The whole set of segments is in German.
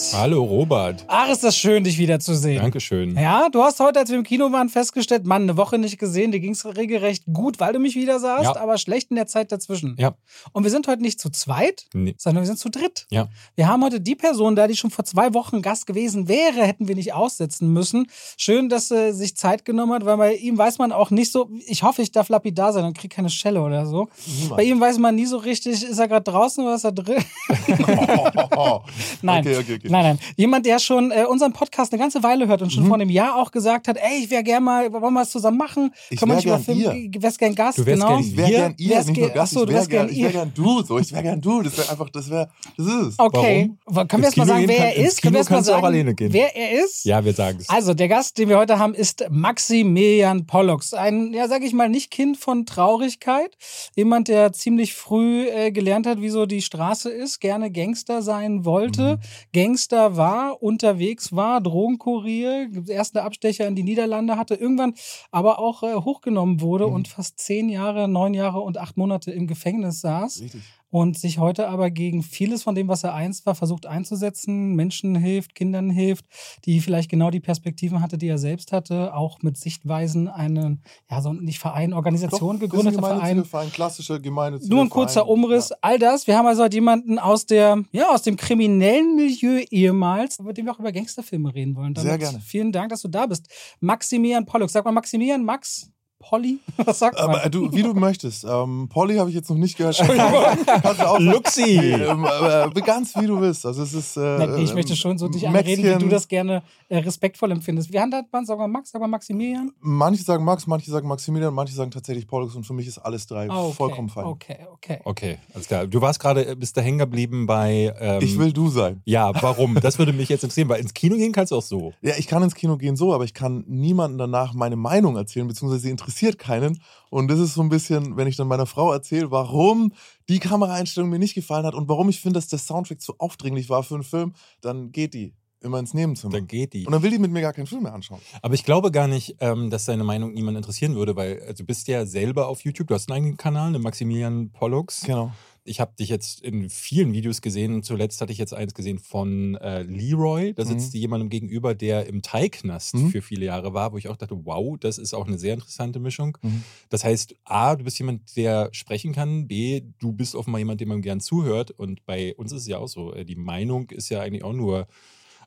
David. Hallo Robert. Ach, ist das schön, dich wiederzusehen. Dankeschön. Ja, du hast heute, als wir im Kino waren, festgestellt, Mann, eine Woche nicht gesehen, dir ging es regelrecht gut, weil du mich wieder sahst, Ja. aber schlecht in der Zeit dazwischen. Ja. Und wir sind heute nicht zu zweit, Nee. sondern wir sind zu dritt. Ja. Wir haben heute die Person da, die schon vor zwei Wochen Gast gewesen wäre, hätten wir nicht aussetzen müssen. Schön, dass er sich Zeit genommen hat, weil bei ihm weiß man auch nicht so, ich hoffe, ich darf lapidar sein und kriege keine Schelle oder so. Bei ihm weiß man nie so richtig, ist er gerade draußen oder ist er drin? Nein. Okay, okay, okay. Nein, nein. Jemand, der schon äh, unseren Podcast eine ganze Weile hört und Mhm. schon vor einem Jahr auch gesagt hat, ey, ich wäre gern mal, wollen wir es zusammen machen? Ich Können wir wär nicht mal gern wärst gern Gast, Du wärst genau. gern Ich wäre gern ihr, Wär's nicht nur Gast. Achso, ich du wäre wärst gern gern, ich wär gern du. So, ich wäre gern du. Das wäre einfach, das wäre, das ist es. Okay. Warum? Können wir erst mal sagen, wer kann- er ist? Können wir erst mal sagen, alleine gehen. wer er ist? Ja, wir sagen es. Also, der Gast, den wir heute haben, ist Maximilian Pollux. Ein, ja, sag ich mal, nicht Kind von Traurigkeit. Jemand, der ziemlich früh äh, gelernt hat, wie so die Straße ist, gerne Gangster sein wollte, Mhm. Gangster war, unterwegs war, Drogenkurier, erste Abstecher in die Niederlande hatte, irgendwann aber auch äh, hochgenommen wurde Mhm. und fast zehn Jahre, neun Jahre und acht Monate im Gefängnis saß Richtig. Und sich heute aber gegen vieles von dem, was er einst war, versucht einzusetzen, Menschen hilft, Kindern hilft, die vielleicht genau die Perspektiven hatte, die er selbst hatte, auch mit Sichtweisen einen, ja, so nicht Verein, Organisation Doch, ein Verein. Verein, klassischer gemeinnütziger Nur ein kurzer Verein. Umriss, Ja. all das. Wir haben also heute jemanden aus der, ja, aus dem kriminellen Milieu ehemals, mit dem wir auch über Gangsterfilme reden wollen. Sehr gerne. Vielen Dank, dass du da bist. Maximilian Pollux. Sag mal Maximilian, Max, Polly? Was sagt man? Aber äh, du, wie du möchtest. Ähm, Polly habe ich jetzt noch nicht gehört. Sagen. Luxi. Ähm, aber ganz wie du willst. Also es ist. Äh, Nein, ich ähm, möchte schon so dich Mäxchen. anreden, wie du das gerne äh, respektvoll empfindest. Wie handelt man, sag mal Max, mal Maximilian? Manche sagen Max, manche sagen Maximilian, manche sagen tatsächlich Pollux und für mich ist alles drei Ah, okay, vollkommen fein. Okay, okay. Okay, alles klar. Du warst gerade, äh, bist da hängen geblieben bei. Ähm, Ich will du sein. Ja, warum? Das würde mich jetzt interessieren, weil ins Kino gehen kannst du auch so. Ja, ich kann ins Kino gehen so, aber ich kann niemandem danach meine Meinung erzählen, beziehungsweise sie interessiert keinen. Und das ist so ein bisschen, wenn ich dann meiner Frau erzähle, warum die Kameraeinstellung mir nicht gefallen hat und warum ich finde, dass der Soundtrack zu aufdringlich war für einen Film, dann geht die immer ins Nebenzimmer. Dann geht die. und dann will die mit mir gar keinen Film mehr anschauen. Aber ich glaube gar nicht, ähm, dass deine Meinung niemand interessieren würde, weil äh, du bist ja selber auf YouTube, du hast einen eigenen Kanal, einen Maximilian Pollux. Genau. Ich habe dich jetzt in vielen Videos gesehen. Zuletzt hatte ich jetzt eins gesehen von äh, Leroy. Da sitzt Mhm. jemandem gegenüber, der im Thai-Knast Mhm. für viele Jahre war, wo ich auch dachte, wow, das ist auch eine sehr interessante Mischung. Mhm. Das heißt, A, du bist jemand, der sprechen kann. B, du bist offenbar jemand, dem man gern zuhört. Und bei uns ist es ja auch so. äh, Die Meinung ist ja eigentlich auch nur.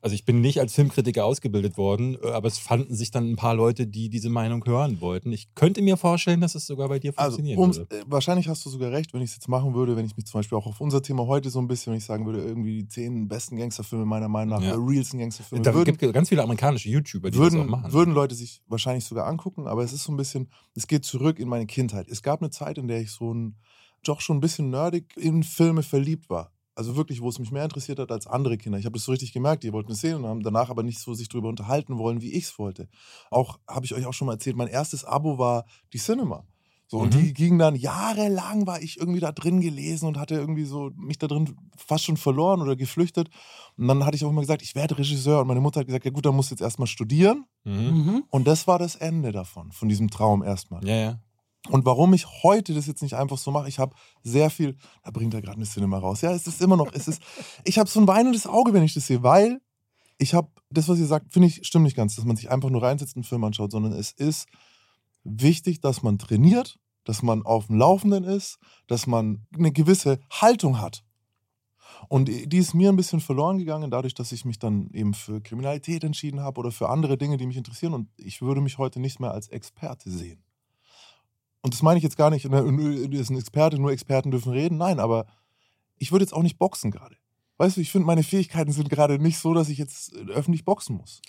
Also ich bin nicht als Filmkritiker ausgebildet worden, äh, aber es fanden sich dann ein paar Leute, die diese Meinung hören wollten. Ich könnte mir vorstellen, dass es sogar bei dir Also, funktionieren ums, würde. äh, wahrscheinlich hast du sogar recht, wenn ich es jetzt machen würde, wenn ich mich zum Beispiel auch auf unser Thema heute so ein bisschen, wenn ich sagen würde, irgendwie die zehn besten Gangsterfilme meiner Meinung nach, Ja. realsten Gangsterfilme, Da würden, gibt es ganz viele amerikanische YouTuber, die das auch würden, machen. würden Leute sich wahrscheinlich sogar angucken, aber es ist so ein bisschen, es geht zurück in meine Kindheit. Es gab eine Zeit, in der ich so ein, doch schon ein bisschen nerdig in Filme verliebt war. Also wirklich, wo es mich mehr interessiert hat als andere Kinder. Ich habe das so richtig gemerkt, die wollten es sehen und haben danach aber nicht so sich darüber unterhalten wollen, wie ich es wollte. Auch, habe ich euch auch schon mal erzählt, mein erstes Abo war die Cinema. So, und Mhm. die ging dann jahrelang, war ich irgendwie da drin gelesen und hatte irgendwie so mich da drin fast schon verloren oder geflüchtet. Und dann hatte ich auch immer gesagt, ich werde Regisseur. Und meine Mutter hat gesagt, ja gut, dann musst du jetzt erstmal studieren. Mhm. Mhm. Und das war das Ende davon, von diesem Traum erstmal. Ja, ja. Und warum ich heute das jetzt nicht einfach so mache, ich habe sehr viel, da bringt er gerade eine Cinema raus. Ja, es ist immer noch, es ist, ich habe so ein weinendes Auge, wenn ich das sehe, weil ich habe, das, was ihr sagt, finde ich, stimmt nicht ganz, dass man sich einfach nur reinsetzt und einen Film anschaut, sondern es ist wichtig, dass man trainiert, dass man auf dem Laufenden ist, dass man eine gewisse Haltung hat. Und die ist mir ein bisschen verloren gegangen, dadurch, dass ich mich dann eben für Kriminalität entschieden habe oder für andere Dinge, die mich interessieren. Und ich würde mich heute nicht mehr als Experte sehen. Und das meine ich jetzt gar nicht, ne, du ist ein Experte, nur Experten dürfen reden. Nein, aber ich würde jetzt auch nicht boxen gerade. Weißt du, ich finde, meine Fähigkeiten sind gerade nicht so, dass ich jetzt öffentlich boxen muss.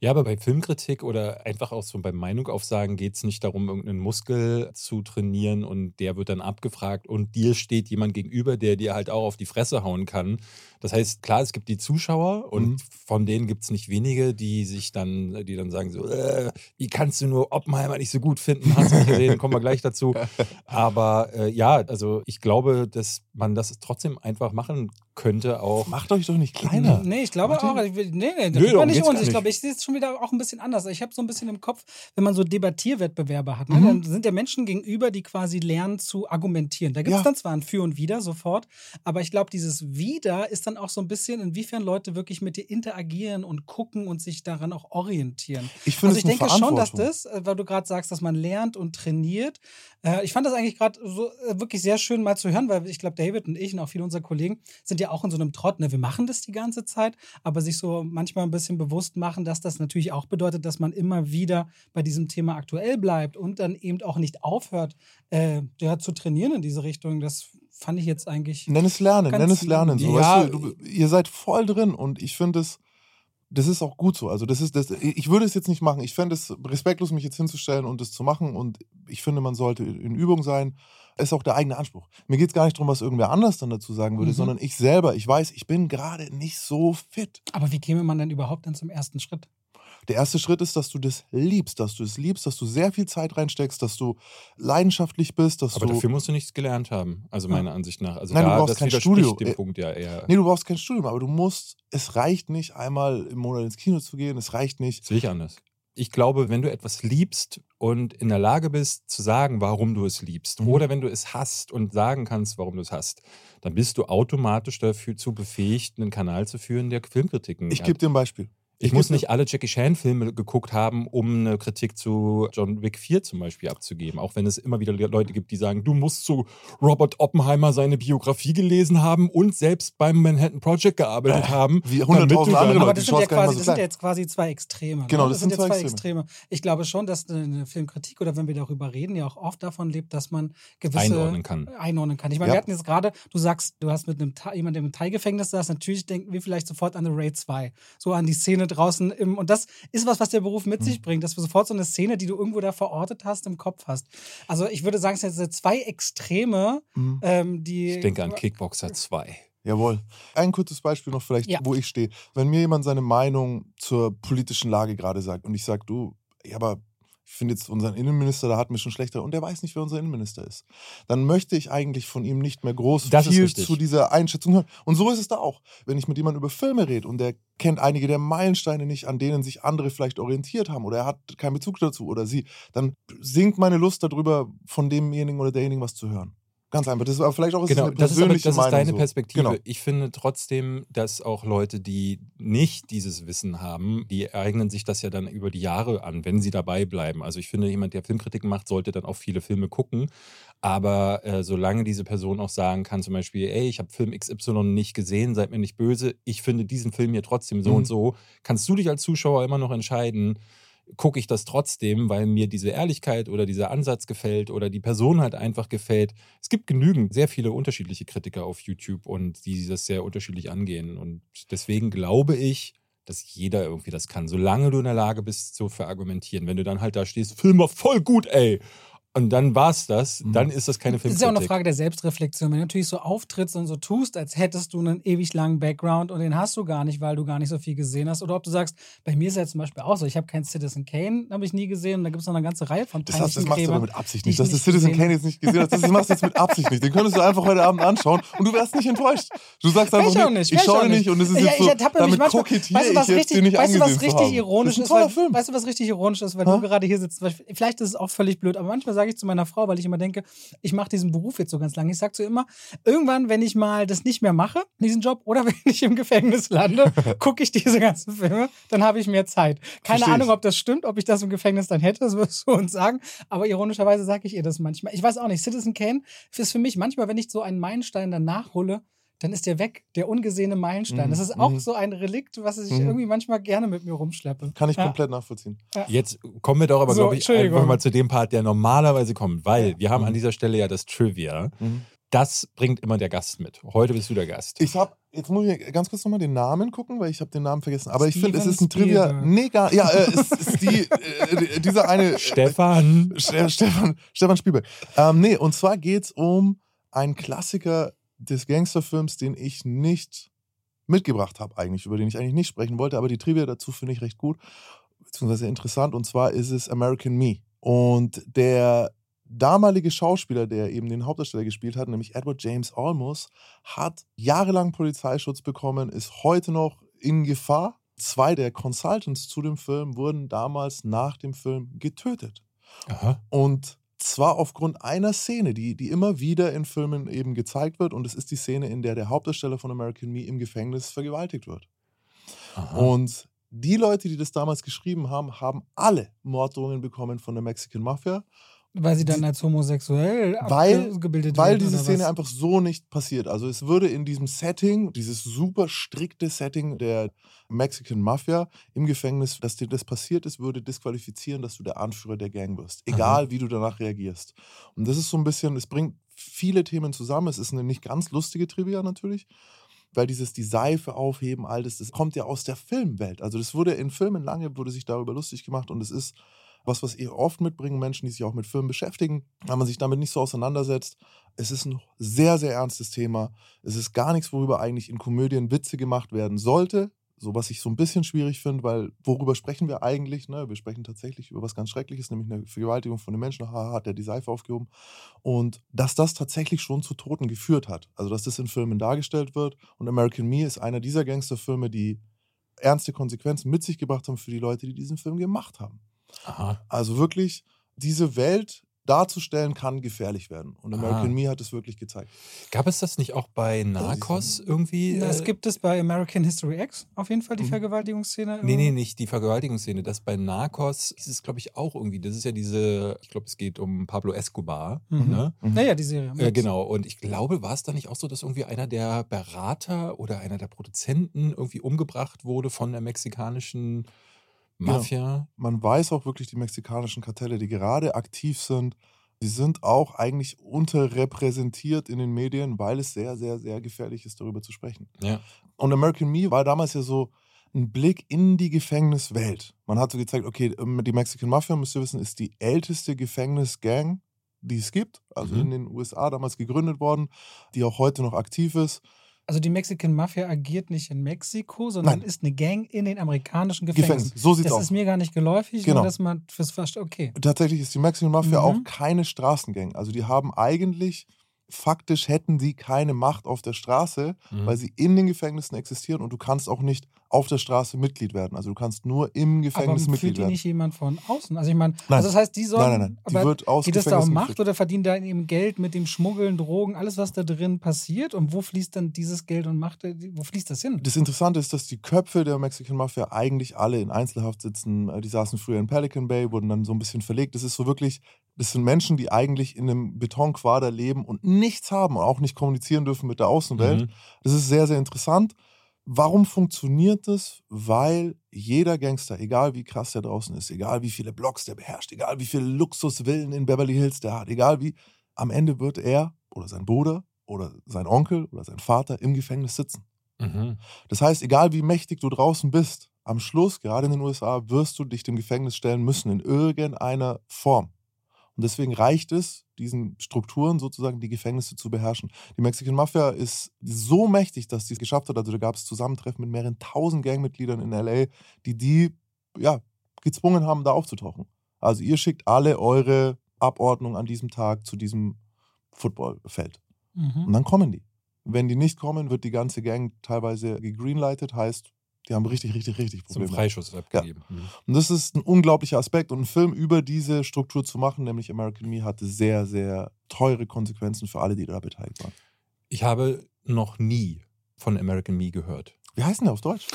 Ja, aber bei Filmkritik oder einfach auch so beim Meinung aufsagen geht es nicht darum, irgendeinen Muskel zu trainieren und der wird dann abgefragt und dir steht jemand gegenüber, der dir halt auch auf die Fresse hauen kann. Das heißt, klar, es gibt die Zuschauer und Mhm. von denen gibt es nicht wenige, die sich dann, die dann sagen so, äh, wie kannst du nur Oppenheimer nicht so gut finden? Hast du nicht gesehen? Kommen wir gleich dazu. Aber äh, ja, also ich glaube, dass man das trotzdem einfach machen könnte auch. Macht euch doch nicht kleiner. Nee, ich glaube auch. Ich will, nee, nee, Nö, das war darum nicht uns. Ich glaube, ich sehe es schon wieder auch ein bisschen anders. Ich habe so ein bisschen im Kopf, wenn man so Debattierwettbewerbe hat, ne, Mhm. dann sind ja Menschen gegenüber, die quasi lernen zu argumentieren. Da gibt es Ja. dann zwar ein Für und Wider sofort, aber ich glaube, dieses Wider ist dann auch so ein bisschen, inwiefern Leute wirklich mit dir interagieren und gucken und sich daran auch orientieren. Ich finde Also ich denke schon, dass das, äh, weil du gerade sagst, dass man lernt und trainiert. Äh, ich fand das eigentlich gerade so äh, wirklich sehr schön mal zu hören, weil ich glaube, David und ich und auch viele unserer Kollegen sind ja auch in so einem Trott. Ne? Wir machen das die ganze Zeit, aber sich so manchmal ein bisschen bewusst machen, dass das natürlich auch bedeutet, dass man immer wieder bei diesem Thema aktuell bleibt und dann eben auch nicht aufhört, äh, ja, zu trainieren in diese Richtung. Das fand ich jetzt eigentlich. Nenn es Lernen, nenn es Lernen. So, Ja. weißt du, du, ihr seid voll drin und ich finde es, das ist auch gut so. Also das ist das, ich würde es jetzt nicht machen. Ich fände es respektlos, mich jetzt hinzustellen und es zu machen. Und ich finde, man sollte in Übung sein. Ist auch der eigene Anspruch. Mir geht es gar nicht darum, was irgendwer anders dann dazu sagen würde, Mhm. sondern ich selber, ich weiß, ich bin gerade nicht so fit. Aber wie käme man denn überhaupt dann zum ersten Schritt? Der erste Schritt ist, dass du das liebst, dass du es liebst, dass du sehr viel Zeit reinsteckst, dass du leidenschaftlich bist, dass Aber du. dafür musst du nichts gelernt haben, also Ja. meiner Ansicht nach. Also Nein, du da, brauchst das kein Studio. dem Äh, Punkt ja eher. Nee, du brauchst kein Studium, aber du musst, es reicht nicht, einmal im Monat ins Kino zu gehen, es reicht nicht. Das sehe ich anders. Ich glaube, wenn du etwas liebst und in der Lage bist zu sagen, warum du es liebst, Mhm. oder wenn du es hast und sagen kannst, warum du es hast, dann bist du automatisch dafür zu befähigt, einen Kanal zu führen, der Filmkritiken Ich gebe dir ein Beispiel. Ich muss nicht alle Jackie Chan-Filme geguckt haben, um eine Kritik zu John Wick 4 zum Beispiel abzugeben. Auch wenn es immer wieder Leute gibt, die sagen, du musst zu Robert Oppenheimer seine Biografie gelesen haben und selbst beim Manhattan Project gearbeitet haben. Wie damit 100.000 du andere. Aber das sind, ja quasi, das sind ja jetzt quasi zwei Extreme. Genau, ne? das sind ja zwei zwei Extreme. Extreme. Ich glaube schon, dass eine Filmkritik oder wenn wir darüber reden, ja auch oft davon lebt, dass man gewisse Einordnen kann. Einordnen kann. Ich meine, Ja. wir hatten jetzt gerade, du sagst, du hast mit einem Thai- jemand, der im Thai-Gefängnis saß, natürlich denken wir vielleicht sofort an The Raid 2. So an die Szene draußen im, und das ist was, was der Beruf mit Mhm. sich bringt, dass du sofort so eine Szene, die du irgendwo da verortet hast, im Kopf hast. Also ich würde sagen, es sind jetzt zwei Extreme, Mhm. ähm, die. Ich denke an Kickboxer 2. Jawohl. Ein kurzes Beispiel noch vielleicht, Ja. wo ich stehe. Wenn mir jemand seine Meinung zur politischen Lage gerade sagt und ich sage, du, ja, aber ich finde jetzt unseren Innenminister, da hatten wir schon schlechter und der weiß nicht, wer unser Innenminister ist, dann möchte ich eigentlich von ihm nicht mehr groß Das viel zu dieser Einschätzung hören. Und so ist es da auch. Wenn ich mit jemandem über Filme rede und der kennt einige der Meilensteine nicht, an denen sich andere vielleicht orientiert haben oder er hat keinen Bezug dazu oder sie, dann sinkt meine Lust darüber, von demjenigen oder derjenigen was zu hören. Ganz einfach. Das ist aber vielleicht auch ist Genau, eine das ist, aber, persönliche das ist deine so. Perspektive. Genau. Ich finde trotzdem, dass auch Leute, die nicht dieses Wissen haben, die eignen sich das ja dann über die Jahre an, wenn sie dabei bleiben. Also ich finde, jemand, der Filmkritiken macht, sollte dann auch viele Filme gucken. Aber äh, solange diese Person auch sagen kann, zum Beispiel, ey, ich habe Film XY nicht gesehen, seid mir nicht böse, ich finde diesen Film hier trotzdem so Mhm. und so, kannst du dich als Zuschauer immer noch entscheiden, gucke ich das trotzdem, weil mir diese Ehrlichkeit oder dieser Ansatz gefällt oder die Person halt einfach gefällt. Es gibt genügend, sehr viele unterschiedliche Kritiker auf YouTube und die das sehr unterschiedlich angehen. Und deswegen glaube ich, dass jeder irgendwie das kann, solange du in der Lage bist, so verargumentieren. Wenn du dann halt da stehst, Film war voll gut, ey. Und dann war's das, Mhm. dann ist das keine Das Filmkritik. ist ja auch eine Frage der Selbstreflexion. Wenn du natürlich so auftrittst und so tust, als hättest du einen ewig langen Background und den hast du gar nicht, weil du gar nicht so viel gesehen hast. Oder ob du sagst, bei mir ist ja zum Beispiel auch so, ich habe keinen Citizen Kane, habe ich nie gesehen. Und da gibt es noch eine ganze Reihe von Das, hast, das machst du aber mit Absicht nicht. Dass du Citizen Kane jetzt nicht gesehen hast, das machst du jetzt mit Absicht nicht. Den könntest du einfach heute Abend anschauen und du wärst nicht enttäuscht. Du sagst einfach, ich nicht, ich schaue nicht und es ist Ja, jetzt so, damit manchmal- kokettiere weißt du, ich was jetzt, richtig, nicht weißt du, was richtig ironisch das ist? Weißt du, was richtig ironisch ist, weil du gerade hier sitzt? Vielleicht ist es auch völlig blöd, aber manchmal sage ich zu meiner Frau, weil ich immer denke, ich mache diesen Beruf jetzt so ganz lange. Ich sage zu ihr immer, irgendwann, wenn ich mal das nicht mehr mache, diesen Job, oder wenn ich im Gefängnis lande, gucke ich diese ganzen Filme, dann habe ich mehr Zeit. Keine Versteh ich. Ahnung, ob das stimmt, ob ich das im Gefängnis dann hätte, das wirst du uns sagen. Aber ironischerweise sage ich ihr das manchmal. Ich weiß auch nicht, Citizen Kane ist für mich manchmal, wenn ich so einen Meilenstein dann nachhole, dann ist der weg, der ungesehene Meilenstein. Mhm, Das ist auch mhm. so ein Relikt, was ich Mhm. irgendwie manchmal gerne mit mir rumschleppe. Kann ich Ja. komplett nachvollziehen. Jetzt kommen wir doch aber, So, glaube ich, einfach mal zu dem Part, der normalerweise kommt, weil wir haben Mhm. an dieser Stelle ja das Trivia. Mhm. Das bringt immer der Gast mit. Heute bist du der Gast. Ich habe, jetzt muss ich ganz kurz nochmal den Namen gucken, weil ich habe den Namen vergessen. Aber ich finde, es Steven ist ein Trivia. Nee, gar, ja, äh, es ist die, äh, dieser eine. Stefan. Ste- Stefan, Stefan Spielberg. Ähm, nee, und zwar geht es um einen Klassiker des Gangsterfilms, den ich nicht mitgebracht habe, eigentlich, über den ich eigentlich nicht sprechen wollte, aber die Trivia dazu finde ich recht gut, beziehungsweise interessant. Und zwar ist es American Me. Und der damalige Schauspieler, der eben den Hauptdarsteller gespielt hat, nämlich Edward James Olmos, hat jahrelang Polizeischutz bekommen, ist heute noch in Gefahr. Zwei der Consultants zu dem Film wurden damals nach dem Film getötet. Aha. Und zwar aufgrund einer Szene, die, die immer wieder in Filmen eben gezeigt wird. Und es ist die Szene, in der der Hauptdarsteller von American Me im Gefängnis vergewaltigt wird. Aha. Und die Leute, die das damals geschrieben haben, haben alle Morddrohungen bekommen von der Mexican Mafia, Weil sie dann als homosexuell Weil- abgebildet weil werden. diese oder Szene was? einfach so nicht passiert. Also es würde in diesem Setting, dieses super strikte Setting der Mexican Mafia im Gefängnis, dass dir das passiert ist, würde disqualifizieren, dass du der Anführer der Gang wirst. Egal, wie du danach reagierst. Und das ist so ein bisschen, es bringt viele Themen zusammen. Es ist eine nicht ganz lustige Trivia natürlich. Weil dieses die Seife aufheben, all das, das kommt ja aus der Filmwelt. Also das wurde in Filmen lange, wurde sich darüber lustig gemacht und es ist was, was ihr oft mitbringen, Menschen, die sich auch mit Filmen beschäftigen, wenn man sich damit nicht so auseinandersetzt. Es ist ein sehr, sehr ernstes Thema. Es ist gar nichts, worüber eigentlich in Komödien Witze gemacht werden sollte. So was ich so ein bisschen schwierig finde, weil worüber sprechen wir eigentlich? Ne? Wir sprechen tatsächlich über was ganz Schreckliches, nämlich eine Vergewaltigung von einem Menschen. Haha, hat der die Seife aufgehoben. Und dass das tatsächlich schon zu Toten geführt hat. Also, dass das in Filmen dargestellt wird. Und American Me ist einer dieser Gangsterfilme, die ernste Konsequenzen mit sich gebracht haben für die Leute, die diesen Film gemacht haben. Aha. Also wirklich, diese Welt darzustellen kann gefährlich werden. Und American Ah. Me hat es wirklich gezeigt. Gab es das nicht auch bei Narcos irgendwie? Na, es äh, gibt es bei American History X auf jeden Fall die Mhm. Vergewaltigungsszene. Nee, nee, nicht die Vergewaltigungsszene. Das bei Narcos ist es, glaube ich, auch irgendwie. Das ist ja diese, ich glaube, es geht um Pablo Escobar. Mhm. Ne? Naja, die Serie. Äh, genau. Und ich glaube, war es da nicht auch so, dass irgendwie einer der Berater oder einer der Produzenten irgendwie umgebracht wurde von der mexikanischen Mafia? Man weiß auch wirklich, die mexikanischen Kartelle, die gerade aktiv sind, die sind auch eigentlich unterrepräsentiert in den Medien, weil es sehr, sehr, sehr gefährlich ist, darüber zu sprechen. Ja. Und American Me war damals ja so ein Blick in die Gefängniswelt. Man hat so gezeigt, okay, ähm, die Mexican Mafia, müsst ihr wissen, ist die älteste Gefängnisgang, die es gibt. Also Mhm. in den USA damals gegründet worden, die auch heute noch aktiv ist. Also die Mexican Mafia agiert nicht in Mexiko, sondern Nein. ist eine Gang in den amerikanischen Gefängnissen. Gefängnis. So sieht's Das aus. ist mir gar nicht geläufig, Genau. nur dass man fürs Verst okay. Tatsächlich ist die Mexican Mafia Mhm. auch keine Straßengang. Also die haben eigentlich, faktisch hätten sie keine Macht auf der Straße, Mhm. weil sie in den Gefängnissen existieren und du kannst auch nicht auf der Straße Mitglied werden. Also du kannst nur im Aber Gefängnis führt Mitglied die werden. nicht jemand von außen? Also ich meine, also das heißt, die sollen, nein, nein, nein. Die aber wird aus geht es da um Macht geführt. oder verdienen da eben Geld mit dem Schmuggeln, Drogen, alles was da drin passiert? Und wo fließt dann dieses Geld und Macht, äh, wo fließt das hin? Das Interessante ist, dass die Köpfe der Mexican Mafia eigentlich alle in Einzelhaft sitzen. Äh, Die saßen früher in Pelican Bay, wurden dann so ein bisschen verlegt. Das ist so wirklich, das sind Menschen, die eigentlich in einem Betonquader leben und nichts haben und auch nicht kommunizieren dürfen mit der Außenwelt. Mhm. Das ist sehr, sehr interessant. Warum funktioniert das? Weil jeder Gangster, egal wie krass der draußen ist, egal wie viele Blocks der beherrscht, egal wie viele Luxusvillen in Beverly Hills der hat, egal wie, am Ende wird er oder sein Bruder oder sein Onkel oder sein Vater im Gefängnis sitzen. Mhm. Das heißt, egal wie mächtig du draußen bist, am Schluss, gerade in den USA, wirst du dich dem Gefängnis stellen müssen in irgendeiner Form. Und deswegen reicht es, diesen Strukturen sozusagen die Gefängnisse zu beherrschen. Die Mexican Mafia ist so mächtig, dass sie es geschafft hat. Also da gab es Zusammentreffen mit mehreren tausend Gangmitgliedern in LA, die die ja, gezwungen haben, da aufzutauchen. Also ihr schickt alle eure Abordnung an diesem Tag zu diesem Footballfeld. Und Mhm. dann kommen die. Wenn die nicht kommen, wird die ganze Gang teilweise gegreenlightet, heißt, die haben richtig, richtig, richtig Zum Probleme. Freischuss abgegeben. Mhm. Und das ist ein unglaublicher Aspekt. Und einen Film über diese Struktur zu machen, nämlich American Me, hatte sehr, sehr teure Konsequenzen für alle, die da beteiligt waren. Ich habe noch nie von American Me gehört. Wie heißt denn der auf Deutsch?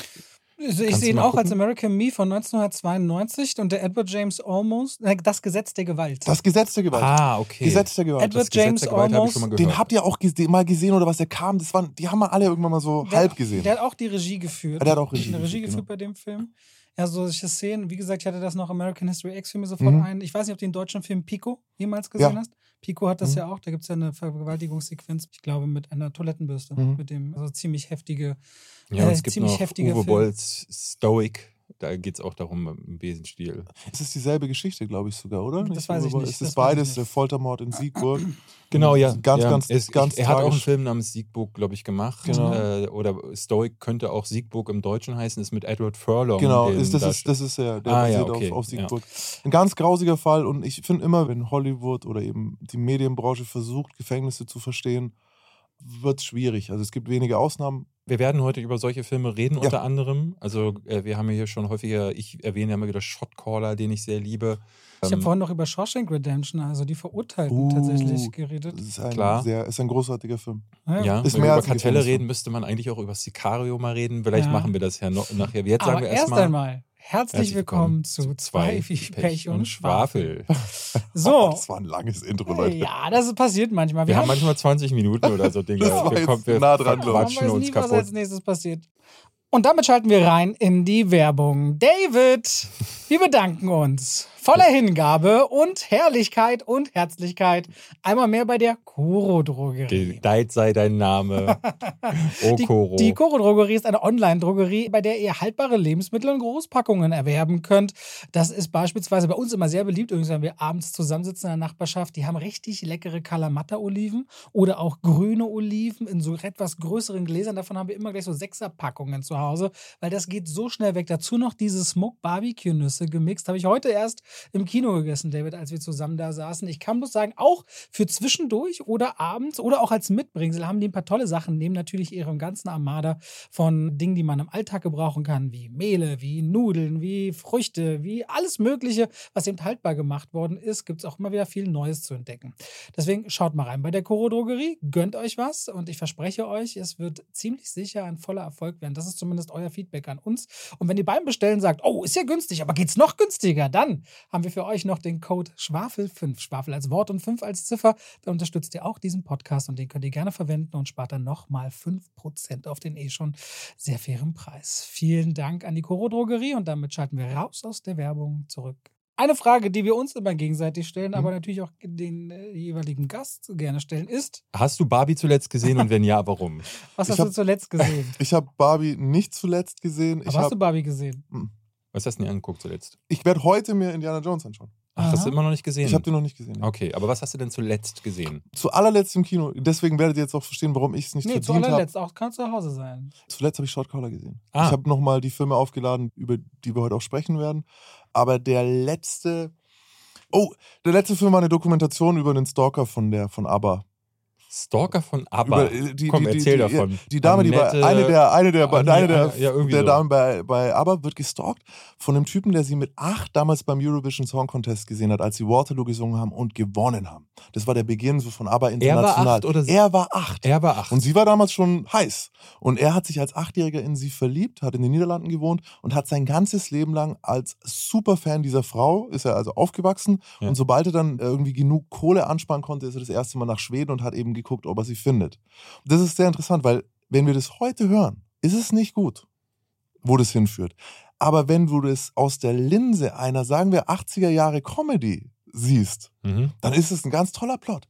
Also ich sehe ihn auch als gucken? American Me von 1992 und der Edward James Olmos, äh, das Gesetz der Gewalt. Das Gesetz der Gewalt. Ah, okay. Gesetz der Gewalt. Edward das James Olmos, mal gehört. Den habt ihr auch gese- mal gesehen oder was der kam? Das waren, die haben wir alle irgendwann mal so Der- halb gesehen. Der hat auch die Regie geführt. Der hat auch Regie Regie geführt, geführt bei dem Film. Ja, so solche Szenen. Wie gesagt, ich hatte das noch American History X Filme sofort Mhm. ein. Ich weiß nicht, ob du den deutschen Film Pico jemals gesehen Ja. hast. Pico hat das Mhm. ja auch. Da gibt es ja eine Vergewaltigungssequenz, ich glaube, mit einer Toilettenbürste. Mhm. Mit dem, also ziemlich heftige. Ja, äh, es gibt ziemlich noch heftiger Uwe. Bolls Stoic Da geht es auch darum im Besenstiel. Es ist dieselbe Geschichte, glaube ich sogar, oder? Das weiß ich nicht, Es das ist ich beides, der Foltermord in Siegburg. Genau, ja. Ganz, ja. ganz, es, ganz Er hat auch einen. Film namens Siegburg, glaube ich, gemacht. Genau. Äh, oder Stoic könnte auch Siegburg im Deutschen heißen, ist mit Edward Furlong. Genau, ist, das, da- ist, das ist ja, der Ah, ja, basiert okay, auf, auf ja. Siegburg. Ein ganz grausiger Fall und ich finde immer, wenn Hollywood oder eben die Medienbranche versucht, Gefängnisse zu verstehen, wird es schwierig. Also es gibt wenige Ausnahmen. Wir werden heute über solche Filme reden, Ja. unter anderem. Also, äh, wir haben ja hier schon häufiger, ich erwähne ja immer wieder Shotcaller, den ich sehr liebe. Ich habe Ähm, vorhin noch über Shawshank Redemption, also die Verurteilten, Uh, tatsächlich geredet. Das ist ein, Klar. Sehr, ist ein großartiger Film. ja, Ist wenn mehr wir als über Kartelle reden, müsste man eigentlich auch über Sicario mal reden. Vielleicht Ja. machen wir das ja noch nachher. Jetzt Aber sagen wir erst erstmal. einmal, herzlich willkommen zu zwei wie Pech und Schwafel. So, Das war ein langes Intro, Leute. ja, das passiert manchmal. Wir, Wir, haben manchmal 20 Minuten oder so Dinge. Das war wir kommen, wir nah dran, quatschen uns nie, was kaputt. als nächstes passiert. Und damit schalten wir rein in die Werbung. David, wir bedanken uns voller Hingabe und Herrlichkeit und Herzlichkeit einmal mehr bei der Koro Drogerie. Gedeiht sei dein Name. Oh, Die, Koro. die Koro Drogerie ist eine Online-Drogerie, bei der ihr haltbare Lebensmittel in Großpackungen erwerben könnt. Das ist beispielsweise bei uns immer sehr beliebt, übrigens, wenn wir abends zusammensitzen in der Nachbarschaft. Die haben richtig leckere Kalamata-Oliven oder auch grüne Oliven in so etwas größeren Gläsern. Davon haben wir immer gleich so Sechserpackungen zu Hause, weil das geht so schnell weg. Dazu noch diese Smoke Barbecue-Nüsse gemixt. Habe ich heute erst im Kino gegessen, David, als wir zusammen da saßen. Ich kann bloß sagen, auch für zwischendurch oder abends oder auch als Mitbringsel haben die ein paar tolle Sachen, neben natürlich ihrem ganzen Armada von Dingen, die man im Alltag gebrauchen kann, wie Mehle, wie Nudeln, wie Früchte, wie alles Mögliche, was eben haltbar gemacht worden ist, gibt es auch immer wieder viel Neues zu entdecken. Deswegen schaut mal rein bei der Koro Drogerie, gönnt euch was und ich verspreche euch, es wird ziemlich sicher ein voller Erfolg werden. Das ist zumindest euer Feedback an uns. Und wenn ihr beim Bestellen sagt, oh, ist ja günstig, aber geht's noch günstiger, dann haben wir für euch noch den Code Schwafel5, Schwafel als Wort und 5 als Ziffer. Dann unterstützt ihr auch diesen Podcast und den könnt ihr gerne verwenden und spart dann nochmal 5% auf den eh schon sehr fairen Preis. Vielen Dank an die Koro Drogerie und damit schalten wir raus aus der Werbung zurück. Eine Frage, die wir uns immer gegenseitig stellen, Mhm. aber natürlich auch den äh, jeweiligen Gast gerne stellen, ist, Hast du Barbie zuletzt gesehen und wenn ja, warum? was Ich hast du hab- zuletzt gesehen? Ich habe Barbie nicht zuletzt gesehen. Aber Ich, hast hab- du Barbie gesehen? Was hast du denn angeguckt zuletzt? ich werde heute mir Indiana Jones anschauen. Ach, hast Aha. du immer noch nicht gesehen? Ich habe den noch nicht gesehen. Okay, aber was hast du denn zuletzt gesehen? Zu allerletzt im Kino. Deswegen werdet ihr jetzt auch verstehen, warum ich es nicht Nee, zu verdient habe. allerletzt, auch kann zu Hause sein. Zuletzt habe ich Shotcaller gesehen. Ah. Ich habe nochmal die Filme aufgeladen, über die wir heute auch sprechen werden. Aber der letzte. Oh, der letzte Film war eine Dokumentation über den Stalker von der von ABBA. Stalker von ABBA. Äh, die, Komm, die, erzähl die, davon. Die Dame, die bei Annette- eine der eine der Anne- eine der, ja, der so. Damen bei, bei ABBA wird gestalkt von einem Typen, der sie mit acht damals beim Eurovision Song Contest gesehen hat, als sie Waterloo gesungen haben und gewonnen haben. Das war der Beginn so von ABBA Er war international. acht oder sie- er war acht. Er war acht. Und sie war damals schon heiß. Und er hat sich als Achtjähriger in sie verliebt, hat in den Niederlanden gewohnt und hat sein ganzes Leben lang als Superfan dieser Frau, ist er also aufgewachsen. Ja. Und sobald er dann irgendwie genug Kohle ansparen konnte, ist er das erste Mal nach Schweden und hat eben geguckt, ob er sie findet. Das ist sehr interessant, weil wenn wir das heute hören, ist es nicht gut, wo das hinführt. Aber wenn du das aus der Linse einer, sagen wir, 80er Jahre Comedy siehst, mhm. dann ist es ein ganz toller Plot.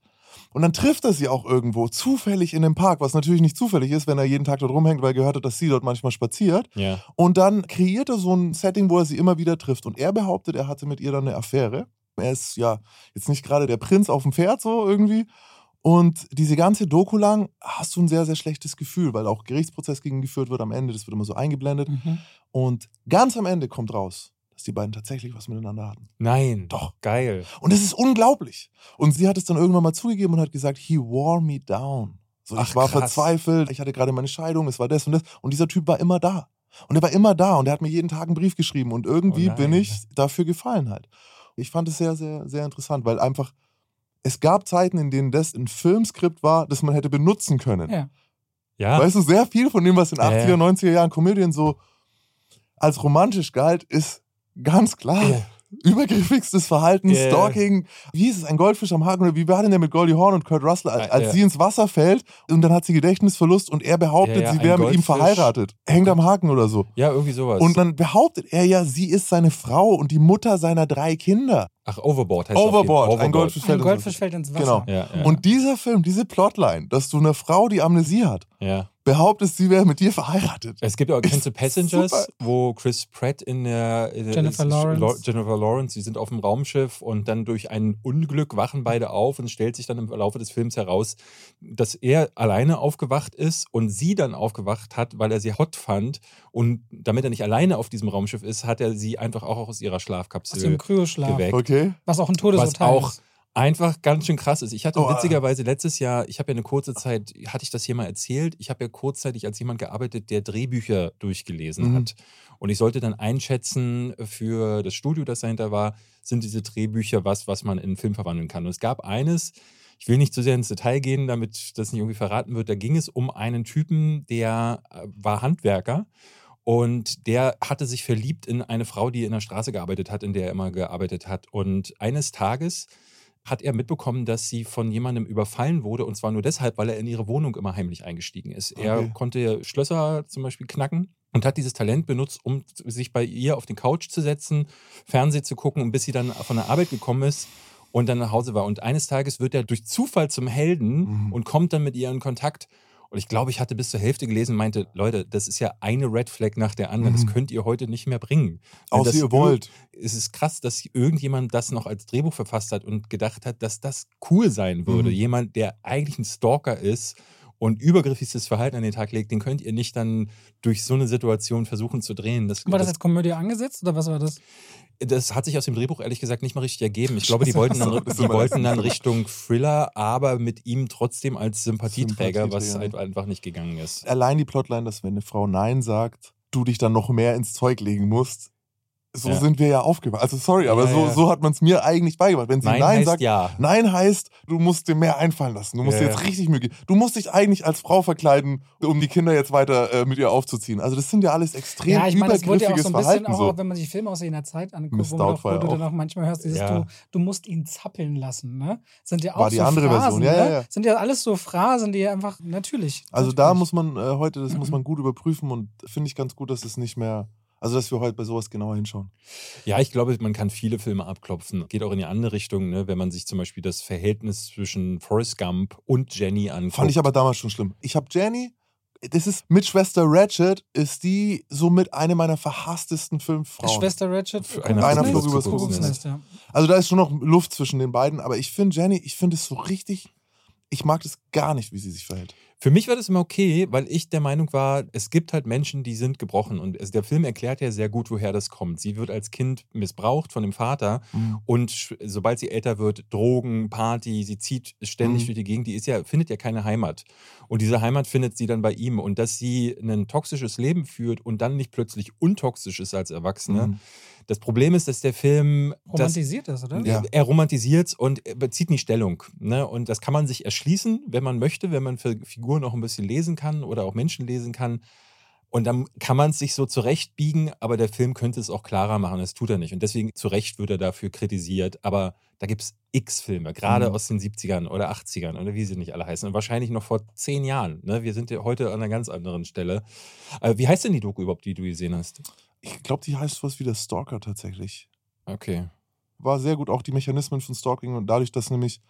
Und dann trifft er sie auch irgendwo zufällig in einem Park, was natürlich nicht zufällig ist, wenn er jeden Tag dort rumhängt, weil er gehört hat, dass sie dort manchmal spaziert. Ja. Und dann kreiert er so ein Setting, wo er sie immer wieder trifft. Und er behauptet, er hatte mit ihr dann eine Affäre. Er ist ja jetzt nicht gerade der Prinz auf dem Pferd so irgendwie. Und diese ganze Doku lang hast du ein sehr, sehr schlechtes Gefühl, weil auch Gerichtsprozess gegen geführt wird am Ende. Das wird immer so eingeblendet. Mhm. Und ganz am Ende kommt raus, dass die beiden tatsächlich was miteinander hatten. Nein. Doch. Geil. Und es ist unglaublich. Und sie hat es dann irgendwann mal zugegeben und hat gesagt, he wore me down. So, Ach, ich war krass. verzweifelt, ich hatte gerade meine Scheidung, es war das und das. Und dieser Typ war immer da. Und er war immer da und er hat mir jeden Tag einen Brief geschrieben. Und irgendwie Oh bin ich dafür gefallen halt. Ich fand es sehr, sehr, sehr interessant, weil einfach, es gab Zeiten, in denen das ein Filmskript war, das man hätte benutzen können. Ja. Ja. Weißt du, sehr viel von dem, was in Ja, 80er, ja. 90er Jahren Komödien so als romantisch galt, ist ganz klar. Ja. Übergriffigstes Verhalten, Ja. Stalking. Wie hieß es? Ein Goldfisch am Haken? Oder wie war denn der mit Goldie Horn und Kurt Russell, als, Ja, als ja. sie ins Wasser fällt und dann hat sie Gedächtnisverlust und er behauptet, Ja, ja, sie wäre mit ihm verheiratet. Hängt am Haken oder so. ja, irgendwie sowas. Und dann behauptet er ja, sie ist seine Frau und die Mutter seiner drei Kinder. Ach, Overboard heißt jeden- Overboard, ein Goldfisch Ein fällt ins Goldfisch Wasser. fällt ins Wasser. Genau. Ja, ja. Und dieser Film, diese Plotline, dass du einer Frau die Amnesie hat, ja. Behauptest, sie wäre mit dir verheiratet. Es gibt auch, Ist kennst du Passengers, super. wo Chris Pratt in der, in der Jennifer ist- Lawrence. Jennifer Lawrence, sie sind auf dem Raumschiff und dann durch ein Unglück wachen beide auf und es stellt sich dann im Laufe des Films heraus, dass er alleine aufgewacht ist und sie dann aufgewacht hat, weil er sie hot fand und damit er nicht alleine auf diesem Raumschiff ist, hat er sie einfach auch aus ihrer Aus Schlafkapsel dem Kryoschlaf. geweckt. Okay. Was auch ein Was Todesurteil auch ist. Einfach ganz schön krass ist. Ich hatte Oh, witzigerweise letztes Jahr, ich habe ja eine kurze Zeit, hatte ich das hier mal erzählt, ich habe ja kurzzeitig als jemand gearbeitet, der Drehbücher durchgelesen Mhm. hat. Und ich sollte dann einschätzen für das Studio, das dahinter war, sind diese Drehbücher was, was man in einen Film verwandeln kann. Und es gab eines, ich will nicht zu sehr ins Detail gehen, damit das nicht irgendwie verraten wird, da ging es um einen Typen, der äh, war Handwerker. Und der hatte sich verliebt in eine Frau, die in der Straße gearbeitet hat, in der er immer gearbeitet hat. Und eines Tages hat er mitbekommen, dass sie von jemandem überfallen wurde. Und zwar nur deshalb, weil er in ihre Wohnung immer heimlich eingestiegen ist. Er Okay. konnte Schlösser zum Beispiel knacken und hat dieses Talent benutzt, um sich bei ihr auf den Couch zu setzen, Fernsehen zu gucken, und bis sie dann von der Arbeit gekommen ist und dann nach Hause war. Und eines Tages wird er durch Zufall zum Helden Mhm. und kommt dann mit ihr in Kontakt. Und ich glaube, ich hatte bis zur Hälfte gelesen und meinte, Leute, das ist ja eine Red Flag nach der anderen. Mhm. Das könnt ihr heute nicht mehr bringen. Das ihr wollt. es ist krass, dass irgendjemand das noch als Drehbuch verfasst hat und gedacht hat, dass das cool sein würde. Mhm. Jemand, der eigentlich ein Stalker ist und übergriffiges Verhalten an den Tag legt, den könnt ihr nicht dann durch so eine Situation versuchen zu drehen. Das, War das das, als Komödie angesetzt oder was war das? das hat sich aus dem Drehbuch ehrlich gesagt nicht mal richtig ergeben. Ich glaube, die wollten dann, die wollten dann Richtung Thriller, aber mit ihm trotzdem als Sympathieträger, was Sympathieträger. halt einfach nicht gegangen ist. Allein die Plotline, dass wenn eine Frau Nein sagt, du dich dann noch mehr ins Zeug legen musst. So Ja. sind wir ja aufgewacht. Also sorry, aber Ja, so, ja. so hat man es mir eigentlich beigebracht. Wenn sie Nein, Nein, sagt, ja. Nein heißt, du musst dir mehr einfallen lassen. Du musst Ja, dir jetzt ja. richtig Mühe geben. Du musst dich eigentlich als Frau verkleiden, um die Kinder jetzt weiter äh, mit ihr aufzuziehen. Also das sind ja alles extrem Ja, ich meine, das wurde ja auch übergriffiges so ein bisschen, Verhalten. auch, so. wenn man sich Filme aus jener Zeit anguckt, Miss wo, man auch, wo du dann auch. manchmal hörst, dieses Ja. du, du musst ihn zappeln lassen, ne? Sind ja auch War die so andere Phrasen, Version, ja, ja, ne? ja. Sind ja alles so Phrasen, die einfach natürlich. Also da natürlich. muss man äh, heute, das muss Mhm. man gut überprüfen und finde ich ganz gut, dass es nicht mehr, also dass wir heute bei sowas genauer hinschauen. Ja, ich glaube, man kann viele Filme abklopfen. Geht auch in die andere Richtung, ne? wenn man sich zum Beispiel das Verhältnis zwischen Forrest Gump und Jenny anguckt. Fand ich aber damals schon schlimm. Ich habe Jenny, das ist mit Schwester Ratchet, ist die somit eine meiner verhasstesten fünf Frauen. Schwester Ratchet, Für Kuckucksnest? einer flog übers Kuckucksnest, ja. Also da ist schon noch Luft zwischen den beiden, aber ich finde Jenny, ich finde es so richtig, ich mag das gar nicht, wie sie sich verhält. Für mich war das immer okay, weil ich der Meinung war, es gibt halt Menschen, die sind gebrochen. Und es, der Film erklärt ja sehr gut, woher das kommt. Sie wird als Kind missbraucht von dem Vater und sch- sobald sie älter wird, Drogen, Party, sie zieht ständig Mhm. durch die Gegend, die ist ja, findet ja keine Heimat. Und diese Heimat findet sie dann bei ihm. Und dass sie ein toxisches Leben führt und dann nicht plötzlich untoxisch ist als Erwachsene. Mhm. Das Problem ist, dass der Film Romantisiert das, oder? Ja. er romantisiert und er bezieht nie Stellung. Ne? Und das kann man sich erschließen, wenn man möchte, wenn man für Figuren auch ein bisschen lesen kann oder auch Menschen lesen kann. Und dann kann man es sich so zurechtbiegen, aber der Film könnte es auch klarer machen. Das tut er nicht. Und deswegen zu Recht wird er dafür kritisiert. Aber da gibt es x Filme, gerade Mhm. aus den 70ern oder 80ern oder wie sie nicht alle heißen. Und wahrscheinlich noch vor zehn Jahren. Ne? Wir sind ja heute an einer ganz anderen Stelle. Äh, wie heißt denn die Doku überhaupt, die du gesehen hast? Ich glaube, die heißt was wie der Stalker tatsächlich. Okay. War sehr gut, auch die Mechanismen von Stalking und dadurch, dass nämlich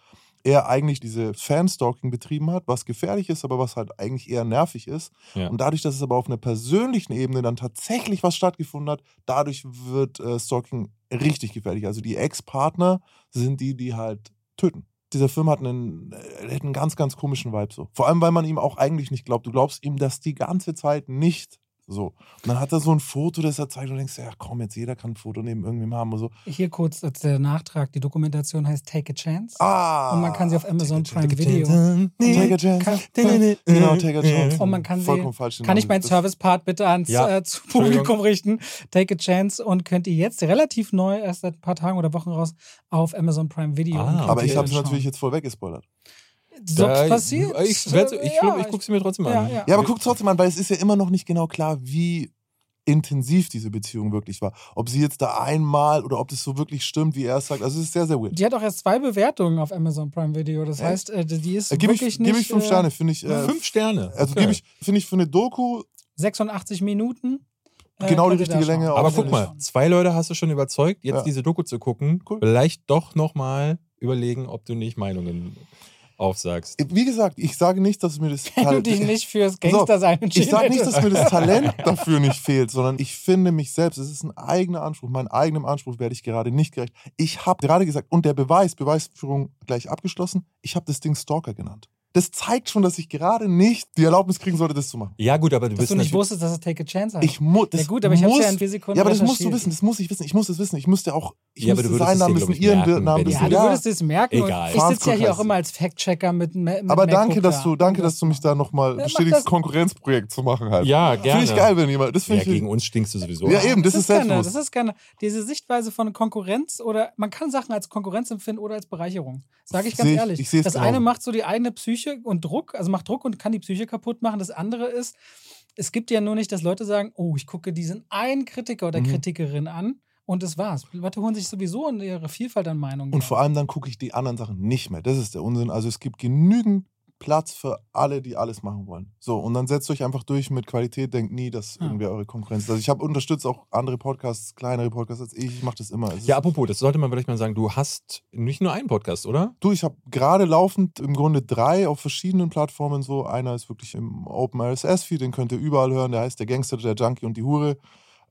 er eigentlich diese Fan-Stalking betrieben hat, was gefährlich ist, aber was halt eigentlich eher nervig ist. Ja. Und dadurch, dass es aber auf einer persönlichen Ebene dann tatsächlich was stattgefunden hat, dadurch wird äh, Stalking richtig gefährlich. Also die Ex-Partner sind die, die halt töten. Dieser Film hat einen, äh, hat einen ganz, ganz komischen Vibe so. Vor allem, weil man ihm auch eigentlich nicht glaubt. Du glaubst ihm das die ganze Zeit nicht. So. Und dann hat er so ein Foto, das er zeigt und du denkst, ja komm, jetzt jeder kann ein Foto neben irgendwem haben und so. Hier kurz als der Nachtrag. Die Dokumentation heißt Take a Chance. Ah! Und man kann sie auf Amazon Take a Prime chance. Video. Take a chance. Genau, take a chance. Und man kann sie- Vollkommen falsch. den kann ich meinen Service-Part bitte ans Ja, äh. Publikum richten? Take a Chance und könnt ihr jetzt relativ neu, erst seit ein paar Tagen oder Wochen raus, auf Amazon Prime Video. Ah, Aber ich habe es natürlich jetzt voll weggespoilert. So Da- passiert. Ich, ich, Ja, ich gucke sie mir trotzdem ja, an. ja. Ja, aber guck trotzdem an, weil es ist ja immer noch nicht genau klar, wie intensiv diese Beziehung wirklich war. Ob sie jetzt da einmal oder ob das so wirklich stimmt, wie er es sagt. Also es ist sehr, sehr weird. Die hat auch erst zwei Bewertungen auf Amazon Prime Video. Das Echt? heißt, äh, die ist Äh, Gebe ich, wirklich geb nicht. ich fünf äh, Sterne, finde ich. Äh, Fünf Sterne. Also Okay. gebe ich, finde ich für eine Doku 86 Minuten. äh, Genau die richtige. Länge, Aber guck ich- mal, zwei Leute hast du schon überzeugt, jetzt Ja. diese Doku zu gucken. Cool. Vielleicht doch nochmal überlegen, ob du nicht Meinungen. Aufsagst. Wie gesagt, ich sage nicht, dass mir das Wenn du dich nicht fürs Pass auf, Gangster-Sein Ich sage nicht, dass mir das Talent dafür nicht fehlt, sondern ich finde mich selbst. Es ist ein eigener Anspruch. Meinem eigenen Anspruch werde ich gerade nicht gerecht. Ich habe gerade gesagt, und der Beweis, Beweisführung gleich abgeschlossen, ich habe das Ding Stalker genannt. Das zeigt schon, dass ich gerade nicht die Erlaubnis kriegen sollte, das zu machen. Ja, gut, aber du Dass bist du nicht wusstest, dass es Take a Chance heißt. Ich muss. ja gut, aber ich habe ja in vier Sekunden Ja, aber das musst du wissen, das muss ich wissen. Ich muss das wissen. Ich müsste auch, ich Ja, aber müsste du würdest seinen es Namen wissen, ihren merken, Namen wissen. Ja, du würdest es merken. Egal. Ich sitze ja hier auch immer als Fact-Checker mit, mit Aber danke, dass da. du, danke, dass du mich da nochmal Ja, bestätigst, das. Konkurrenzprojekt zu machen halt. Ja, gerne. Finde ich geil, wenn jemand. Das Ja, finde ich. gegen uns stinkst du sowieso. Ja, eben, das, ist keine, selbstbewusst. das ist keine, diese Sichtweise von Konkurrenz oder man kann Sachen als Konkurrenz empfinden oder als Bereicherung. Sage ich ganz ehrlich. ich sehe es das eine macht so die eigene Psyche und Druck, also macht Druck und kann die Psyche kaputt machen. Das andere ist, es gibt ja nur nicht, dass Leute sagen, oh, ich gucke diesen einen Kritiker oder Mhm. Kritikerin an und das war's. Leute holen sich sowieso in ihre Vielfalt an Meinungen. Und vor allem dann gucke ich die anderen Sachen nicht mehr. Das ist der Unsinn. Also es gibt genügend Platz für alle, die alles machen wollen. So, und dann setzt euch einfach durch mit Qualität, denkt nie, dass Ja. irgendwie eure Konkurrenz. Also ich habe unterstützt auch andere Podcasts, kleinere Podcasts als ich. Ich mache das immer. Es Ja, apropos, das sollte man vielleicht mal sagen, du hast nicht nur einen Podcast, oder? Du, ich habe gerade laufend im Grunde drei auf verschiedenen Plattformen so. Einer ist wirklich im Open RSS-Feed, den könnt ihr überall hören. Der heißt Der Gangster, der Junkie und die Hure.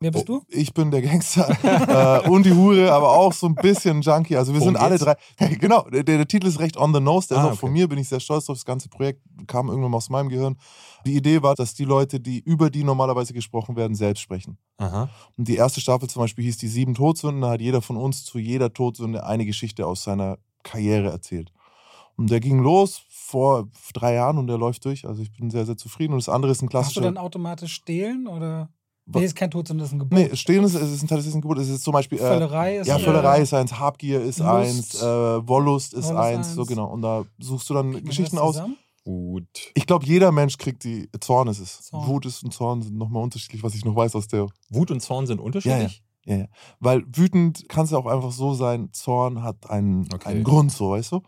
Wer bist du? Ich bin der Gangster äh, und die Hure, aber auch so ein bisschen Junkie. Also wir Worum sind alle geht's? drei. genau, der, der Titel ist recht on the nose. Der Ah, ist auch okay. von mir, bin ich sehr stolz drauf. Das ganze Projekt kam irgendwann mal aus meinem Gehirn. Die Idee war, dass die Leute, die über die normalerweise gesprochen werden, selbst sprechen. Aha. Und die erste Staffel zum Beispiel hieß die sieben Todsünden. Da hat jeder von uns zu jeder Todsünde eine Geschichte aus seiner Karriere erzählt. Und der ging los vor drei Jahren und der läuft durch. Also ich bin sehr, sehr zufrieden. Und das andere ist ein Hast du klassischer. dann automatisch stehlen oder? Was? Nee, ist kein Tod, sondern das ist ein Gebot. Nee, stehen ist, es ist ein tatsächlich ein Gebot. Es ist zum Beispiel. Äh, Völlerei ist ja, äh, Völlerei ist eins, Habgier ist Lust. eins, äh, Wollust ist Wollust eins, so eins. genau. Und da suchst du dann kriegt man Geschichten das aus. zusammen? Gut. Ich glaube, jeder Mensch kriegt die. Zorn ist es. Zorn. Wut ist und Zorn sind nochmal unterschiedlich, was ich noch weiß aus der. Wut und Zorn sind unterschiedlich? Ja, ja. Weil wütend kann es ja auch einfach so sein, Zorn hat einen, Okay. einen Grund, so, weißt du?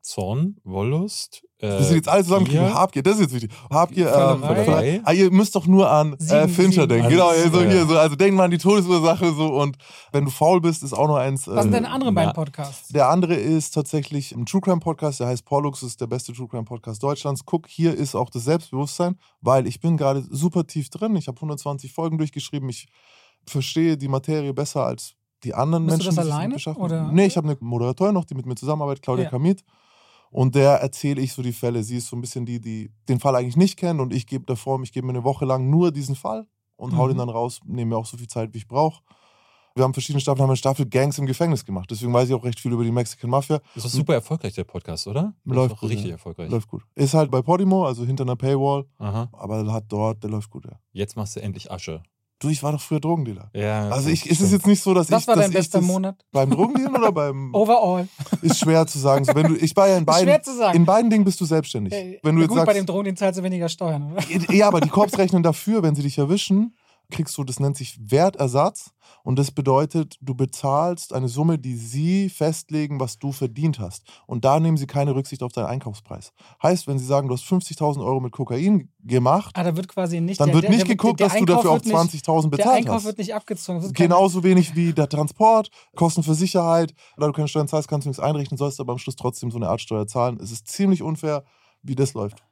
Zorn, Wollust. Äh, Das sind jetzt alle zusammenkriegen. Gier. Habgier, das ist jetzt wichtig. Habgier, ähm. Völlerei. Ah, ihr müsst doch nur an äh, Fincher denken. Also, Genau, also, ja. hier, so, also denk mal an die Todesursache so und wenn du faul bist, ist auch noch eins. Was sind äh, deine anderen beiden Podcasts? Der andere ist tatsächlich ein True Crime Podcast, der heißt Pollux, ist der beste True Crime Podcast Deutschlands. Guck, hier ist auch das Selbstbewusstsein, weil ich bin gerade super tief drin. Ich habe 120 Folgen durchgeschrieben. Ich verstehe die Materie besser als die anderen Bist du Menschen. das die sich damit alleine, oder? Nee, ich habe eine Moderatorin noch, die mit mir zusammenarbeitet, Claudia Ja. Kamit. Und der erzähle ich so die Fälle. Sie ist so ein bisschen die, die den Fall eigentlich nicht kennt und ich gebe der Form, ich gebe mir eine Woche lang nur diesen Fall und hau Mhm. den dann raus, nehme mir auch so viel Zeit, wie ich brauche. Wir haben verschiedene Staffeln, haben eine Staffel Gangs im Gefängnis gemacht. Deswegen weiß ich auch recht viel über die Mexican Mafia. Das ist super erfolgreich, der Podcast, oder? Das Läuft gut, richtig ja. erfolgreich. Läuft gut. Ist halt bei Podimo, also hinter einer Paywall, Aha. aber hat dort, der läuft gut, ja. Jetzt machst du endlich Asche. Du, ich war doch früher Drogendealer. Ja. Also das ich, es ist stimmt. jetzt nicht so, dass Was ich. war dass dein ich bester das Monat? Beim Drogendealen oder beim. Overall. Ist schwer zu sagen. So, wenn du, ich war ja in Ist beiden. schwer zu sagen. In beiden Dingen bist du selbstständig. Äh, Wenn du na jetzt gut, bei dem sagst. Drogen, den zahlst du weniger Steuern, oder? Ja, aber die Korps rechnen dafür, wenn sie dich erwischen, kriegst du, das nennt sich Wertersatz. Und das bedeutet, du bezahlst eine Summe, die sie festlegen, was du verdient hast. Und da nehmen sie keine Rücksicht auf deinen Einkaufspreis. Heißt, wenn sie sagen, du hast 50.000 Euro mit Kokain gemacht, Ah, da wird quasi nicht. dann der, wird nicht der, geguckt, der dass du dafür auch wird nicht- 20.000 Der bezahlt Einkauf hast. wird nicht abgezogen. Kein- Genauso wenig wie der Transport, Kosten für Sicherheit. Da du keine Steuern zahlst, kannst du nichts einrichten, sollst aber am Schluss trotzdem so eine Art Steuer zahlen. Es ist ziemlich unfair, wie das läuft.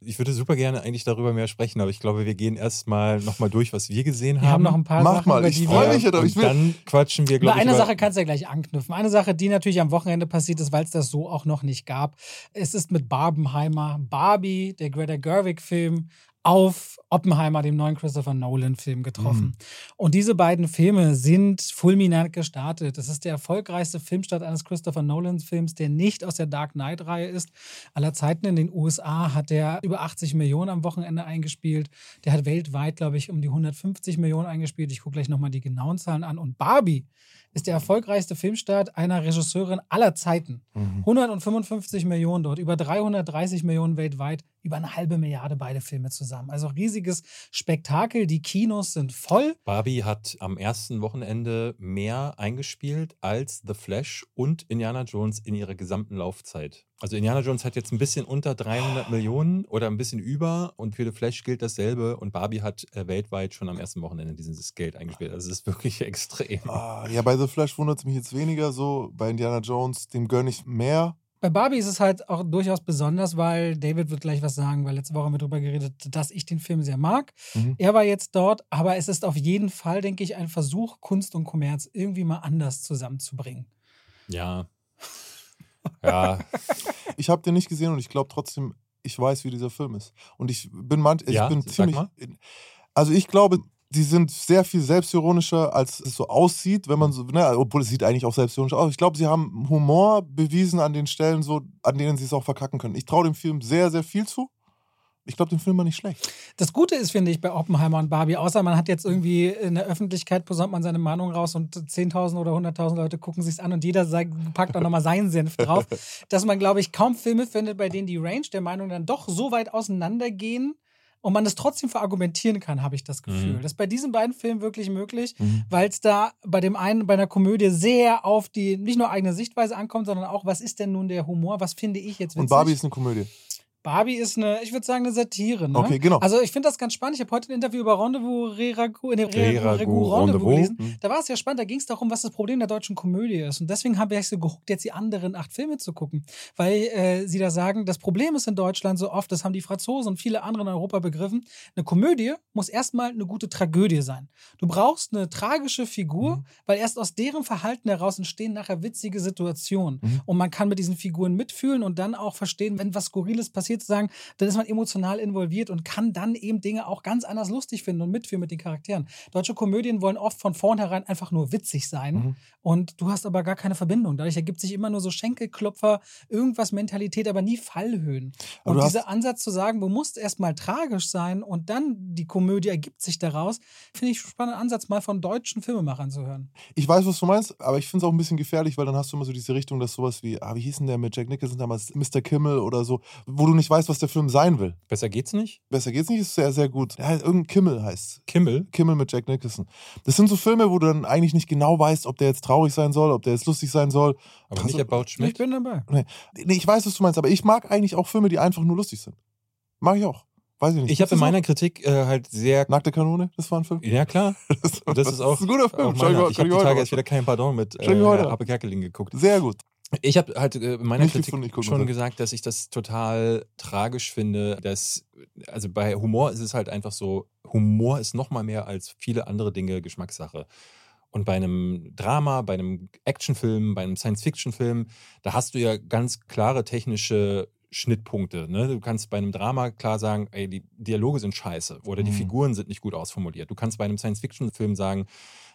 Ich würde super gerne eigentlich darüber mehr sprechen, aber ich glaube, wir gehen erstmal nochmal durch, was wir gesehen haben. Wir haben noch ein paar Mach Sachen, mal, über ich die freu wir. mich ja drauf. Und Ich will- dann quatschen wir, glaube ich, eine über, Sache kannst du ja gleich anknüpfen. Eine Sache, die natürlich am Wochenende passiert ist, weil es das so auch noch nicht gab. Es ist mit Barbenheimer, Barbie, der Greta Gerwig-Film, auf Oppenheimer, dem neuen Christopher Nolan-Film, getroffen. Mhm. Und diese beiden Filme sind fulminant gestartet. Das ist der erfolgreichste Filmstart eines Christopher Nolan-Films, der nicht aus der Dark Knight-Reihe ist. Aller Zeiten in den USA hat der über 80 Millionen am Wochenende eingespielt. Der hat weltweit, glaube ich, um die 150 Millionen eingespielt. Ich gucke gleich nochmal die genauen Zahlen an. Und Barbie ist der erfolgreichste Filmstart einer Regisseurin aller Zeiten. 155 Millionen dort, über 330 Millionen weltweit, über eine halbe Milliarde beide Filme zusammen. Also riesiges Spektakel. Die Kinos sind voll. Barbie hat am ersten Wochenende mehr eingespielt als The Flash und Indiana Jones in ihrer gesamten Laufzeit. Also Indiana Jones hat jetzt ein bisschen unter 300 Millionen oder ein bisschen über und für The Flash gilt dasselbe und Barbie hat äh, weltweit schon am ersten Wochenende dieses Geld eingespielt. Also es ist wirklich extrem. Ah, ja, bei The Flash wundert es mich jetzt weniger so. Bei Indiana Jones, dem gönne ich mehr, Bei Barbie ist es halt auch durchaus besonders, weil David wird gleich was sagen, weil letzte Woche haben wir darüber geredet, dass ich den Film sehr mag. Mhm. Er war jetzt dort, aber es ist auf jeden Fall, denke ich, ein Versuch, Kunst und Kommerz irgendwie mal anders zusammenzubringen. Ja. Ja, Ich habe den nicht gesehen und ich glaube trotzdem, ich weiß, wie dieser Film ist. Und ich bin manch, ich Ja, bin ziemlich. mal. Also ich glaube, die sind sehr viel selbstironischer, als es so aussieht, wenn man so, ne, obwohl es sieht eigentlich auch selbstironisch aus. Ich glaube, sie haben Humor bewiesen an den Stellen, so, an denen sie es auch verkacken können. Ich traue dem Film sehr, sehr viel zu. Ich glaube, den Film war nicht schlecht. Das Gute ist, finde ich, bei Oppenheimer und Barbie, außer man hat jetzt irgendwie in der Öffentlichkeit posaunt man seine Meinung raus und 10.000 oder 100.000 Leute gucken sich's an und jeder sagt, packt auch nochmal seinen Senf drauf, dass man, glaube ich, kaum Filme findet, bei denen die Range der Meinung dann doch so weit auseinandergehen und man es trotzdem verargumentieren kann, habe ich das Gefühl. Mhm. Das ist bei diesen beiden Filmen wirklich möglich, Mhm. weil es da bei dem einen, bei einer Komödie sehr auf die nicht nur eigene Sichtweise ankommt, sondern auch, was ist denn nun der Humor, was finde ich jetzt witzig. Und Barbie ist eine Komödie. Barbie ist eine, ich würde sagen, eine Satire. Ne? Okay, genau. Also ich finde das ganz spannend. Ich habe heute ein Interview über Rendezvous, Reragu, nee, Reragu, Rendezvous Rendezvous. gelesen. Mhm. Da war es ja spannend, da ging es darum, was das Problem der deutschen Komödie ist. Und deswegen habe ich so gehuckt, jetzt die anderen acht Filme zu gucken. Weil äh, sie da sagen, das Problem ist in Deutschland so oft, das haben die Franzosen und viele andere in Europa begriffen, eine Komödie muss erstmal eine gute Tragödie sein. Du brauchst eine tragische Figur, Mhm. weil erst aus deren Verhalten heraus entstehen nachher witzige Situationen. Mhm. Und man kann mit diesen Figuren mitfühlen und dann auch verstehen, wenn was Skurriles passiert, zu sagen, dann ist man emotional involviert und kann dann eben Dinge auch ganz anders lustig finden und mitfühlen mit den Charakteren. Deutsche Komödien wollen oft von vornherein einfach nur witzig sein Mhm. und du hast aber gar keine Verbindung. Dadurch ergibt sich immer nur so Schenkelklopfer, irgendwas Mentalität, aber nie Fallhöhen. Aber Und dieser Ansatz zu sagen, du musst erstmal tragisch sein und dann die Komödie ergibt sich daraus, finde ich einen spannenden Ansatz, mal von deutschen Filmemachern zu hören. Ich weiß, was du meinst, aber ich finde es auch ein bisschen gefährlich, weil dann hast du immer so diese Richtung, dass sowas wie, ah, wie hieß denn der mit Jack Nicholson damals, Mr. Kimmel oder so, wo du nicht weißt, was der Film sein will. besser geht's nicht. Besser geht's nicht, ist sehr, sehr gut. Ja, irgendein Kimmel heißt Kimmel. Kimmel mit Jack Nicholson. Das sind so Filme, wo du dann eigentlich nicht genau weißt, ob der jetzt traurig sein soll, ob der jetzt lustig sein soll. Aber Also, nicht About Ich Schmidt. bin dabei. Nee, ich weiß, was du meinst, aber ich mag eigentlich auch Filme, die einfach nur lustig sind. Mag ich auch. Weiß ich nicht. Ich habe Ist in das meiner Kritik äh, halt sehr. auch? Nackte Kanone, das war ein Film. Ja, klar. Das, das ist auch. ein guter Film. auch ich meiner. Ich habe die heute Tage jetzt wieder kein Pardon mit ich äh. Habe Kerkeling geguckt. Sehr gut. Ich habe halt äh, in meiner Nicht Kritik schon gesagt, dass ich das total tragisch finde, dass, also bei Humor ist es halt einfach so, Humor ist noch mal mehr als viele andere Dinge Geschmackssache. Und bei einem Drama, bei einem Actionfilm, bei einem Science-Fiction-Film, da hast du ja ganz klare technische Schnittpunkte. Ne? Du kannst bei einem Drama klar sagen, ey, die Dialoge sind scheiße oder die Mhm. Figuren sind nicht gut ausformuliert. Du kannst bei einem Science-Fiction-Film sagen,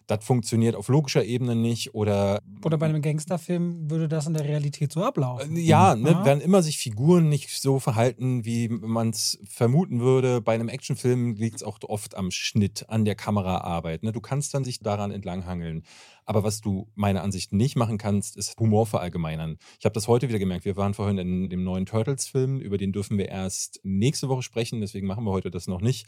das funktioniert auf logischer Ebene nicht oder Oder bei einem Gangsterfilm würde das in der Realität so ablaufen. äh, Ja, ne, werden immer sich Figuren nicht so verhalten, wie man es vermuten würde. Bei einem Actionfilm liegt es auch oft am Schnitt, an der Kameraarbeit. Ne? Du kannst dann sich daran entlanghangeln. Aber was du meiner Ansicht nicht machen kannst, ist Humor verallgemeinern. Ich habe das heute wieder gemerkt. Wir waren vorhin in dem neuen Turtles-Film, über den dürfen wir erst nächste Woche sprechen, deswegen machen wir heute das noch nicht.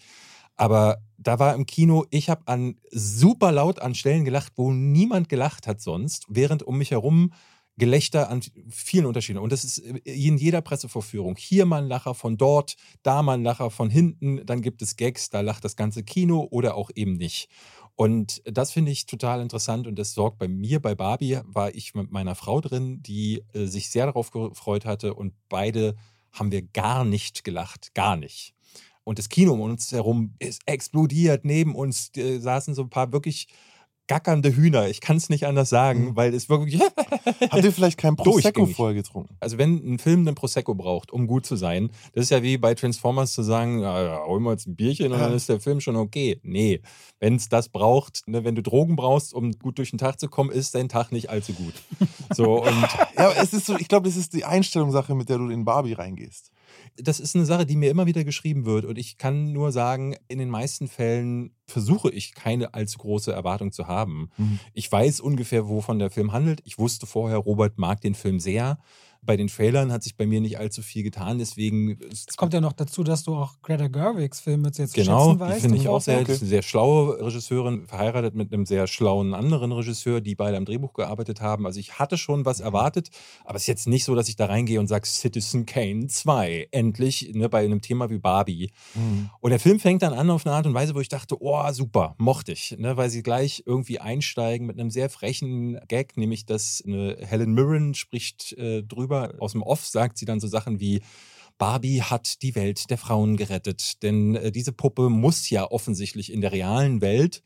Aber da war im Kino, ich habe an super laut an Stellen gelacht, wo niemand gelacht hat sonst, während um mich herum Gelächter an vielen Unterschieden. Und das ist in jeder Pressevorführung. Hier mal ein Lacher von dort, da mal ein Lacher von hinten, dann gibt es Gags, da lacht das ganze Kino oder auch eben nicht. Und das finde ich total interessant und das sorgt bei mir, bei Barbie war ich mit meiner Frau drin, die äh, sich sehr darauf gefreut hatte und beide haben wir gar nicht gelacht, gar nicht. Und das Kino um uns herum ist explodiert. Neben uns äh, saßen so ein paar wirklich gackernde Hühner. Ich kann es nicht anders sagen, Mhm. weil es wirklich. Habt ihr vielleicht kein Prosecco vorher getrunken? Also wenn ein Film einen Prosecco braucht, um gut zu sein, das ist ja wie bei Transformers zu sagen, ja, holen wir jetzt ein Bierchen und dann Ja. ist der Film schon okay. Nee, wenn es das braucht, ne, wenn du Drogen brauchst, um gut durch den Tag zu kommen, ist dein Tag nicht allzu gut. So und Ja, aber es ist so, ich glaube, das ist die Einstellungssache, mit der du in Barbie reingehst. Das ist eine Sache, die mir immer wieder geschrieben wird. Und ich kann nur sagen, in den meisten Fällen versuche ich keine allzu große Erwartung zu haben. Mhm. Ich weiß ungefähr, wovon der Film handelt. Ich wusste vorher, Robert mag den Film sehr. Bei den Trailern hat sich bei mir nicht allzu viel getan, deswegen Es kommt ja noch dazu, dass du auch Greta Gerwigs Filme jetzt Genau, schätzen weißt. finde im ich auch sehr, eine sehr schlaue Regisseurin, verheiratet mit einem sehr schlauen anderen Regisseur, die beide am Drehbuch gearbeitet haben. Also ich hatte schon was erwartet, aber es ist jetzt nicht so, dass ich da reingehe und sage, Citizen Kane 2, endlich, ne, bei einem Thema wie Barbie. Mhm. Und der Film fängt dann an auf eine Art und Weise, wo ich dachte, oh, super, mochte ich, ne, weil sie gleich irgendwie einsteigen mit einem sehr frechen Gag, nämlich dass eine Helen Mirren spricht äh, drüber gegenüber. Aus dem Off sagt sie dann so Sachen wie, Barbie hat die Welt der Frauen gerettet. Denn äh, diese Puppe muss ja offensichtlich in der realen Welt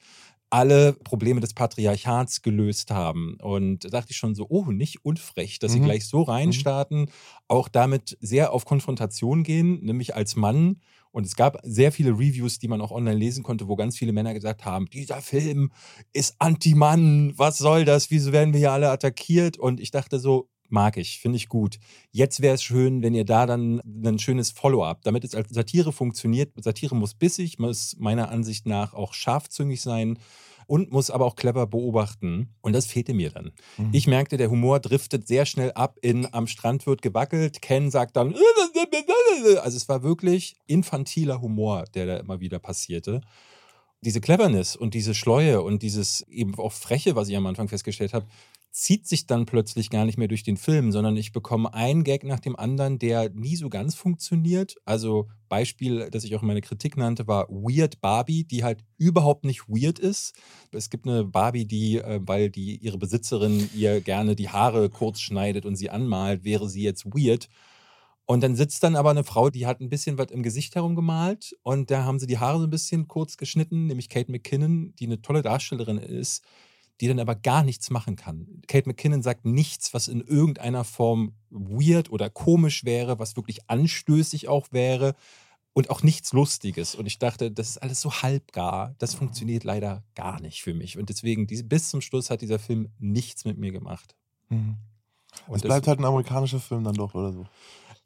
alle Probleme des Patriarchats gelöst haben. Und da dachte ich schon so, oh, nicht unfrech, dass sie Mhm. gleich so reinstarten, auch damit sehr auf Konfrontation gehen, nämlich als Mann. Und es gab sehr viele Reviews, die man auch online lesen konnte, wo ganz viele Männer gesagt haben, dieser Film ist Anti-Mann, was soll das, wieso werden wir hier alle attackiert? Und ich dachte so, mag ich, finde ich gut. Jetzt wäre es schön, wenn ihr da dann ein schönes Follow-up, damit es als Satire funktioniert. Satire muss bissig, muss meiner Ansicht nach auch scharfzüngig sein und muss aber auch clever beobachten. Und das fehlte mir dann. Mhm. Ich merkte, der Humor driftet sehr schnell ab in am Strand wird gewackelt. Ken sagt dann, also es war wirklich infantiler Humor, der da immer wieder passierte. Diese Cleverness und diese Schleue und dieses eben auch Freche, was ich am Anfang festgestellt habe, zieht sich dann plötzlich gar nicht mehr durch den Film, sondern ich bekomme einen Gag nach dem anderen, der nie so ganz funktioniert. Also Beispiel, das ich auch in meiner Kritik nannte, war Weird Barbie, die halt überhaupt nicht weird ist. Es gibt eine Barbie, die, äh, weil die ihre Besitzerin ihr gerne die Haare kurz schneidet und sie anmalt, wäre sie jetzt weird. Und dann sitzt dann aber eine Frau, die hat ein bisschen was im Gesicht herumgemalt und da haben sie die Haare so ein bisschen kurz geschnitten, nämlich Kate McKinnon, die eine tolle Darstellerin ist, die dann aber gar nichts machen kann. Kate McKinnon sagt nichts, was in irgendeiner Form weird oder komisch wäre, was wirklich anstößig auch wäre und auch nichts Lustiges. Und ich dachte, das ist alles so halbgar. Das funktioniert leider gar nicht für mich. Und deswegen, bis zum Schluss hat dieser Film nichts mit mir gemacht. Mhm. Und Es bleibt halt ein amerikanischer Film dann doch oder so.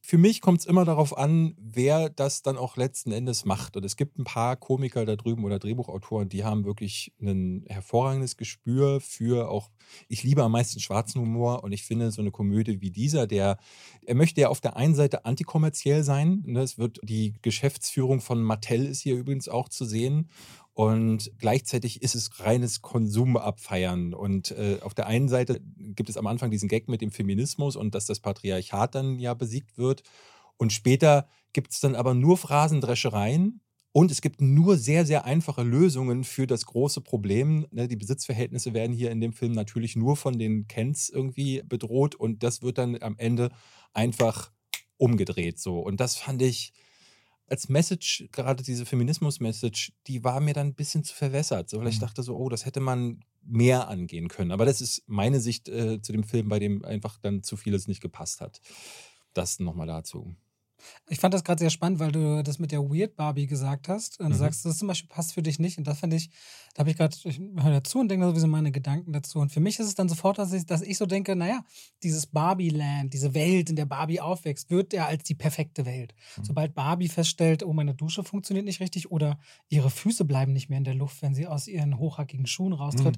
Für mich kommt es immer darauf an, wer das dann auch letzten Endes macht. Und es gibt ein paar Komiker da drüben oder Drehbuchautoren, die haben wirklich ein hervorragendes Gespür für auch, ich liebe am meisten schwarzen Humor und ich finde so eine Komödie wie dieser, der, er möchte ja auf der einen Seite antikommerziell sein. Ne? Es wird die Geschäftsführung von Mattel ist hier übrigens auch zu sehen. Und gleichzeitig ist es reines Konsumabfeiern. Und äh, auf der einen Seite gibt es am Anfang diesen Gag mit dem Feminismus und dass das Patriarchat dann ja besiegt wird. Und später gibt es dann aber nur Phrasendreschereien und es gibt nur sehr, sehr einfache Lösungen für das große Problem. Ne, Die Besitzverhältnisse werden hier in dem Film natürlich nur von den Kents irgendwie bedroht und das wird dann am Ende einfach umgedreht so. Und das fand ich als Message, gerade diese Feminismus-Message, die war mir dann ein bisschen zu verwässert. So, weil ich Mhm. dachte so, oh, das hätte man mehr angehen können. Aber das ist meine Sicht äh, zu dem Film, bei dem einfach dann zu vieles nicht gepasst hat. Das nochmal dazu. Ich fand das gerade sehr spannend, weil du das mit der Weird Barbie gesagt hast. Und du Mhm. sagst, das zum Beispiel passt für dich nicht. Und das fand ich, da habe ich gerade, ich höre dazu und denke sowieso meine Gedanken dazu. Und für mich ist es dann sofort, dass ich, dass ich so denke, naja, dieses Barbie-Land, diese Welt, in der Barbie aufwächst, wird ja als die perfekte Welt. Mhm. Sobald Barbie feststellt, oh, meine Dusche funktioniert nicht richtig oder ihre Füße bleiben nicht mehr in der Luft, wenn sie aus ihren hochhackigen Schuhen raustritt,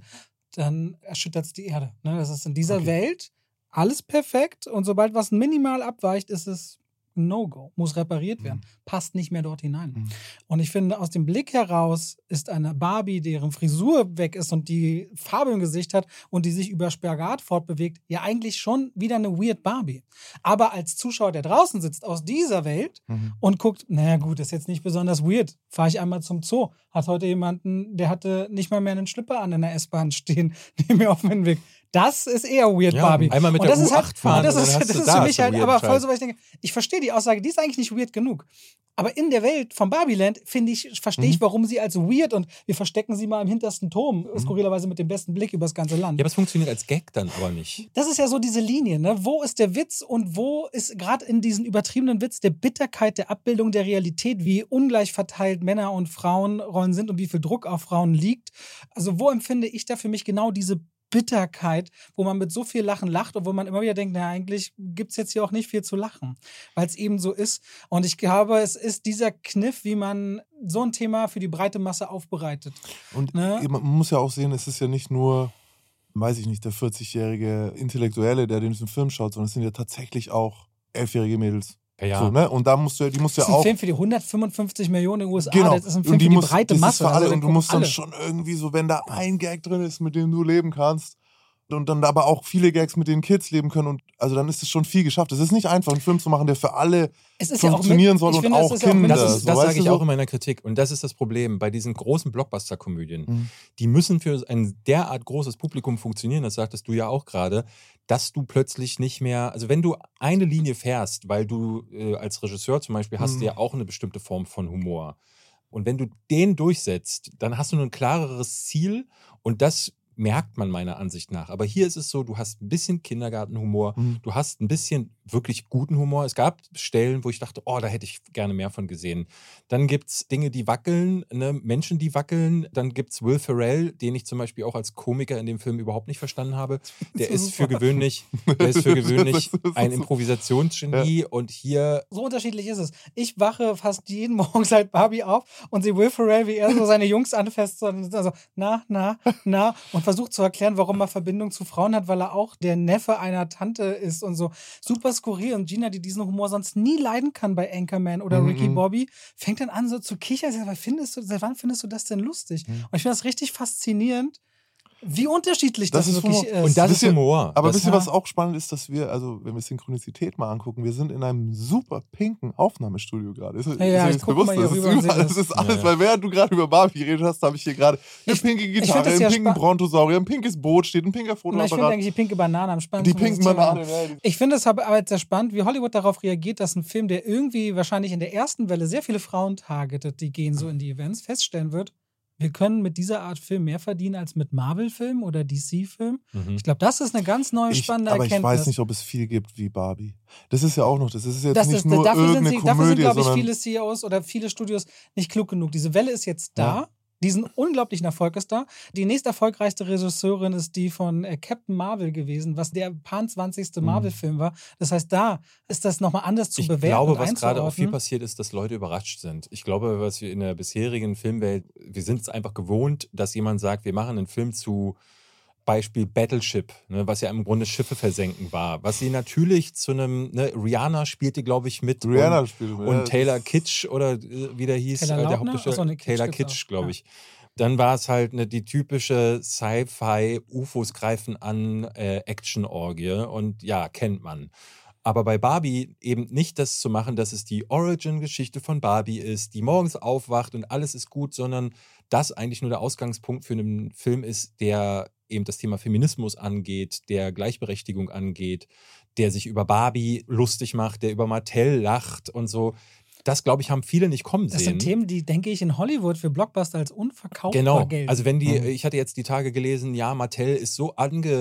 dann erschüttert es die Erde. Ne? Das ist in dieser Okay. Welt alles perfekt und sobald was minimal abweicht, ist es No-Go, muss repariert werden, passt nicht mehr dort hinein. Mhm. Und ich finde, aus dem Blick heraus ist eine Barbie, deren Frisur weg ist und die Farbe im Gesicht hat und die sich über Spagat fortbewegt, ja eigentlich schon wieder eine weird Barbie. Aber als Zuschauer, der draußen sitzt, aus dieser Welt Mhm. und guckt, naja gut, ist jetzt nicht besonders weird. Fahre ich einmal zum Zoo. Hat heute jemanden, der hatte nicht mal mehr einen Schlipper an in der S-Bahn stehen, neben mir auf dem Hinweg. Das ist eher weird, Ja, Barbie. einmal mit und der das ist U8 halt, fahren das ist, das ist da für mich halt aber voll so, weil ich denke, ich verstehe die Aussage, die ist eigentlich nicht weird genug. Aber in der Welt von Barbieland, finde ich, verstehe ich, Mhm. warum sie als weird und wir verstecken sie mal im hintersten Turm, skurrilerweise mit dem besten Blick übers ganze Land. Ja, aber es funktioniert als Gag dann aber nicht. Das ist ja so diese Linie, ne? Wo ist der Witz und wo ist gerade in diesen übertriebenen Witz der Bitterkeit der Abbildung der Realität, wie ungleich verteilt Männer und Frauenrollen sind und wie viel Druck auf Frauen liegt? Also, wo empfinde ich da für mich genau diese Bitterkeit, wo man mit so viel Lachen lacht und wo man immer wieder denkt, na, eigentlich gibt es jetzt hier auch nicht viel zu lachen, weil es eben so ist. Und ich glaube, es ist dieser Kniff, wie man so ein Thema für die breite Masse aufbereitet. Und Ne? man muss ja auch sehen, es ist ja nicht nur, weiß ich nicht, der 40-jährige Intellektuelle, der diesen Film schaut, sondern es sind ja tatsächlich auch elfjährige Mädels. Ja, So, ne? Und da musst du, die musst du Das ja ist ein auch. Film für die 155 Millionen in den USA. Genau. Das ist ein Film und die für die muss, breite das Masse. Ist für alle, Also, und du den musst gucken dann alle. schon irgendwie so, wenn da ein Gag drin ist, mit dem du leben kannst, und dann aber auch viele Gags, mit denen Kids leben können und also dann ist es schon viel geschafft. Es ist nicht einfach, einen Film zu machen, der für alle ist ja mit, funktionieren soll und finde, auch das Kinder. Das, ist, so, das weißt sage ich so. auch in meiner Kritik. Und das ist das Problem. Bei diesen großen Blockbuster-Komödien, Mhm. die müssen für ein derart großes Publikum funktionieren, das sagtest du ja auch gerade, dass du plötzlich nicht mehr, also wenn du eine Linie fährst, weil du äh, als Regisseur zum Beispiel hast Mhm. ja auch eine bestimmte Form von Humor. Und wenn du den durchsetzt, dann hast du ein klareres Ziel und das merkt man meiner Ansicht nach. Aber hier ist es so, du hast ein bisschen Kindergartenhumor, Mhm. du hast ein bisschen wirklich guten Humor. Es gab Stellen, wo ich dachte, oh, da hätte ich gerne mehr von gesehen. Dann gibt es Dinge, die wackeln, ne? Menschen, die wackeln. Dann gibt es Will Ferrell, den ich zum Beispiel auch als Komiker in dem Film überhaupt nicht verstanden habe. Der ist für gewöhnlich, der ist für gewöhnlich ein Improvisationsgenie und hier So unterschiedlich ist es. Ich wache fast jeden Morgen seit Barbie auf und sehe Will Ferrell, wie er so seine Jungs anfasst also na, na, na und versucht zu erklären, warum er Verbindung zu Frauen hat, weil er auch der Neffe einer Tante ist und so. Super skurril. Und Gina, die diesen Humor sonst nie leiden kann bei Anchorman oder Mhm, Ricky mhm. Bobby, fängt dann an so zu kichern. Sie sagt, "Was findest du, seit wann findest du das denn lustig? Mhm. Und ich finde das richtig faszinierend, wie unterschiedlich Das das, ist wirklich Humor. ist. und das Wisst ist Humor. Aber das, wisst ihr, ja. was auch spannend ist, dass wir, also wenn wir Synchronizität mal angucken, wir sind in einem super pinken Aufnahmestudio gerade. Ist, ist ja, euch ich bewusst? mal hier das ist überall, das. ist alles, Ja, ja. weil während du gerade über Barbie geredet hast, habe ich hier gerade eine Ich- pinke Gitarre, einen ja pinken Brontosaurier, ein pinkes Boot steht, ein pinker Na, ich finde Fotoapparat. eigentlich die pinke Banane am Die spannendsten. pinken das Thema. Bananen. ja, die- Ich finde es aber aber jetzt sehr spannend, wie Hollywood darauf reagiert, dass ein Film, der irgendwie wahrscheinlich in der ersten Welle sehr viele Frauen targetet, die gehen so in die Events, feststellen wird, wir können mit dieser Art Film mehr verdienen als mit Marvel-Filmen oder DC-Filmen. Mhm. Ich glaube, das ist eine ganz neue, Ich, spannende aber ich Erkenntnis. weiß nicht, ob es viel gibt wie Barbie. Das ist ja auch noch, das ist jetzt das nicht ist, nur dafür sind, irgendeine sie, dafür sind, Komödie, glaube ich, viele CEOs oder viele Studios nicht klug genug. Diese Welle ist jetzt da. Ja. Diesen unglaublichen Erfolg ist da. Die nächst erfolgreichste Regisseurin ist die von äh, Captain Marvel gewesen, was der paar 20. Mhm. Marvel-Film war. Das heißt, da ist das nochmal anders zu Ich bewerten. glaube, und was gerade auch viel passiert ist, dass Leute überrascht sind. Ich glaube, was wir in der bisherigen Filmwelt, wir sind es einfach gewohnt, dass jemand sagt, wir machen einen Film zu Beispiel Battleship, ne, was ja im Grunde Schiffe versenken war. Was sie natürlich zu einem, ne, Rihanna spielte, glaube ich, mit. Rihanna und, spielt mit. und ja, Taylor Kitsch oder äh, wie der hieß, Taylor äh, der? Hauptdarsteller. Achso, ne, Kitsch Taylor Kitsch, glaube ja. ich. Dann war es halt ne, die typische Sci-Fi, UFOs greifen an, äh, Action-Orgie und ja, kennt man. Aber bei Barbie eben nicht das zu machen, dass es die Origin-Geschichte von Barbie ist, die morgens aufwacht und alles ist gut, sondern das eigentlich nur der Ausgangspunkt für einen Film ist, der eben das Thema Feminismus angeht, der Gleichberechtigung angeht, der sich über Barbie lustig macht, der über Mattel lacht und so. Das, glaube ich, haben viele nicht kommen Das sehen. sind Themen, die, denke ich, in Hollywood für Blockbuster als unverkaufbar Genau. gelten. Also wenn die, Mhm. ich hatte jetzt die Tage gelesen, ja, Mattel ist so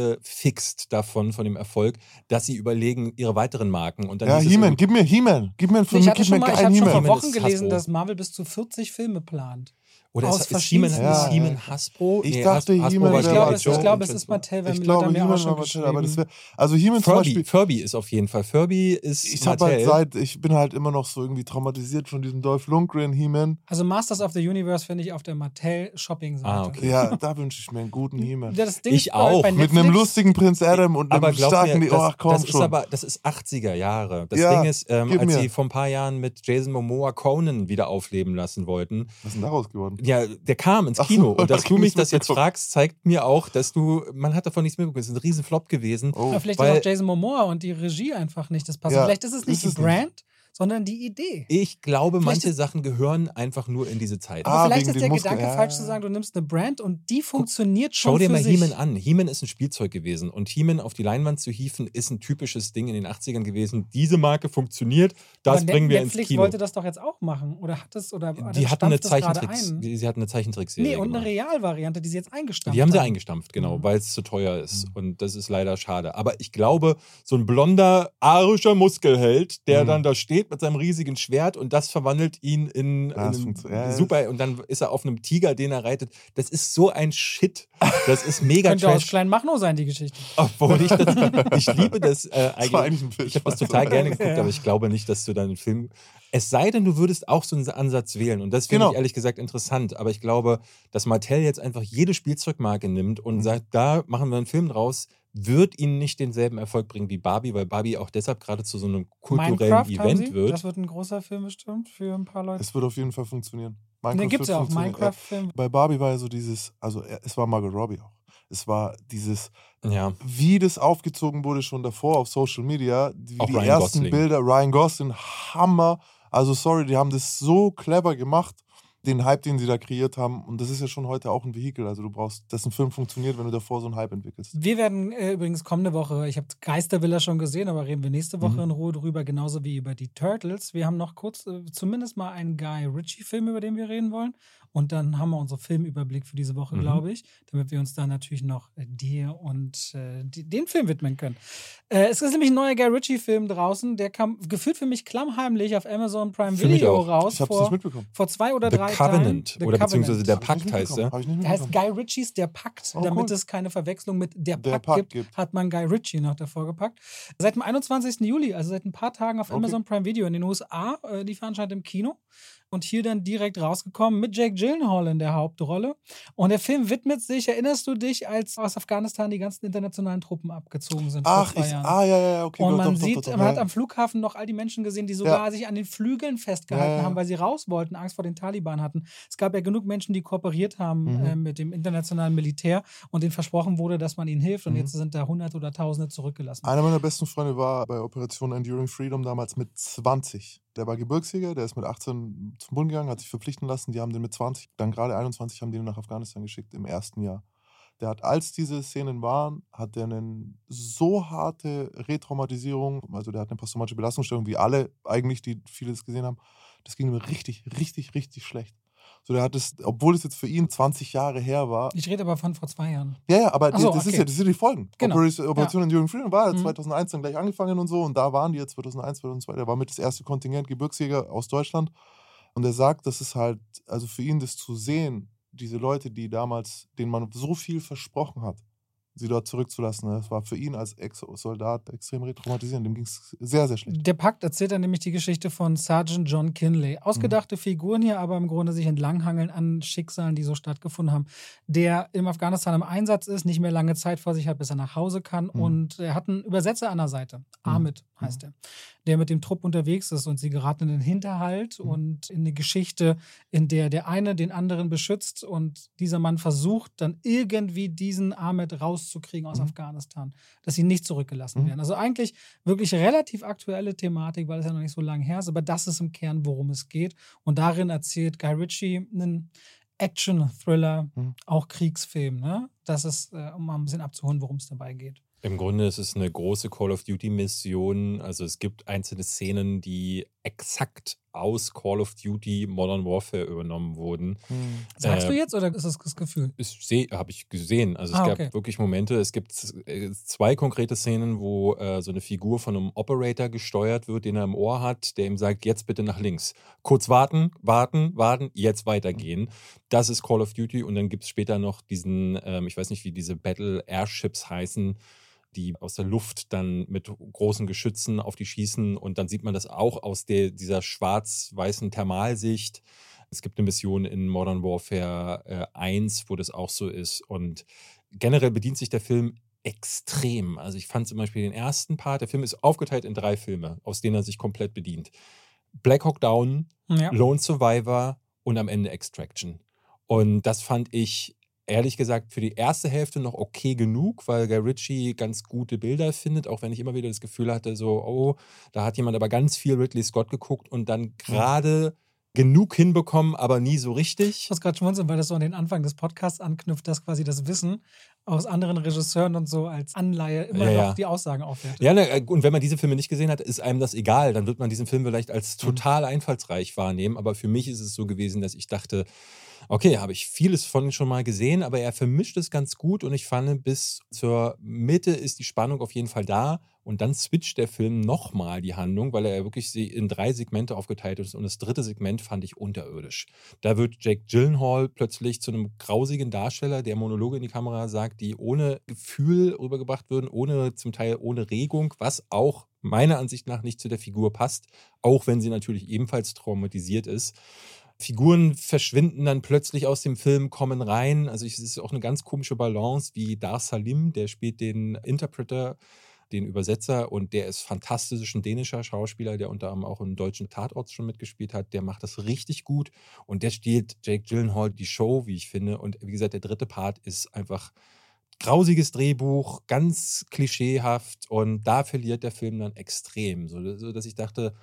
angefixt davon, von dem Erfolg, dass sie überlegen, ihre weiteren Marken. Und dann Ja, He-Man, gib mir He-Man. Gib mir einen Nee, Film, ich gib hatte schon mal, ich hatte schon vor Wochen ist gelesen, Hasbro. dass Marvel bis zu 40 Filme plant. Oder aus ist, ist Ja, ist He-Man ja. Hasbro? Ich Nee, dachte, Has- Hasbro He-Man Ich glaube, es, ich glaube, es ist. Mattel, weil Ich glaube, Leute mir auch He-Man schon war Mattel, aber das wäre. Also He-Man zum Furby, Beispiel. Furby ist auf jeden Fall. Furby ist Ich habe halt Mattel. seit, ich bin halt immer noch so irgendwie traumatisiert von diesem Dolph Lundgren He-Man. Also Masters of the Universe finde ich auf der Mattel Shopping-Seite. Ah, okay. Ja, da wünsche ich mir einen guten He-Man. Ja, Ich ist auch. Bei Mit einem lustigen Prinz Adam und aber einem starken. mir, oh, das, komm das ist schon. aber, das ist 80er Jahre. Das Ja, Ding ist, ähm, als mir. sie vor ein paar Jahren mit Jason Momoa Conan wieder aufleben lassen wollten, Was ist denn daraus geworden? Ja, der kam ins Ach Kino. und dass du ich mich das jetzt fragst, zeigt mir auch, dass du, man hat davon nichts mitbekommen. Es ist ein riesen Flop gewesen. Oh. Aber vielleicht Weil- ist auch Jason Momoa und die Regie einfach nicht das Passende. Ja, vielleicht ist es nicht ist die es nicht. Sondern die Idee. Ich glaube, Vielleicht manche ist- Sachen gehören einfach nur in diese Zeit. Ah, Aber vielleicht wegen ist der Muskeln, Gedanke ja. falsch zu sagen, du nimmst eine Brand und die funktioniert schon Schau dir mal. He-Man an. He-Man ist ein Spielzeug gewesen. Und He-Man auf die Leinwand zu hieven, ist ein typisches Ding in den 80ern gewesen. Diese Marke funktioniert, das Aber bringen wir Netflix ins Kino. wollte das doch jetzt auch machen. Oder hat es, oder die hatten eine Zeichentricks, ein? die, sie hatten eine Zeichentrickserie. Nee, und eine. Realvariante, die sie jetzt eingestampft Die haben sie haben. eingestampft, genau, Mhm. weil es zu teuer ist. Mhm. Und das ist leider schade. Aber ich glaube, so ein blonder, arischer Muskelheld, der Mhm. dann da steht mit seinem riesigen Schwert und das verwandelt ihn in, Ja, das in einen das- super. Und dann ist er auf einem Tiger, den er reitet. Das ist so ein Shit. Das ist mega Könnte aus trash. Klein Machno sein, die Geschichte. Obwohl ich das, ich liebe das äh, Das eigentlich. Film. Ich habe das total gerne geguckt, Ja. aber ich glaube nicht, dass du dann einen Film. Es sei denn, du würdest auch so einen Ansatz wählen. Und das finde Genau. ich ehrlich gesagt interessant. Aber ich glaube, dass Mattel jetzt einfach jede Spielzeugmarke nimmt und Mhm. sagt, da machen wir einen Film draus, wird ihnen nicht denselben Erfolg bringen wie Barbie, weil Barbie auch deshalb gerade zu so einem kulturellen Minecraft haben Event sie. wird. Das wird ein großer Film bestimmt für ein paar Leute. Es wird auf jeden Fall funktionieren. Den gibt es ja auch. Minecraft-Film. Bei Barbie war ja so dieses, also es war Margot Robbie auch. Es war dieses, Ja. wie das aufgezogen wurde schon davor auf Social Media, wie Auch die Ryan ersten Gosling. Bilder, Ryan Gosling, Hammer. Also sorry, die haben das so clever gemacht, den Hype, den sie da kreiert haben. Und das ist ja schon heute auch ein Vehikel. Also du brauchst, dass ein Film funktioniert, wenn du davor so einen Hype entwickelst. Wir werden äh, übrigens kommende Woche, ich habe Geistervilla schon gesehen, aber reden wir nächste Woche Mhm. in Ruhe drüber, genauso wie über die Turtles. Wir haben noch kurz äh, zumindest mal einen Guy Ritchie-Film, über den wir reden wollen. Und dann haben wir unseren Filmüberblick für diese Woche, Mhm. glaube ich, damit wir uns dann natürlich noch äh, dir und äh, die, den Film widmen können. Äh, es ist nämlich ein neuer Guy Ritchie-Film draußen, der kam gefühlt für mich klammheimlich auf Amazon Prime Für Video raus Ich habe es vor, nicht mitbekommen. vor zwei oder The drei Covenant. Tagen. The Oder beziehungsweise der Pakt heißt er. Der heißt. Guy Ritchies Der Pakt, Oh, damit cool. es keine Verwechslung mit Der Der Pakt, Pakt gibt, gibt. hat man Guy Ritchie noch davor gepackt. Seit dem 21. Juli, also seit ein paar Tagen auf Okay. Amazon Prime Video in den USA, äh, lief anscheinend im Kino und hier dann direkt rausgekommen mit Jake Gyllenhaal in der Hauptrolle. Und der Film widmet sich, erinnerst du dich, als aus Afghanistan die ganzen internationalen Truppen abgezogen sind Ach, vor ich, ah, ja, ja, ja, okay. und man doch, sieht, doch, doch, man hat ja. am Flughafen noch all die Menschen gesehen, die sogar sich an den Flügeln festgehalten Ja, ja, ja. haben, weil sie raus wollten, Angst vor den Taliban hatten. Es gab ja genug Menschen, die kooperiert haben Mhm. äh, mit dem internationalen Militär und denen versprochen wurde, dass man ihnen hilft. Und Mhm. jetzt sind da Hunderte oder Tausende zurückgelassen. Einer meiner besten Freunde war bei Operation Enduring Freedom damals mit 20. Der war Gebirgsjäger, der ist mit 18 zum Bund gegangen, hat sich verpflichten lassen. Die haben den mit 20, dann gerade 21 haben die ihn nach Afghanistan geschickt im ersten Jahr. Der hat, als diese Szenen waren, hat er eine so harte Retraumatisierung, also der hat eine posttraumatische Belastungsstörung, wie alle eigentlich, die viele das gesehen haben. Das ging ihm richtig, richtig, richtig schlecht. So, der hat es, obwohl es jetzt für ihn 20 Jahre her war, Ich rede aber von vor zwei Jahren. ja, ja, aber so, das, ist okay. ja, das sind die Folgen. Genau. Operation, Operation Enduring Freedom war ja Mhm. 2001 dann gleich angefangen und so und da waren die jetzt 2001, 2002, der war mit das erste Kontingent Gebirgsjäger aus Deutschland und er sagt, das ist halt, also für ihn das zu sehen, diese Leute, die damals, denen man so viel versprochen hat, sie dort zurückzulassen, das war für ihn als Ex-Soldat extrem retraumatisierend, dem ging es sehr, sehr schlecht. Der Pakt erzählt dann nämlich die Geschichte von Sergeant John Kinley. Ausgedachte Figuren hier, aber im Grunde sich entlanghangeln an Schicksalen, die so stattgefunden haben. Der im Afghanistan im Einsatz ist, nicht mehr lange Zeit vor sich hat, bis er nach Hause kann. Mhm. Und er hat einen Übersetzer an der Seite. Ahmed heißt er. Der mit dem Trupp unterwegs ist und sie geraten in den Hinterhalt Mhm. und in eine Geschichte, in der der eine den anderen beschützt und dieser Mann versucht dann irgendwie diesen Ahmed rauszukriegen aus Mhm. Afghanistan, dass sie nicht zurückgelassen Mhm. werden. Also eigentlich wirklich relativ aktuelle Thematik, weil es ja noch nicht so lange her ist, aber das ist im Kern, worum es geht. Und darin erzählt Guy Ritchie einen Action-Thriller, Mhm. auch Kriegsfilm. Ne? Das ist, äh, um mal ein bisschen abzuholen, worum es dabei geht. Im Grunde ist es eine große Call of Duty-Mission. Also es gibt einzelne Szenen, die exakt aus Call of Duty Modern Warfare übernommen wurden. Mhm. Sagst Äh, du jetzt oder ist das das Gefühl? Habe ich gesehen. Also es Ah, gab okay. wirklich Momente. Es gibt äh, zwei konkrete Szenen, wo äh, so eine Figur von einem Operator gesteuert wird, den er im Ohr hat, der ihm sagt, jetzt bitte nach links. Kurz warten, warten, warten, jetzt weitergehen. Das ist Call of Duty. Und dann gibt es später noch diesen, ähm, ich weiß nicht, wie diese Battle Airships heißen, die aus der Luft dann mit großen Geschützen auf die schießen. Und dann sieht man das auch aus der, dieser schwarz-weißen Thermalsicht. Es gibt eine Mission in Modern Warfare äh, 1, wo das auch so ist. Und generell bedient sich der Film extrem. Also ich fand zum Beispiel den ersten Part, der Film ist aufgeteilt in drei Filme, aus denen er sich komplett bedient. Black Hawk Down, Ja. Lone Survivor und am Ende Extraction. Und das fand ich ehrlich gesagt für die erste Hälfte noch okay genug, weil Guy Ritchie ganz gute Bilder findet, auch wenn ich immer wieder das Gefühl hatte, so, oh, da hat jemand aber ganz viel Ridley Scott geguckt und dann gerade genug hinbekommen, aber nie so richtig. Ich muss gerade schmunzeln, weil das so an den Anfang des Podcasts anknüpft, dass quasi das Wissen aus anderen Regisseuren und so als Anleihe immer Ja, noch die Aussagen aufwertet. Ja, ne, und wenn man diese Filme nicht gesehen hat, ist einem das egal. Dann wird man diesen Film vielleicht als Mhm. total einfallsreich wahrnehmen. Aber für mich ist es so gewesen, dass ich dachte, okay, habe ich vieles von schon mal gesehen, aber er vermischt es ganz gut und ich fand, bis zur Mitte ist die Spannung auf jeden Fall da. Und dann switcht der Film nochmal die Handlung, weil er wirklich sie in drei Segmente aufgeteilt ist. Und das dritte Segment fand ich unterirdisch. Da wird Jake Gyllenhaal plötzlich zu einem grausigen Darsteller, der Monologe in die Kamera sagt, die ohne Gefühl rübergebracht würden, ohne zum Teil ohne Regung, was auch meiner Ansicht nach nicht zu der Figur passt, auch wenn sie natürlich ebenfalls traumatisiert ist. Figuren verschwinden dann plötzlich aus dem Film, kommen rein. Also es ist auch eine ganz komische Balance, wie Dar Salim, der spielt den Interpreter, den Übersetzer und der ist fantastisch, ein dänischer Schauspieler, der unter anderem auch im deutschen Tatort schon mitgespielt hat. Der macht das richtig gut und der stiehlt Jake Gyllenhaal die Show, wie ich finde. Und wie gesagt, der dritte Part ist einfach grausiges Drehbuch, ganz klischeehaft und da verliert der Film dann extrem. So, dass ich dachte,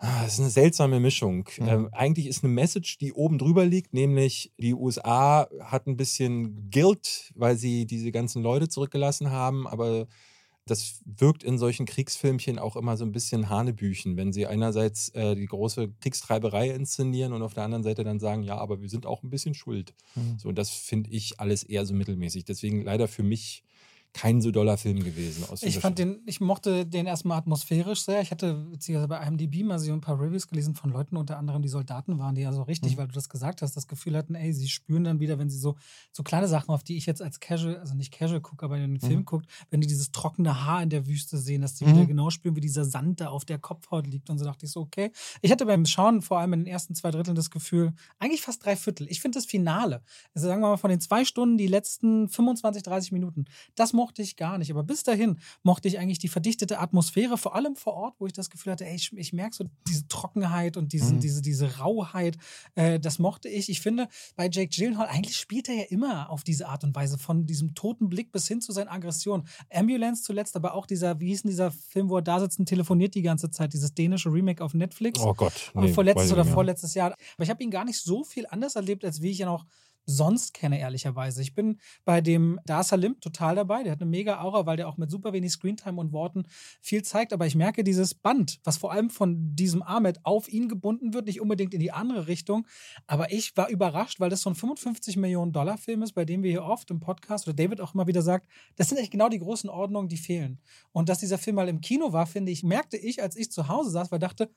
das ist eine seltsame Mischung. Mhm. Ähm, eigentlich ist eine Message, die oben drüber liegt, nämlich die USA hat ein bisschen Guilt, weil sie diese ganzen Leute zurückgelassen haben, aber das wirkt in solchen Kriegsfilmchen auch immer so ein bisschen Hanebüchen, wenn sie einerseits äh, die große Kriegstreiberei inszenieren und auf der anderen Seite dann sagen, ja, aber wir sind auch ein bisschen schuld. Mhm. So, und das finde ich alles eher so mittelmäßig. Deswegen leider für mich kein so doller Film gewesen. Aus Ich fand den, ich mochte den erstmal atmosphärisch sehr. Ich hatte witzigerweise bei IMDb mal so ein paar Reviews gelesen von Leuten, unter anderem die Soldaten waren, die ja so richtig, Mhm. weil du das gesagt hast, das Gefühl hatten, ey, sie spüren dann wieder, wenn sie so, so kleine Sachen, auf die ich jetzt als Casual, also nicht Casual gucke, aber in den Film Mhm. guckt, wenn die dieses trockene Haar in der Wüste sehen, dass die Mhm. wieder genau spüren, wie dieser Sand da auf der Kopfhaut liegt. Und so dachte ich so, okay. Ich hatte beim Schauen vor allem in den ersten zwei Dritteln das Gefühl, eigentlich fast drei Viertel. Ich finde das Finale, also sagen wir mal von den zwei Stunden, die letzten 25, 30 Minuten, das mochte ich gar nicht. Aber bis dahin mochte ich eigentlich die verdichtete Atmosphäre, vor allem vor Ort, wo ich das Gefühl hatte, ey, ich, ich merke so diese Trockenheit und diesen, Mhm. diese, diese Rauheit. Äh, das mochte ich. Ich finde, bei Jake Gyllenhaal, eigentlich spielt er ja immer auf diese Art und Weise, von diesem toten Blick bis hin zu seinen Aggressionen. Ambulance zuletzt, aber auch dieser, wie hieß denn dieser Film, wo er da sitzt und telefoniert die ganze Zeit, dieses dänische Remake auf Netflix. Oh Gott. Nee, vorletztes oder vorletztes Jahr. Aber ich habe ihn gar nicht so viel anders erlebt, als wie ich ihn auch sonst kenne, ehrlicherweise. Ich bin bei dem Dar Salim total dabei. Der hat eine mega Aura, weil der auch mit super wenig Screentime und Worten viel zeigt. Aber ich merke dieses Band, was vor allem von diesem Ahmed auf ihn gebunden wird, nicht unbedingt in die andere Richtung. Aber ich war überrascht, weil das so ein 55 Millionen Dollar Film ist, bei dem wir hier oft im Podcast oder David auch immer wieder sagt, das sind echt genau die großen Ordnungen, die fehlen. Und dass dieser Film mal im Kino war, finde ich, merkte ich, als ich zu Hause saß, weil ich dachte,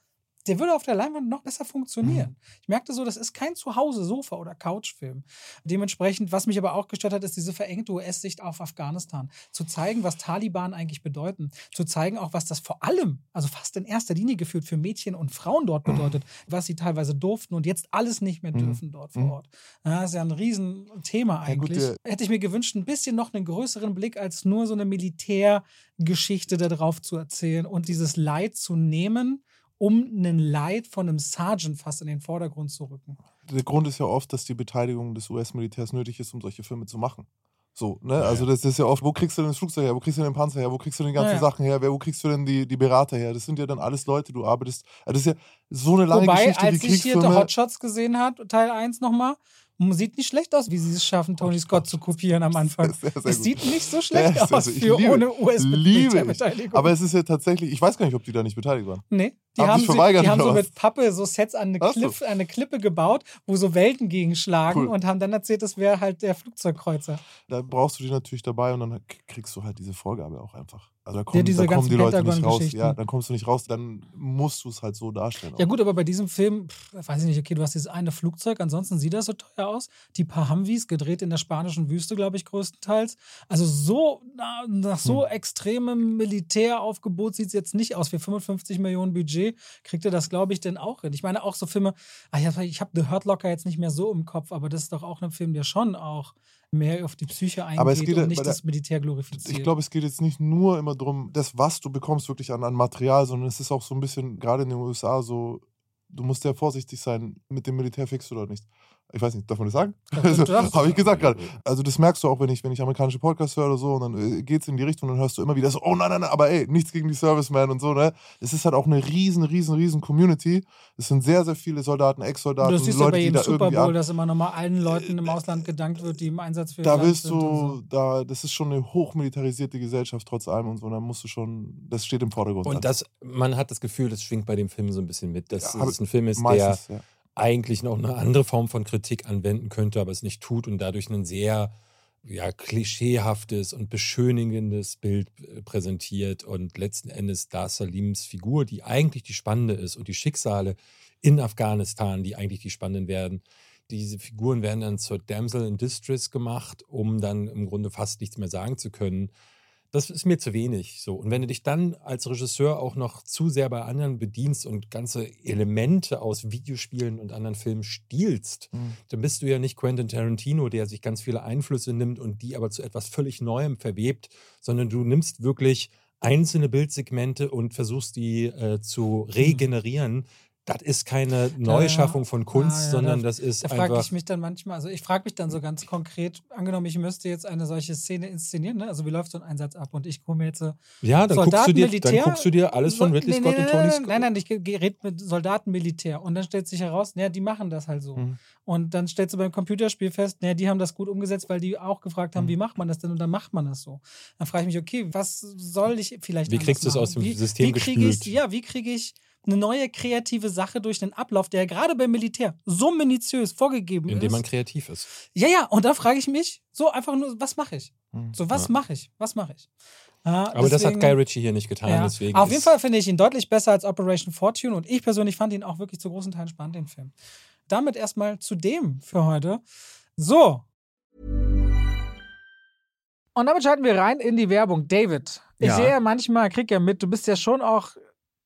der würde auf der Leinwand noch besser funktionieren. Ich merkte so, das ist kein Zuhause-Sofa- oder Couchfilm. Dementsprechend, was mich aber auch gestört hat, ist diese verengte US-Sicht auf Afghanistan. Zu zeigen, was Taliban eigentlich bedeuten. Zu zeigen auch, was das vor allem, also fast in erster Linie geführt für Mädchen und Frauen dort bedeutet, was sie teilweise durften und jetzt alles nicht mehr Mhm. dürfen dort vor Mhm. Ort. Ja, das ist ja ein Riesenthema Ja, gut, eigentlich. Hätte ich mir gewünscht, ein bisschen noch einen größeren Blick als nur so eine Militärgeschichte darauf zu erzählen und dieses Leid zu nehmen, um einen Leid von einem Sergeant fast in den Vordergrund zu rücken. Der Grund ist ja oft, dass die Beteiligung des US-Militärs nötig ist, um solche Filme zu machen. So, ne? Also das ist ja oft, wo kriegst du denn das Flugzeug her, wo kriegst du denn den Panzer her, wo kriegst du denn die ganzen Ja, ja. Sachen her, wo kriegst du denn die, die Berater her? Das sind ja dann alles Leute, du arbeitest. Also das ist ja so eine lange Wobei, Geschichte, als die ich hier The. Hotshots gesehen habe, Teil 1 nochmal, sieht nicht schlecht aus, wie sie es schaffen, Tony Scott zu kopieren am Anfang. Sehr, sehr Es sieht nicht so schlecht Ja, aus für liebe- ohne. US-Militärbeteiligung. Aber es ist ja tatsächlich, ich weiß gar nicht, ob die da nicht beteiligt waren. Nee, die Haben haben, sie, die haben so mit Pappe so Sets an eine. Kliff, an eine Klippe gebaut, wo so Welten gegenschlagen Cool. und haben dann erzählt, das wäre halt der Flugzeugkreuzer. Da brauchst du die natürlich dabei und dann kriegst du halt diese Vorgabe auch einfach. Also da kommen, diese da kommen die Leute nicht raus. Ja, dann kommst du nicht raus, dann musst du es halt so darstellen. Ja auch. gut, aber bei diesem Film, pff, weiß ich nicht, okay, du hast dieses eine Flugzeug, ansonsten sieht das so teuer aus. Die paar Humvees, gedreht in der spanischen Wüste, glaube ich, größtenteils. Also so, na, nach so Hm. extremem Militäraufgebot sieht es jetzt nicht aus. Für 55 Millionen Budget kriegt er das, glaube ich, denn auch hin. Ich meine, auch so Filme, ah, ich habe hab The Hurt Locker jetzt nicht mehr so im Kopf, aber das ist doch auch ein Film, der schon auch mehr auf die Psyche eingeht Aber es geht ja und nicht das Militär glorifiziert. Ich glaube, es geht jetzt nicht nur immer darum, das, was du bekommst, wirklich an, an Material, sondern es ist auch so ein bisschen, gerade in den USA, so, du musst sehr vorsichtig sein mit dem Militär fix oder nicht. Ich weiß nicht, darf man das sagen? Also, du. Habe ich gesagt gerade. Also das merkst du auch, wenn ich, wenn ich amerikanische Podcasts höre oder so, und dann äh, geht es in die Richtung, dann hörst du immer wieder so, oh nein, nein, nein, aber ey, nichts gegen die Servicemen und so, ne? Es ist halt auch eine riesen, riesen, riesen Community. Es sind sehr, sehr viele Soldaten, Ex-Soldaten, Du siehst ja Leute, bei die jedem da Super Bowl, dass immer nochmal allen Leuten im Ausland gedankt wird, die im Einsatz für da willst sind und so. du, da, das ist schon eine hochmilitarisierte Gesellschaft trotz allem und so, da musst du schon, das steht im Vordergrund. dann. Und das, man hat das Gefühl, das schwingt bei dem Film so ein bisschen mit, dass Ja, es ein Film ist, der meistens, ja. Eigentlich noch eine andere Form von Kritik anwenden könnte, aber es nicht tut und dadurch ein sehr ja, klischeehaftes und beschönigendes Bild äh, präsentiert und letzten Endes Dar Salims Figur, die eigentlich die spannende ist und die Schicksale in Afghanistan, die eigentlich die spannenden werden. Diese Figuren werden dann zur Damsel in Distress gemacht, um dann im Grunde fast nichts mehr sagen zu können. Das ist mir zu wenig. So. Und wenn du dich dann als Regisseur auch noch zu sehr bei anderen bedienst und ganze Elemente aus Videospielen und anderen Filmen stiehlst, Mhm. dann bist du ja nicht Quentin Tarantino, der sich ganz viele Einflüsse nimmt und die aber zu etwas völlig Neuem verwebt, sondern du nimmst wirklich einzelne Bildsegmente und versuchst die äh, zu regenerieren. Das ist keine Neuschaffung von Kunst, Ah, ja, sondern da- das ist Da frage ich mich dann manchmal, also ich frage mich dann so ganz konkret, angenommen, ich müsste jetzt eine solche Szene inszenieren, ne? also wie läuft so ein Einsatz ab und ich mir jetzt so Ja, dann guckst, du Soldaten, dir, dann Militär, guckst du dir alles von Ridley nee, Scott nee, und Tony nein, Scott. Nein, nein, ich rede mit Soldaten, Militär. Und dann stellt sich heraus, ja, die machen das halt so. Mhm. Und dann stellst du beim Computerspiel fest, ja, die haben das gut umgesetzt, weil die auch gefragt haben, Mhm. wie macht man das denn? Und dann macht man das so. Dann frage ich mich, okay, was soll ich vielleicht Wie kriegst du es aus dem wie, System wie kriege ich, gespült? Ja, wie kriege ich eine neue kreative Sache durch den Ablauf, der gerade beim Militär so minutiös vorgegeben Indem ist. man kreativ ist. Ja, ja, und dann frage ich mich, so einfach nur, was mache ich? Mhm. So, was Ja. mache ich? Was mache ich? Ja, Aber das hat deswegen- Guy Ritchie hier nicht getan, ja. deswegen. Auf jeden Fall finde ich ihn deutlich besser als Operation Fortune und ich persönlich fand ihn auch wirklich zu großen Teilen spannend, den Film. Damit erstmal zu dem für heute. So. Und damit schalten wir rein in die Werbung. David, ich Ja. sehe ja manchmal, krieg ja mit, du bist ja schon auch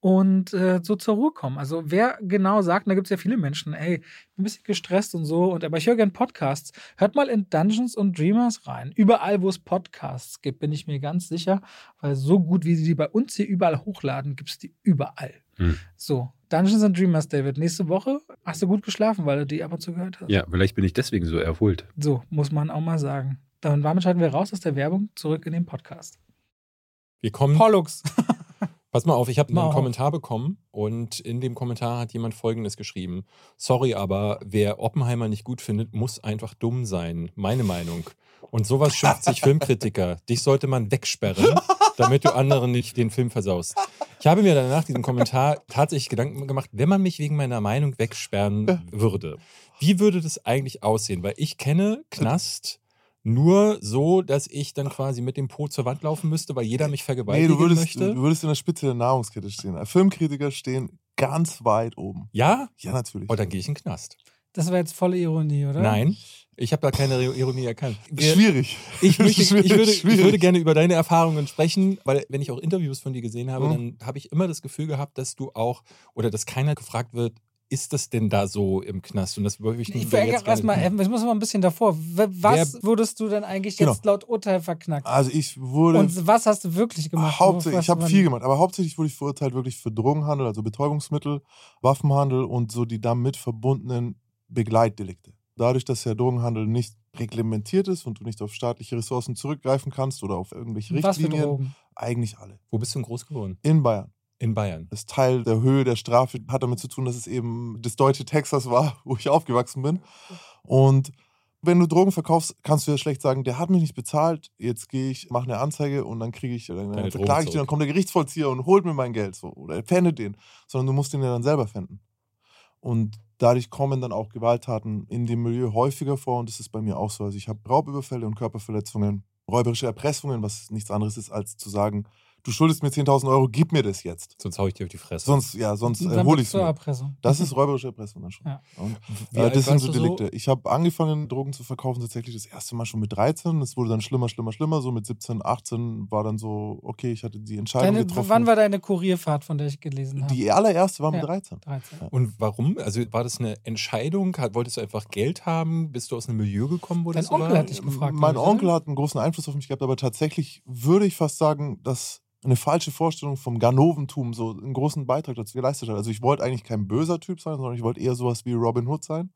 und äh, so zur Ruhe kommen. Also wer genau sagt, und da gibt es ja viele Menschen, ey, ich bin ein bisschen gestresst und so, und aber ich höre gerne Podcasts. Hört mal in Dungeons and Dreamers rein. Überall, wo es Podcasts gibt, bin ich mir ganz sicher, weil so gut, wie sie die bei uns hier überall hochladen, gibt es die überall. Hm. So, Dungeons and Dreamers, David. Nächste Woche hast du gut geschlafen, weil du die ab und zu gehört hast. Ja, vielleicht bin ich deswegen so erholt. So, muss man auch mal sagen. Dann damit schalten wir raus aus der Werbung zurück in den Podcast. Wir kommen. Pollux. Pass mal auf, ich habe einen auf. Kommentar bekommen und in dem Kommentar hat jemand Folgendes geschrieben. Sorry, aber wer Oppenheimer nicht gut findet, muss einfach dumm sein. Meine Meinung. Und sowas schimpft sich Filmkritiker. Dich sollte man wegsperren, damit du anderen nicht den Film versaust. Ich habe mir danach diesen Kommentar tatsächlich Gedanken gemacht, wenn man mich wegen meiner Meinung wegsperren würde, wie würde das eigentlich aussehen? Weil ich kenne Knast nur so, dass ich dann quasi mit dem Po zur Wand laufen müsste, weil jeder mich Nee, vergewaltigen du würdest, möchte. du würdest in der Spitze der Nahrungskette stehen. Filmkritiker stehen ganz weit oben. Ja? Ja, natürlich. Oh, dann gehe ich in den Knast. Das war jetzt volle Ironie, oder? Nein, ich habe da keine Ironie erkannt. Wir- Schwierig. Ich, möchte, ich, würde, ich Schwierig. würde gerne über deine Erfahrungen sprechen, weil wenn ich auch Interviews von dir gesehen habe, Mhm. dann habe ich immer das Gefühl gehabt, dass du auch oder dass keiner gefragt wird, ist das denn da so im Knast? Und das würde ich, Ich jetzt frage gerne- erstmal, ich muss mal ein bisschen davor. Was Wer- wurdest du denn eigentlich Genau. jetzt laut Urteil verknackt? Also ich wurde Und was hast du wirklich gemacht? hauptsächlich, ich habe viel gemacht, aber hauptsächlich wurde ich verurteilt wirklich für Drogenhandel, also Betäubungsmittel, Waffenhandel und so die damit verbundenen Begleitdelikte. Dadurch, dass der Drogenhandel nicht reglementiert ist und du nicht auf staatliche Ressourcen zurückgreifen kannst oder auf irgendwelche Was für Richtlinien, Drogen? eigentlich alle. Wo bist du denn groß geworden? In Bayern. In Bayern. Das Teil der Höhe der Strafe hat damit zu tun, dass es eben das deutsche Texas war, wo ich aufgewachsen bin. Und wenn du Drogen verkaufst, kannst du ja schlecht sagen, der hat mich nicht bezahlt, jetzt gehe ich, mache eine Anzeige und dann kriege ich, dann verklage ich den, dann kommt der Gerichtsvollzieher und holt mir mein Geld so oder er pfändet den, sondern du musst den ja dann selber fänden. Und dadurch kommen dann auch Gewalttaten in dem Milieu häufiger vor und das ist bei mir auch so. Also ich habe Raubüberfälle und Körperverletzungen, räuberische Erpressungen, was nichts anderes ist, als zu sagen, du schuldest mir 10.000 Euro, gib mir das jetzt. Sonst hau ich dir auf die Fresse. Sonst, ja, sonst äh, Dann hole ich zur mir. Erpressung. Das ist räuberische Erpressung dann schon. Ja. Und, äh, das sind so Delikte. Ich habe angefangen, Drogen zu verkaufen, tatsächlich das erste Mal schon mit 13. Es wurde dann schlimmer, schlimmer, schlimmer. So mit 17, 18 war dann so, okay, ich hatte die Entscheidung Deine, getroffen. wann war deine Kurierfahrt, von der ich gelesen habe? die allererste war mit Ja. 13. 13. Und warum? Also war das eine Entscheidung? Wolltest du einfach Geld haben? Bist du aus einem Milieu gekommen, wo Dein das so Onkel war? hat dich gefragt. Mein Onkel hat einen großen Einfluss auf mich gehabt, aber tatsächlich würde ich fast sagen, dass eine falsche Vorstellung vom Ganoventum so einen großen Beitrag dazu geleistet hat. Also ich wollte eigentlich kein böser Typ sein, sondern ich wollte eher sowas wie Robin Hood sein.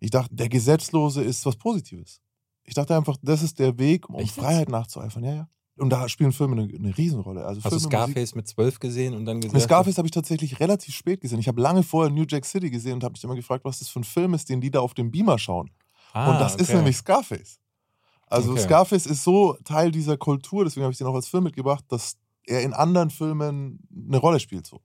Ich dachte, der Gesetzlose ist was Positives. Ich dachte einfach, das ist der Weg, um Echt? Freiheit nachzueifern. Ja, ja. Und da spielen Filme eine, eine Riesenrolle. Also Hast du Filme, Musik- Scarface mit zwölf gesehen und dann gesagt? Scarface habe ich tatsächlich relativ spät gesehen. Ich habe lange vorher New Jack City gesehen und habe mich immer gefragt, was das für ein Film ist, den die da auf dem Beamer schauen. Ah, und das ist okay. nämlich Scarface. Also Okay. Scarface ist so Teil dieser Kultur, deswegen habe ich den auch als Film mitgebracht, dass er in anderen Filmen eine Rolle spielt. So.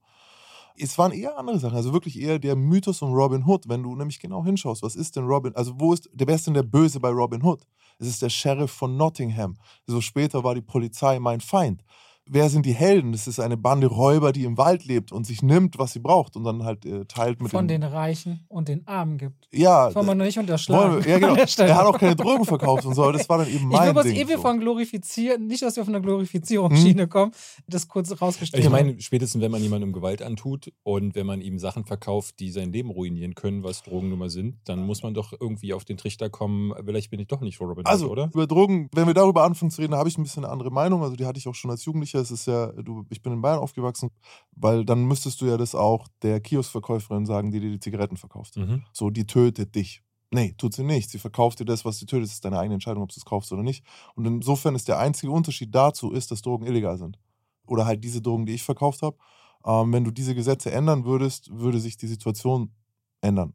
Es waren eher andere Sachen, also wirklich eher der Mythos um Robin Hood, wenn du nämlich genau hinschaust, was ist denn Robin, also wo ist, der wer ist denn der Böse bei Robin Hood? Es ist der Sheriff von Nottingham. So später war die Polizei mein Feind. Wer sind die Helden? Das ist eine Bande Räuber, die im Wald lebt und sich nimmt, was sie braucht und dann halt äh, teilt mit Von den, den Reichen und den Armen gibt. ja, Das wollen wir noch nicht unterschlagen. wir- ja, genau. Er hat auch keine Drogen verkauft und so, aber das war dann eben Ich mein will was Ding. ewig so. von glorifizieren, nicht, dass wir von der Glorifizierungsschiene kommen, das kurz rausgestellt Ich meine, spätestens wenn man jemandem Gewalt antut und wenn man ihm Sachen verkauft, die sein Leben ruinieren können, was Drogen nun mal sind, dann muss man doch irgendwie auf den Trichter kommen, vielleicht bin ich doch nicht Robin Hood, Also, oder? über Drogen, wenn wir darüber anfangen zu reden, habe ich ein bisschen eine andere Meinung. Also, die hatte ich auch schon als Jugendlicher. Es ist ja, du, ich bin in Bayern aufgewachsen, weil dann müsstest du ja das auch der Kioskverkäuferin sagen, die dir die Zigaretten verkauft. Mhm. So, die tötet dich. Nee, tut sie nicht. Sie verkauft dir das, was sie tötet. Es ist deine eigene Entscheidung, ob du es kaufst oder nicht. Und insofern ist der einzige Unterschied dazu, ist, dass Drogen illegal sind. Oder halt diese Drogen, die ich verkauft habe. Ähm, wenn du diese Gesetze ändern würdest, würde sich die Situation ändern.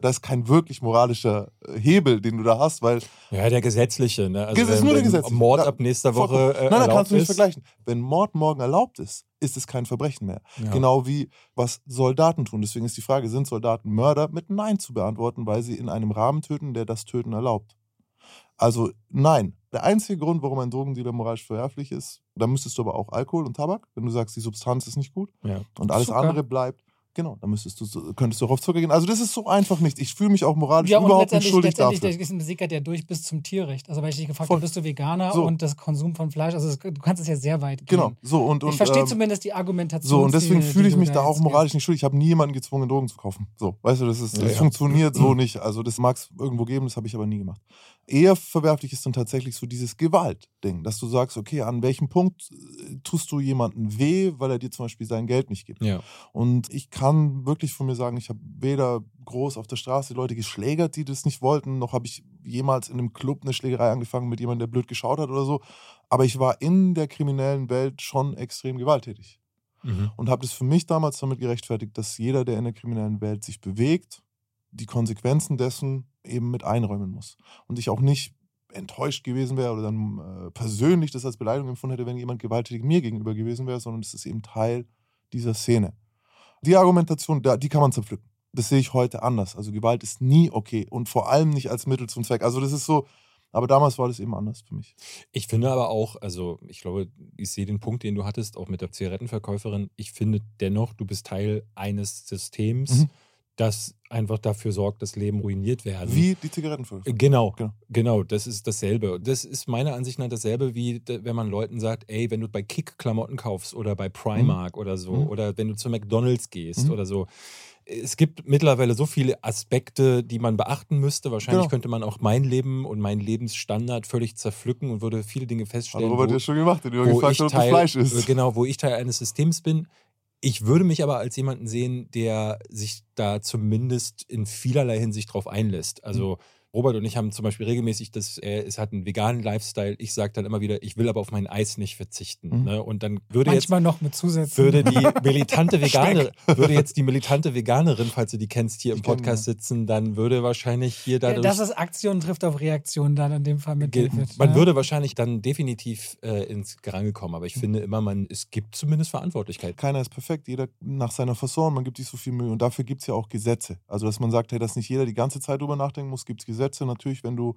Da ist kein wirklich moralischer äh, Hebel, den du da hast, weil Ja, der gesetzliche, ne? Also Es ist nur der gesetzliche. Mord ab nächster. Woche äh, Nein, erlaubt kannst du nicht ist. vergleichen. Wenn Mord morgen erlaubt ist, ist es kein Verbrechen mehr. Ja. Genau wie was Soldaten tun. Deswegen ist die Frage, sind Soldaten Mörder mit Nein zu beantworten, weil sie in einem Rahmen töten, der das Töten erlaubt. Also nein. Der einzige Grund, warum ein Drogendealer moralisch verwerflich ist, da müsstest du aber auch Alkohol und Tabak, wenn du sagst, die Substanz ist nicht gut Ja. und alles Zucker. andere bleibt. Genau, dann müsstest du, könntest du auch auf Zucker gehen. Also das ist so einfach nicht. Ich fühle mich auch moralisch Ja, überhaupt nicht letztendlich, schuldig letztendlich dafür. der sickert ja durch bis zum Tierrecht. Also, weil ich dich gefragt habe, bist du Veganer So. und das Konsum von Fleisch, also es, du kannst es ja sehr weit gehen. Genau, so und, und ich verstehe ähm, zumindest die Argumentation. So, und deswegen die- fühle die ich mich da auch moralisch nicht schuldig. Ich habe nie jemanden gezwungen, Drogen zu kaufen. So, weißt du, das, ist, Ja, das ja. funktioniert so nicht. Also, das mag es irgendwo geben, das habe ich aber nie gemacht. Eher verwerflich ist dann tatsächlich so dieses Gewaltding, dass du sagst, okay, an welchem Punkt äh, tust du jemandem weh, weil er dir zum Beispiel sein Geld nicht gibt. Ja. Und ich kann wirklich von mir sagen, ich habe weder groß auf der Straße Leute geschlägert, die das nicht wollten, noch habe ich jemals in einem Club eine Schlägerei angefangen mit jemandem, der blöd geschaut hat oder so. Aber ich war in der kriminellen Welt schon extrem gewalttätig Mhm. und habe das für mich damals damit gerechtfertigt, dass jeder, der in der kriminellen Welt sich bewegt, die Konsequenzen dessen eben mit einräumen muss. Und ich auch nicht enttäuscht gewesen wäre oder dann äh, persönlich das als Beleidigung empfunden hätte, wenn jemand gewalttätig mir gegenüber gewesen wäre, sondern es ist eben Teil dieser Szene. Die Argumentation, da- die kann man zerpflücken. Das sehe ich heute anders. Also Gewalt ist nie okay und vor allem nicht als Mittel zum Zweck. Also das ist so, aber damals war das eben anders für mich. Ich finde aber auch, also ich glaube, ich sehe den Punkt, den du hattest, auch mit der Zigarettenverkäuferin. Ich finde dennoch, du bist Teil eines Systems, Mhm. Das einfach dafür sorgt, dass Leben ruiniert werden. Wie die Zigarettenverkäufer. Genau, Genau. genau, das ist dasselbe. Das ist meiner Ansicht nach dasselbe, wie wenn man Leuten sagt, ey, wenn du bei Kick Klamotten kaufst oder bei Primark oder so, Mhm. oder wenn du zu McDonalds gehst Mhm. oder so. Es gibt mittlerweile so viele Aspekte, die man beachten müsste. Wahrscheinlich Genau. könnte man auch mein Leben und meinen Lebensstandard völlig zerpflücken und würde viele Dinge Hat feststellen. Robert wo- ja schon gemacht, den du gefragt hast, ob Teil, Fleisch isst. Genau, wo ich Teil eines Systems bin. Ich würde mich aber als jemanden sehen, der sich da zumindest in vielerlei Hinsicht drauf einlässt. Also Mhm. Robert und ich haben zum Beispiel regelmäßig, das, er es hat einen veganen Lifestyle. Ich sage dann immer wieder, ich will aber auf mein Eis nicht verzichten. Mhm. Ne? Und dann würde jetzt Manchmal noch mit Zusätzen. würde die militante Veganerin, würde jetzt die militante Veganerin, falls du die kennst, hier im Ich kenn Podcast die. sitzen, dann würde wahrscheinlich hier Ja, dadurch das ist Aktion trifft auf Reaktion dann in dem Fall mit Ge- David. Man ja. würde wahrscheinlich dann definitiv äh, ins Gerangel kommen, aber ich Mhm. finde immer, man, es gibt zumindest Verantwortlichkeit. keiner ist perfekt, jeder nach seiner Fasson, man gibt sich so viel Mühe und dafür gibt es ja auch Gesetze. Also, dass man sagt, hey, dass nicht jeder die ganze Zeit drüber nachdenken muss, gibt es Gesetze. Natürlich, wenn du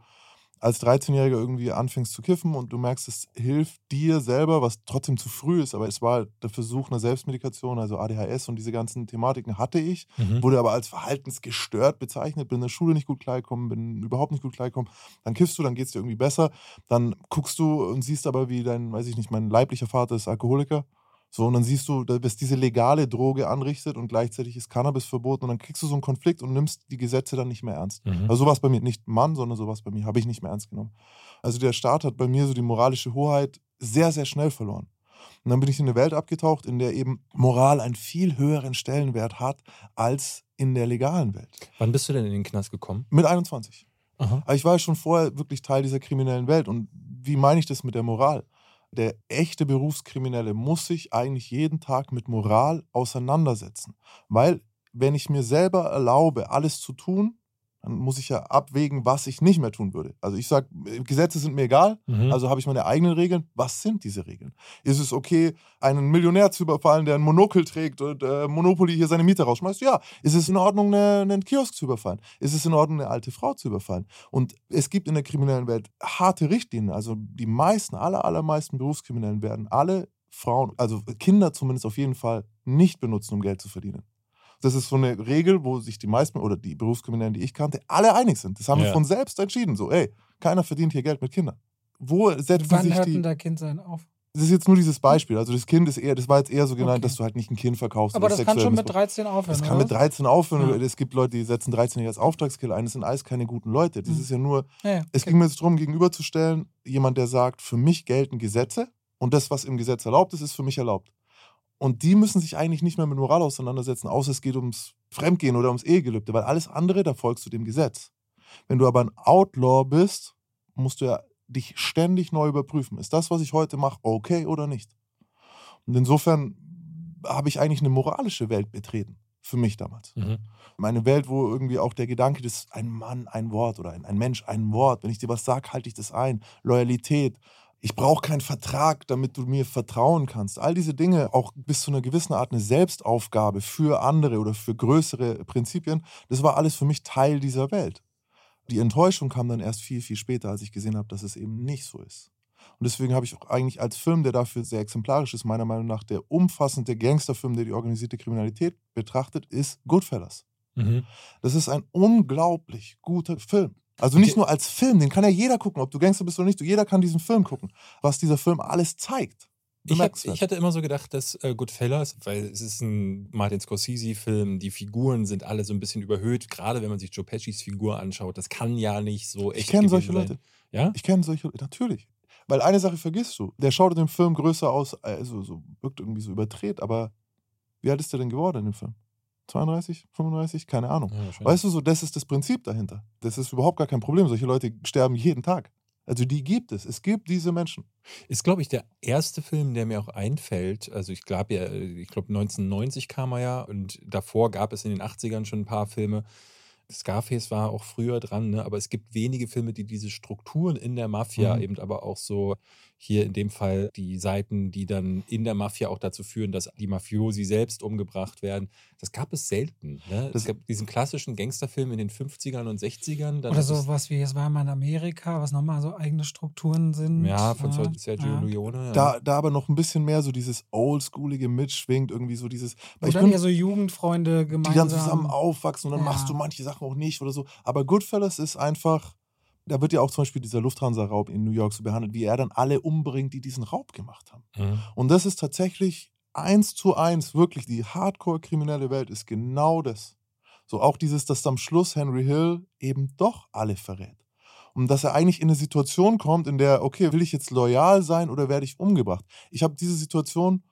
als 13-Jähriger irgendwie anfängst zu kiffen und du merkst, es hilft dir selber, was trotzdem zu früh ist, aber es war der Versuch einer Selbstmedikation, also ADHS und diese ganzen Thematiken hatte ich, Mhm. wurde aber als verhaltensgestört bezeichnet, bin in der Schule nicht gut klargekommen, bin überhaupt nicht gut klargekommen. Dann kiffst du, dann geht es dir irgendwie besser. Dann guckst du und siehst aber, wie dein, weiß ich nicht, mein leiblicher Vater ist Alkoholiker. So, und dann siehst du, dass diese legale Droge anrichtet und gleichzeitig ist Cannabis verboten und dann kriegst du so einen Konflikt und nimmst die Gesetze dann nicht mehr ernst. Mhm. Also sowas bei mir, nicht Mann, sondern sowas bei mir, habe ich nicht mehr ernst genommen. Also der Staat hat bei mir so die moralische Hoheit sehr, sehr schnell verloren. Und dann bin ich in eine Welt abgetaucht, in der eben Moral einen viel höheren Stellenwert hat als in der legalen Welt. Wann bist du denn in den Knast gekommen? Mit 21. Aha. Aber ich war ja schon vorher wirklich Teil dieser kriminellen Welt. Und wie meine ich das mit der Moral? Der echte Berufskriminelle muss sich eigentlich jeden Tag mit Moral auseinandersetzen. Weil, wenn ich mir selber erlaube, alles zu tun, dann muss ich ja abwägen, was ich nicht mehr tun würde. Also ich sage, Gesetze sind mir egal, Mhm. also habe ich meine eigenen Regeln. Was sind diese Regeln? Ist es okay, einen Millionär zu überfallen, der ein Monokel trägt und äh, Monopoly hier seine Miete rausschmeißt? Ja. Ist es in Ordnung, eine, einen Kiosk zu überfallen? Ist es in Ordnung, eine alte Frau zu überfallen? Und es gibt in der kriminellen Welt harte Richtlinien. Also die meisten, aller, allermeisten Berufskriminellen werden alle Frauen, also Kinder zumindest auf jeden Fall, nicht benutzen, um Geld zu verdienen. Das ist so eine Regel, wo sich die meisten oder die Berufskriminellen, die ich kannte, alle einig sind. Das haben wir Ja. von selbst entschieden. So, ey, keiner verdient hier Geld mit Kindern. Wo setzen Wann sich hört die. denn da Kind sein auf? Das ist jetzt nur dieses Beispiel. Also das Kind ist eher, das war jetzt eher so gemeint, Okay. dass du halt nicht ein Kind verkaufst. Aber oder das kann schon mit missbrauchst. 13 aufhören. Das kann oder? mit 13 aufhören. Ja. Es gibt Leute, die setzen 13 als Auftragskill ein. Das sind alles keine guten Leute. Das Mhm. ist ja nur, Ja, ja, es okay. ging mir jetzt darum, gegenüberzustellen, jemand, der sagt, für mich gelten Gesetze und das, was im Gesetz erlaubt ist, ist für mich erlaubt. Und die müssen sich eigentlich nicht mehr mit Moral auseinandersetzen, außer es geht ums Fremdgehen oder ums Ehegelübde, weil alles andere, da folgst du dem Gesetz. Wenn du aber ein Outlaw bist, musst du ja dich ständig neu überprüfen. Ist das, was ich heute mache, okay oder nicht? Und insofern habe ich eigentlich eine moralische Welt betreten, für mich damals. Mhm. Eine Welt, wo irgendwie auch der Gedanke, dass ein Mann ein Wort oder ein, ein Mensch ein Wort, wenn ich dir was sage, halte ich das ein. Loyalität. Ich brauche keinen Vertrag, damit du mir vertrauen kannst. All diese Dinge, auch bis zu einer gewissen Art eine Selbstaufgabe für andere oder für größere Prinzipien, das war alles für mich Teil dieser Welt. Die Enttäuschung kam dann erst viel, viel später, als ich gesehen habe, dass es eben nicht so ist. Und deswegen habe ich auch eigentlich als Film, der dafür sehr exemplarisch ist, meiner Meinung nach der umfassende Gangsterfilm, der die organisierte Kriminalität betrachtet, ist Goodfellas. Mhm. Das ist ein unglaublich guter Film. Also nicht nur als Film, den kann ja jeder gucken, ob du Gangster bist oder nicht. Jeder kann diesen Film gucken, was dieser Film alles zeigt. Ich, hab, ich hatte immer so gedacht, dass äh, Goodfellas, weil es ist ein Martin Scorsese-Film, die Figuren sind alle so ein bisschen überhöht, gerade wenn man sich Joe Pescis Figur anschaut. Das kann ja nicht so echt ich kenne solche sein. Leute. Ja? Ich kenne solche Leute, natürlich. Weil eine Sache vergisst du. Der schaut in dem Film größer aus, also so, wirkt irgendwie so überdreht, aber wie alt ist der denn geworden in dem Film? 32, 35? Keine Ahnung. Ja. Weißt du, so, das ist das Prinzip dahinter. Das ist überhaupt gar kein Problem. Solche Leute sterben jeden Tag. Also die gibt es. Es gibt diese Menschen. Ist, glaube ich, der erste Film, der mir auch einfällt. Also ich glaube ja, ich glaube 1990 kam er ja und davor gab es in den 80ern schon ein paar Filme. Scarface war auch früher dran, ne? aber es gibt wenige Filme, die diese Strukturen in der Mafia Mhm. eben aber auch so, hier in dem Fall die Seiten, die dann in der Mafia auch dazu führen, dass die Mafiosi selbst umgebracht werden. Das gab es selten. Ne? Das- es gab diesen klassischen Gangsterfilm in den 50ern und 60ern. Dann Oder so was wie es war mal in Amerika, was nochmal so eigene Strukturen sind. Ja, von Ja, Sergio ja. Leone. Ja. Da, da aber noch ein bisschen mehr so dieses Oldschoolige mitschwingt, irgendwie so dieses. Weil ich dann bin, so Jugendfreunde die gemeinsam. dann zusammen aufwachsen und dann Ja. machst du manche Sachen auch nicht oder so. Aber Goodfellas ist einfach, da wird ja auch zum Beispiel dieser Lufthansa-Raub in New York so behandelt, wie er dann alle umbringt, die diesen Raub gemacht haben. Mhm. Und das ist tatsächlich eins zu eins, wirklich, die hardcore-kriminelle Welt ist genau das. So auch dieses, dass am Schluss Henry Hill eben doch alle verrät. Und dass er eigentlich in eine Situation kommt, in der, okay, will ich jetzt loyal sein oder werde ich umgebracht? Ich habe diese Situation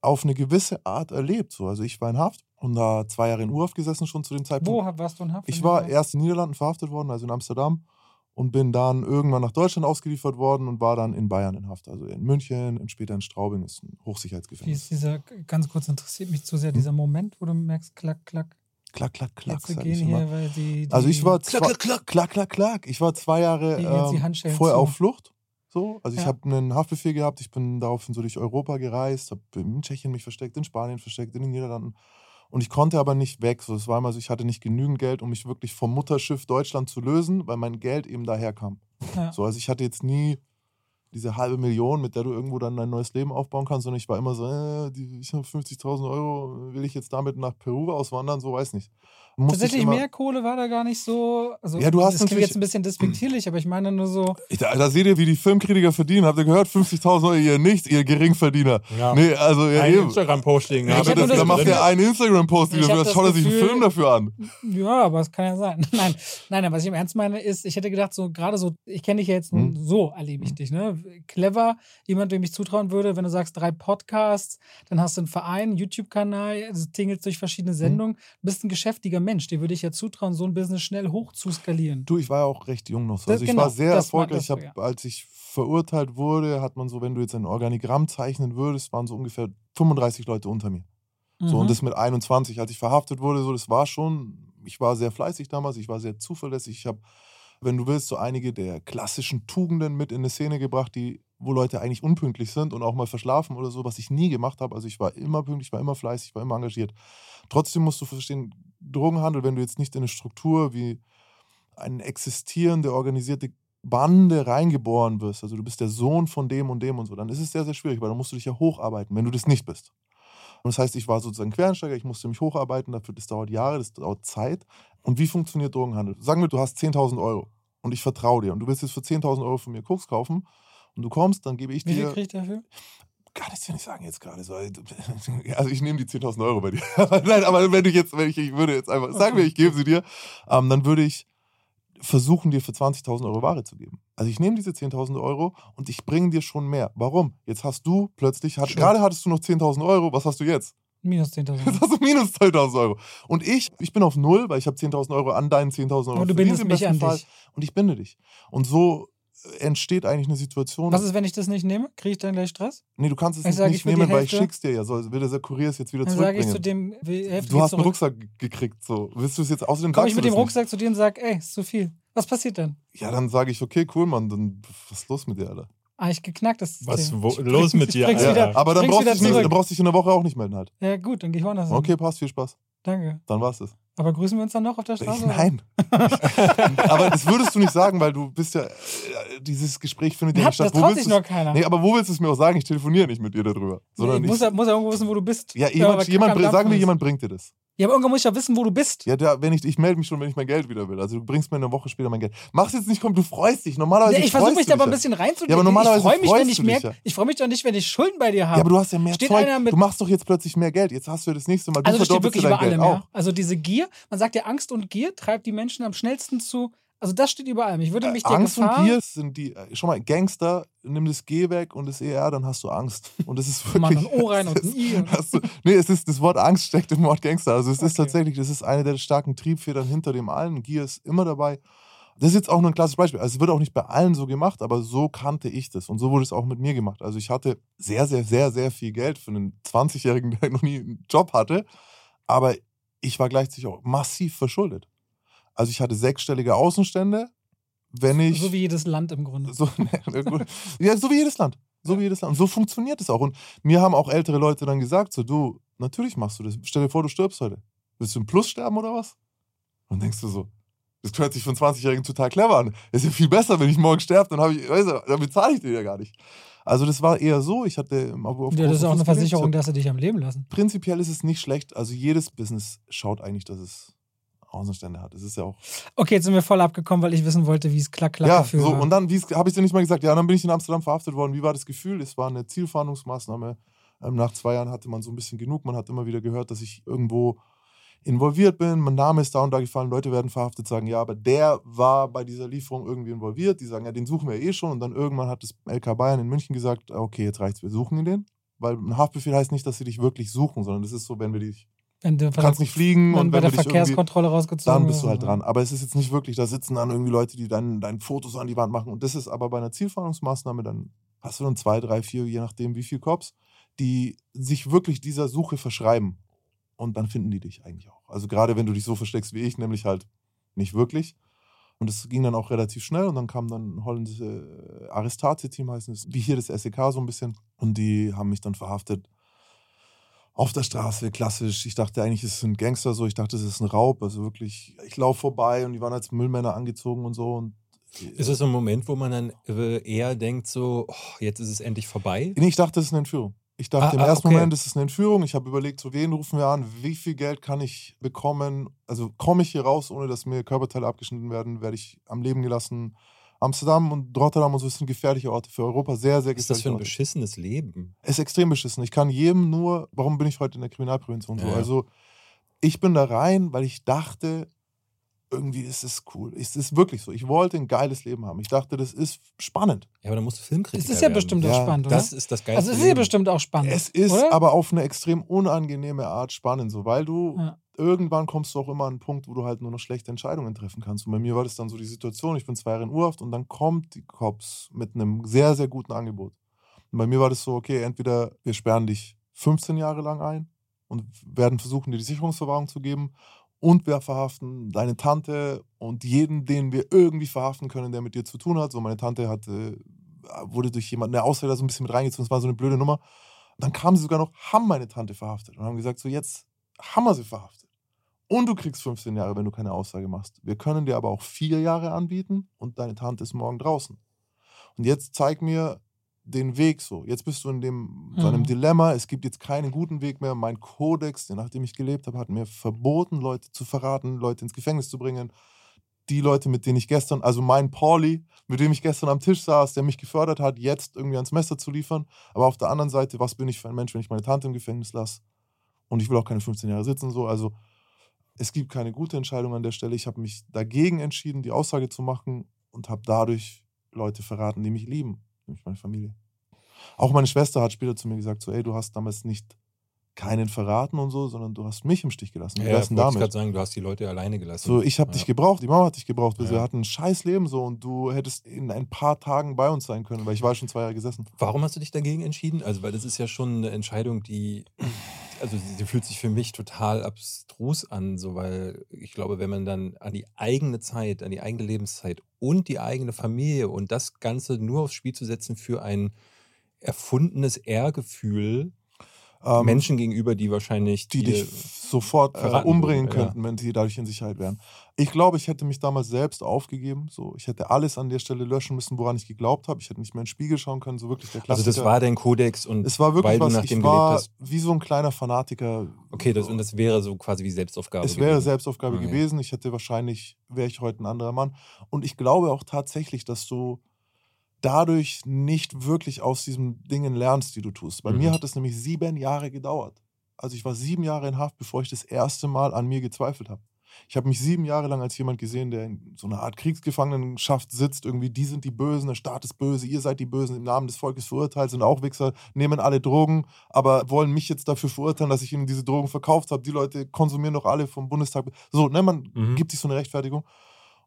auf eine gewisse Art erlebt. So. Also ich war in Haft und da zwei Jahre in U-Haft gesessen schon zu dem Zeitpunkt. Wo warst du in Haft? Ich war erst in den Niederlanden verhaftet worden, also in Amsterdam, und bin dann irgendwann nach Deutschland ausgeliefert worden und war dann in Bayern in Haft. Also in München und später in Straubing ist ein Wie ist Hochsicherheitsgefängnis. dieser, ganz kurz interessiert mich zu sehr, dieser Moment, wo du merkst, klack, klack, Klack, klack, klack, jetzt gehen ich hier, weil die, die Also ich war Klack, zwei, klack, klack. klack, klack, klack. Ich war zwei Jahre ähm, vorher zu. auf Flucht. So, also ich Ja. habe einen Haftbefehl gehabt. Ich bin daraufhin so durch Europa gereist, habe in Tschechien mich versteckt, in Spanien versteckt, in den Niederlanden. Und ich konnte aber nicht weg. So, es war immer so, ich hatte nicht genügend Geld, um mich wirklich vom Mutterschiff Deutschland zu lösen, weil mein Geld eben daher kam. Ja. So, also ich hatte jetzt nie diese halbe Million, mit der du irgendwo dann dein neues Leben aufbauen kannst, sondern ich war immer so, äh, die, ich habe 50.000 Euro, will ich jetzt damit nach Peru auswandern? So, weiß nicht. Tatsächlich immer, mehr Kohle war da gar nicht so. Also, Ja, du hast das klingt natürlich- jetzt ein bisschen despektierlich, aber ich meine nur so. Ich, da, da seht ihr, wie die Filmkritiker verdienen. Habt ihr gehört? 50.000 Euro, ihr nichts, ihr Geringverdiener. Ja. Nee, also ja, Ein. Instagram-Posting. Nur das, das da macht er einen Instagram-Post, Ich hab dafür, das schaut er sich einen Film dafür an. Ja, aber es kann ja sein. Nein, nein, nein, was ich im Ernst meine ist, ich hätte gedacht, so gerade so, ich kenne dich ja jetzt Hm. so, erlebe ich dich, ne? Clever, jemand, dem ich zutrauen würde, wenn du sagst, drei Podcasts, dann hast du einen Verein, einen YouTube-Kanal, also tingelst durch verschiedene Hm. Sendungen, du bist ein geschäftiger Mensch, dir würde ich ja zutrauen, so ein Business schnell hoch zu skalieren. Du, ich war ja auch recht jung noch so. Das- Also ich genau, war sehr war erfolgreich. Ich das, hab, Als ich verurteilt wurde, hat man so, wenn du jetzt ein Organigramm zeichnen würdest, waren so ungefähr 35 Leute unter mir. So, und Mhm. das mit 21, als ich verhaftet wurde, so, das war schon, ich war sehr fleißig damals, ich war sehr zuverlässig. Ich habe, wenn du willst, so einige der klassischen Tugenden mit in eine Szene gebracht, die, wo Leute eigentlich unpünktlich sind und auch mal verschlafen oder so, was ich nie gemacht habe. Also ich war immer pünktlich, ich war immer fleißig, ich war immer engagiert. Trotzdem musst du verstehen, Drogenhandel, wenn du jetzt nicht in eine Struktur wie eine existierende, organisierte Bande reingeboren wirst, also du bist der Sohn von dem und dem und so, dann ist es sehr, sehr schwierig, weil dann musst du dich ja hocharbeiten, wenn du das nicht bist. Und das heißt, ich war sozusagen Quereinsteiger, ich musste mich hocharbeiten, dafür, das dauert Jahre, das dauert Zeit. Und wie funktioniert Drogenhandel? Sagen wir, du hast 10.000 Euro und ich vertraue dir und du willst jetzt für 10.000 Euro von mir Koks kaufen und du kommst, dann gebe ich Wie viel dir. krieg ich dafür? Kann ich dir nicht sagen jetzt gerade so. Also ich nehme die 10.000 Euro bei dir. Nein, aber wenn ich jetzt, wenn ich, ich würde jetzt einfach, sagen wir, ich gebe sie dir, ähm, dann würde ich versuchen, dir für 20.000 Euro Ware zu geben. Also ich nehme diese 10.000 Euro und ich bringe dir schon mehr. Warum? Jetzt hast du plötzlich, hat, gerade hattest du noch 10.000 Euro, was hast du jetzt? Minus Jetzt 10.000. hast du minus 2.000 Euro. Und ich, ich bin auf Null, weil ich habe 10.000 Euro an deinen 10.000 Euro Aber du bindest im mich besten an Fall. dich. Und ich binde dich. Und so äh, entsteht eigentlich eine Situation. Was ist, wenn ich das nicht nehme? Kriege ich dann gleich Stress? nee, du kannst es sag, nicht die nehmen, weil ich schick's dir ja. So, will der Kurier es jetzt wieder Dann sage ich zurückbringen. zu dem, Hälfte Du hast einen. Rucksack gekriegt, so. Willst du es jetzt außerdem Komm ich mit dem das Rucksack zu dir und sag, ey, ist zu viel. Was passiert dann? Nicht. Ja, dann sage ich, okay, cool, Mann, dann was ist los mit dir, Alter? Ah, ich geknackt System. Was wo, Ich los mit ich dir? Ja, wieder- aber dann brauchst, du wieder dich nicht, dann brauchst du dich in der Woche auch nicht melden halt. Ja, gut, dann gehe ich woanders hin. Okay, passt, viel Spaß. Danke. Dann war's es. Aber grüßen wir uns dann noch auf der Ich, Straße? oder? nein. aber das würdest du nicht sagen, weil du bist ja, äh, dieses Gespräch findet ja nicht statt. das Wo traut willst sich noch keiner. Nee, aber wo willst du es mir auch sagen? Ich telefoniere nicht mit dir darüber. Sondern ich muss, ja, muss ja irgendwo wissen, wo du bist. ja, jemand, jemand sagen wir, ist. jemand bringt dir das. Ja, aber irgendwann muss ich ja wissen, wo du bist. Ja, der, wenn ich, ich melde mich schon, wenn ich mein Geld wieder will. Also du bringst mir eine Woche später mein Geld. Mach's jetzt nicht, komm, du freust dich. Normalerweise Ja, ich versuche mich da aber ein bisschen reinzugehen. Ja, aber normalerweise ich freue mich, wenn ich mehr, ja. ich freue mich doch nicht, wenn ich Schulden bei dir Ja, habe. aber du hast ja mehr Steht Zeug. Du machst doch jetzt plötzlich mehr Geld. Jetzt hast du das nächste Mal. Du also steht wirklich über dein allem, Geld ja. Also diese Gier, man sagt ja, Angst und Gier treibt die Menschen am schnellsten zu. Also das steht über allem. Ich würde mich der Äh, Angst Gefahr, und Gier sind die, äh, schau mal, Gangster, nimm das G weg und das ER, dann hast du Angst. Und das ist wirklich. Mann, ein O rein und ein I. Hast du, nee, es ist, das Wort Angst steckt im Wort Gangster. Also es ist Okay. tatsächlich, das ist eine der starken Triebfedern hinter dem allen. Gier ist immer dabei. Das ist jetzt auch nur ein klassisches Beispiel. Also es wird auch nicht bei allen so gemacht, aber so kannte ich das. Und so wurde es auch mit mir gemacht. Also ich hatte sehr, sehr, sehr, sehr viel Geld für einen 20-Jährigen, der noch nie einen Job hatte. Aber ich war gleichzeitig auch massiv verschuldet. Also ich hatte sechsstellige Außenstände, wenn ich. so wie jedes Land im Grunde. So, ne, gut. ja, so wie jedes Land. So wie jedes Land. Und so funktioniert es auch. Und mir haben auch ältere Leute dann gesagt: so, du, natürlich machst du das. Stell dir vor, du stirbst heute. Willst du im Plus sterben oder was? Und denkst du so, das hört sich einen 20-Jährigen total clever an. Das ist ja viel besser, wenn ich morgen sterbe, dann habe ich, weißt du, dann bezahle ich dir ja gar nicht. Also das war eher so, ich hatte im Abo auf Ja, das ist auch eine. Versicherung, Ich dass sie dich am Leben lassen. Prinzipiell ist es nicht schlecht. Also jedes Business schaut eigentlich, dass es Außenstände hat. Es ist ja auch Okay, jetzt sind wir voll abgekommen, weil ich wissen wollte, wie es klack klack ja, so, war. und dann, habe ich dir nicht mal gesagt, ja, dann bin ich in Amsterdam verhaftet worden. Wie war das Gefühl? Es war eine Zielfahndungsmaßnahme. Ähm, nach zwei Jahren hatte man so ein bisschen genug. Man hat immer wieder gehört, dass ich irgendwo involviert bin. Mein Name ist da und da gefallen. Leute werden verhaftet, sagen, ja, aber der war bei dieser Lieferung irgendwie involviert. Die sagen, ja, den suchen wir eh schon. Und dann irgendwann hat das LK Bayern in München gesagt, okay, jetzt reicht's, wir suchen ihn den. Weil ein Haftbefehl heißt nicht, dass sie dich wirklich suchen, sondern das ist so, wenn wir dich, Wenn du kannst nicht fliegen und bei der Verkehrskontrolle rausgezogen dann bist du halt dran. Aber es ist jetzt nicht wirklich, da sitzen dann irgendwie Leute, die dann dein Fotos an die Wand machen. Und das ist aber bei einer Zielfahndungsmaßnahme, dann hast du dann zwei, drei, vier, je nachdem wie viel Cops, die sich wirklich dieser Suche verschreiben. Und dann finden die dich eigentlich auch. Also gerade wenn du dich so versteckst wie ich, nämlich halt nicht wirklich. Und es ging dann auch relativ schnell und dann kam dann ein holländische Arrestate-Team, heißt es, wie hier das SEK so ein bisschen. Und die haben mich dann verhaftet auf der Straße, klassisch. Ich dachte eigentlich, es sind Gangster so. Ich dachte, es ist ein Raub. Also wirklich, ich laufe vorbei und die waren als Müllmänner angezogen und so. Und Ist es so ein Moment, wo man dann äh, eher denkt, so, oh, jetzt ist es endlich vorbei? Nee, ich dachte, das ist eine Entführung. Ich dachte Ah, im ah, ersten okay. Moment, das ist eine Entführung. Ich habe überlegt, so wen rufen wir an, wie viel Geld kann ich bekommen? Also komme ich hier raus, ohne dass mir Körperteile abgeschnitten werden, werde ich am Leben gelassen. Amsterdam und Rotterdam und so sind gefährliche Orte für Europa, sehr, sehr Was ist das für ein Orte. beschissenes Leben? Es ist extrem beschissen. Ich kann jedem nur, warum bin ich heute in der Kriminalprävention so? Ja. Also ich bin da rein, weil ich dachte, irgendwie ist es cool. Es ist wirklich so. Ich wollte ein geiles Leben haben. Ich dachte, das ist spannend. Ja, aber dann musst du Filmkritiker Das ist ja werden. bestimmt auch Ja, spannend, oder? Das ist das Geilste. also es ist ja bestimmt auch spannend. Es ist oder? aber auf eine extrem unangenehme Art spannend, so, weil du Ja. Irgendwann kommst du auch immer an einen Punkt, wo du halt nur noch schlechte Entscheidungen treffen kannst. Und bei mir war das dann so die Situation, ich bin zwei Jahre in Urhaft und dann kommt die Cops mit einem sehr, sehr guten Angebot. Und bei mir war das so, okay, entweder wir sperren dich 15 Jahre lang ein und werden versuchen, dir die Sicherungsverwahrung zu geben und wir verhaften deine Tante und jeden, den wir irgendwie verhaften können, der mit dir zu tun hat. So, meine Tante hatte, wurde durch jemanden, der Ausländer so ein bisschen mit reingezogen, das war so eine blöde Nummer. Dann kamen sie sogar noch, haben meine Tante verhaftet und haben gesagt, so jetzt haben wir sie verhaftet. Und du kriegst 15 Jahre, wenn du keine Aussage machst. Wir können dir aber auch vier Jahre anbieten und deine Tante ist morgen draußen. Und jetzt zeig mir den Weg so. Jetzt bist du in dem, so einem Mhm. Dilemma. Es gibt jetzt keinen guten Weg mehr. Mein Kodex, nachdem ich gelebt habe, hat mir verboten, Leute zu verraten, Leute ins Gefängnis zu bringen. Die Leute, mit denen ich gestern, also mein Pauli, mit dem ich gestern am Tisch saß, der mich gefördert hat, jetzt irgendwie ans Messer zu liefern. Aber auf der anderen Seite, was bin ich für ein Mensch, wenn ich meine Tante im Gefängnis lasse? Und ich will auch keine 15 Jahre sitzen, so. Also, es gibt keine gute Entscheidung an der Stelle. Ich habe mich dagegen entschieden, die Aussage zu machen und habe dadurch Leute verraten, die mich lieben, nämlich meine Familie. Auch meine Schwester hat später zu mir gesagt, so, ey, du hast damals nicht keinen verraten und so, sondern du hast mich im Stich gelassen. Ja, ich wollte gerade sagen, du hast die Leute alleine gelassen. So, ich habe ja. dich gebraucht, die Mama hat dich gebraucht. Wir Ja. hatten ein scheiß Leben so und du hättest in ein paar Tagen bei uns sein können, weil ich war schon zwei Jahre gesessen. Warum hast du dich dagegen entschieden? Also, weil das ist ja schon eine Entscheidung, die, also sie fühlt sich für mich total abstrus an, so weil ich glaube, wenn man dann an die eigene Zeit, an die eigene Lebenszeit und die eigene Familie und das Ganze nur aufs Spiel zu setzen für ein erfundenes Ehrgefühl Ähm, Menschen gegenüber, die wahrscheinlich die dich sofort äh, umbringen würden, ja. könnten, wenn sie dadurch in Sicherheit wären. Ich glaube, ich hätte mich damals selbst aufgegeben. So, ich hätte alles an der Stelle löschen müssen, woran ich geglaubt habe. Ich hätte nicht mehr in den Spiegel schauen können, so wirklich der Also Klassiker. das war dein Kodex und es war wirklich weil du was, nach ich dem war gelebt hast. wie so ein kleiner Fanatiker. Okay, das, und das wäre so quasi wie Selbstaufgabe. Es wäre gewesen. Selbstaufgabe Okay. gewesen. Ich hätte wahrscheinlich, wäre ich heute ein anderer Mann. Und ich glaube auch tatsächlich, dass du dadurch nicht wirklich aus diesen Dingen lernst, die du tust. Bei Mhm. mir hat es nämlich sieben Jahre gedauert. Also ich war sieben Jahre in Haft, bevor ich das erste Mal an mir gezweifelt habe. Ich habe mich sieben Jahre lang als jemand gesehen, der in so einer Art Kriegsgefangenenschaft sitzt. Irgendwie, die sind die Bösen, der Staat ist böse, ihr seid die Bösen, im Namen des Volkes verurteilt, sind auch Wichser, nehmen alle Drogen, aber wollen mich jetzt dafür verurteilen, dass ich ihnen diese Drogen verkauft habe. Die Leute konsumieren doch alle vom Bundestag. So, ne, man Mhm. gibt sich so eine Rechtfertigung.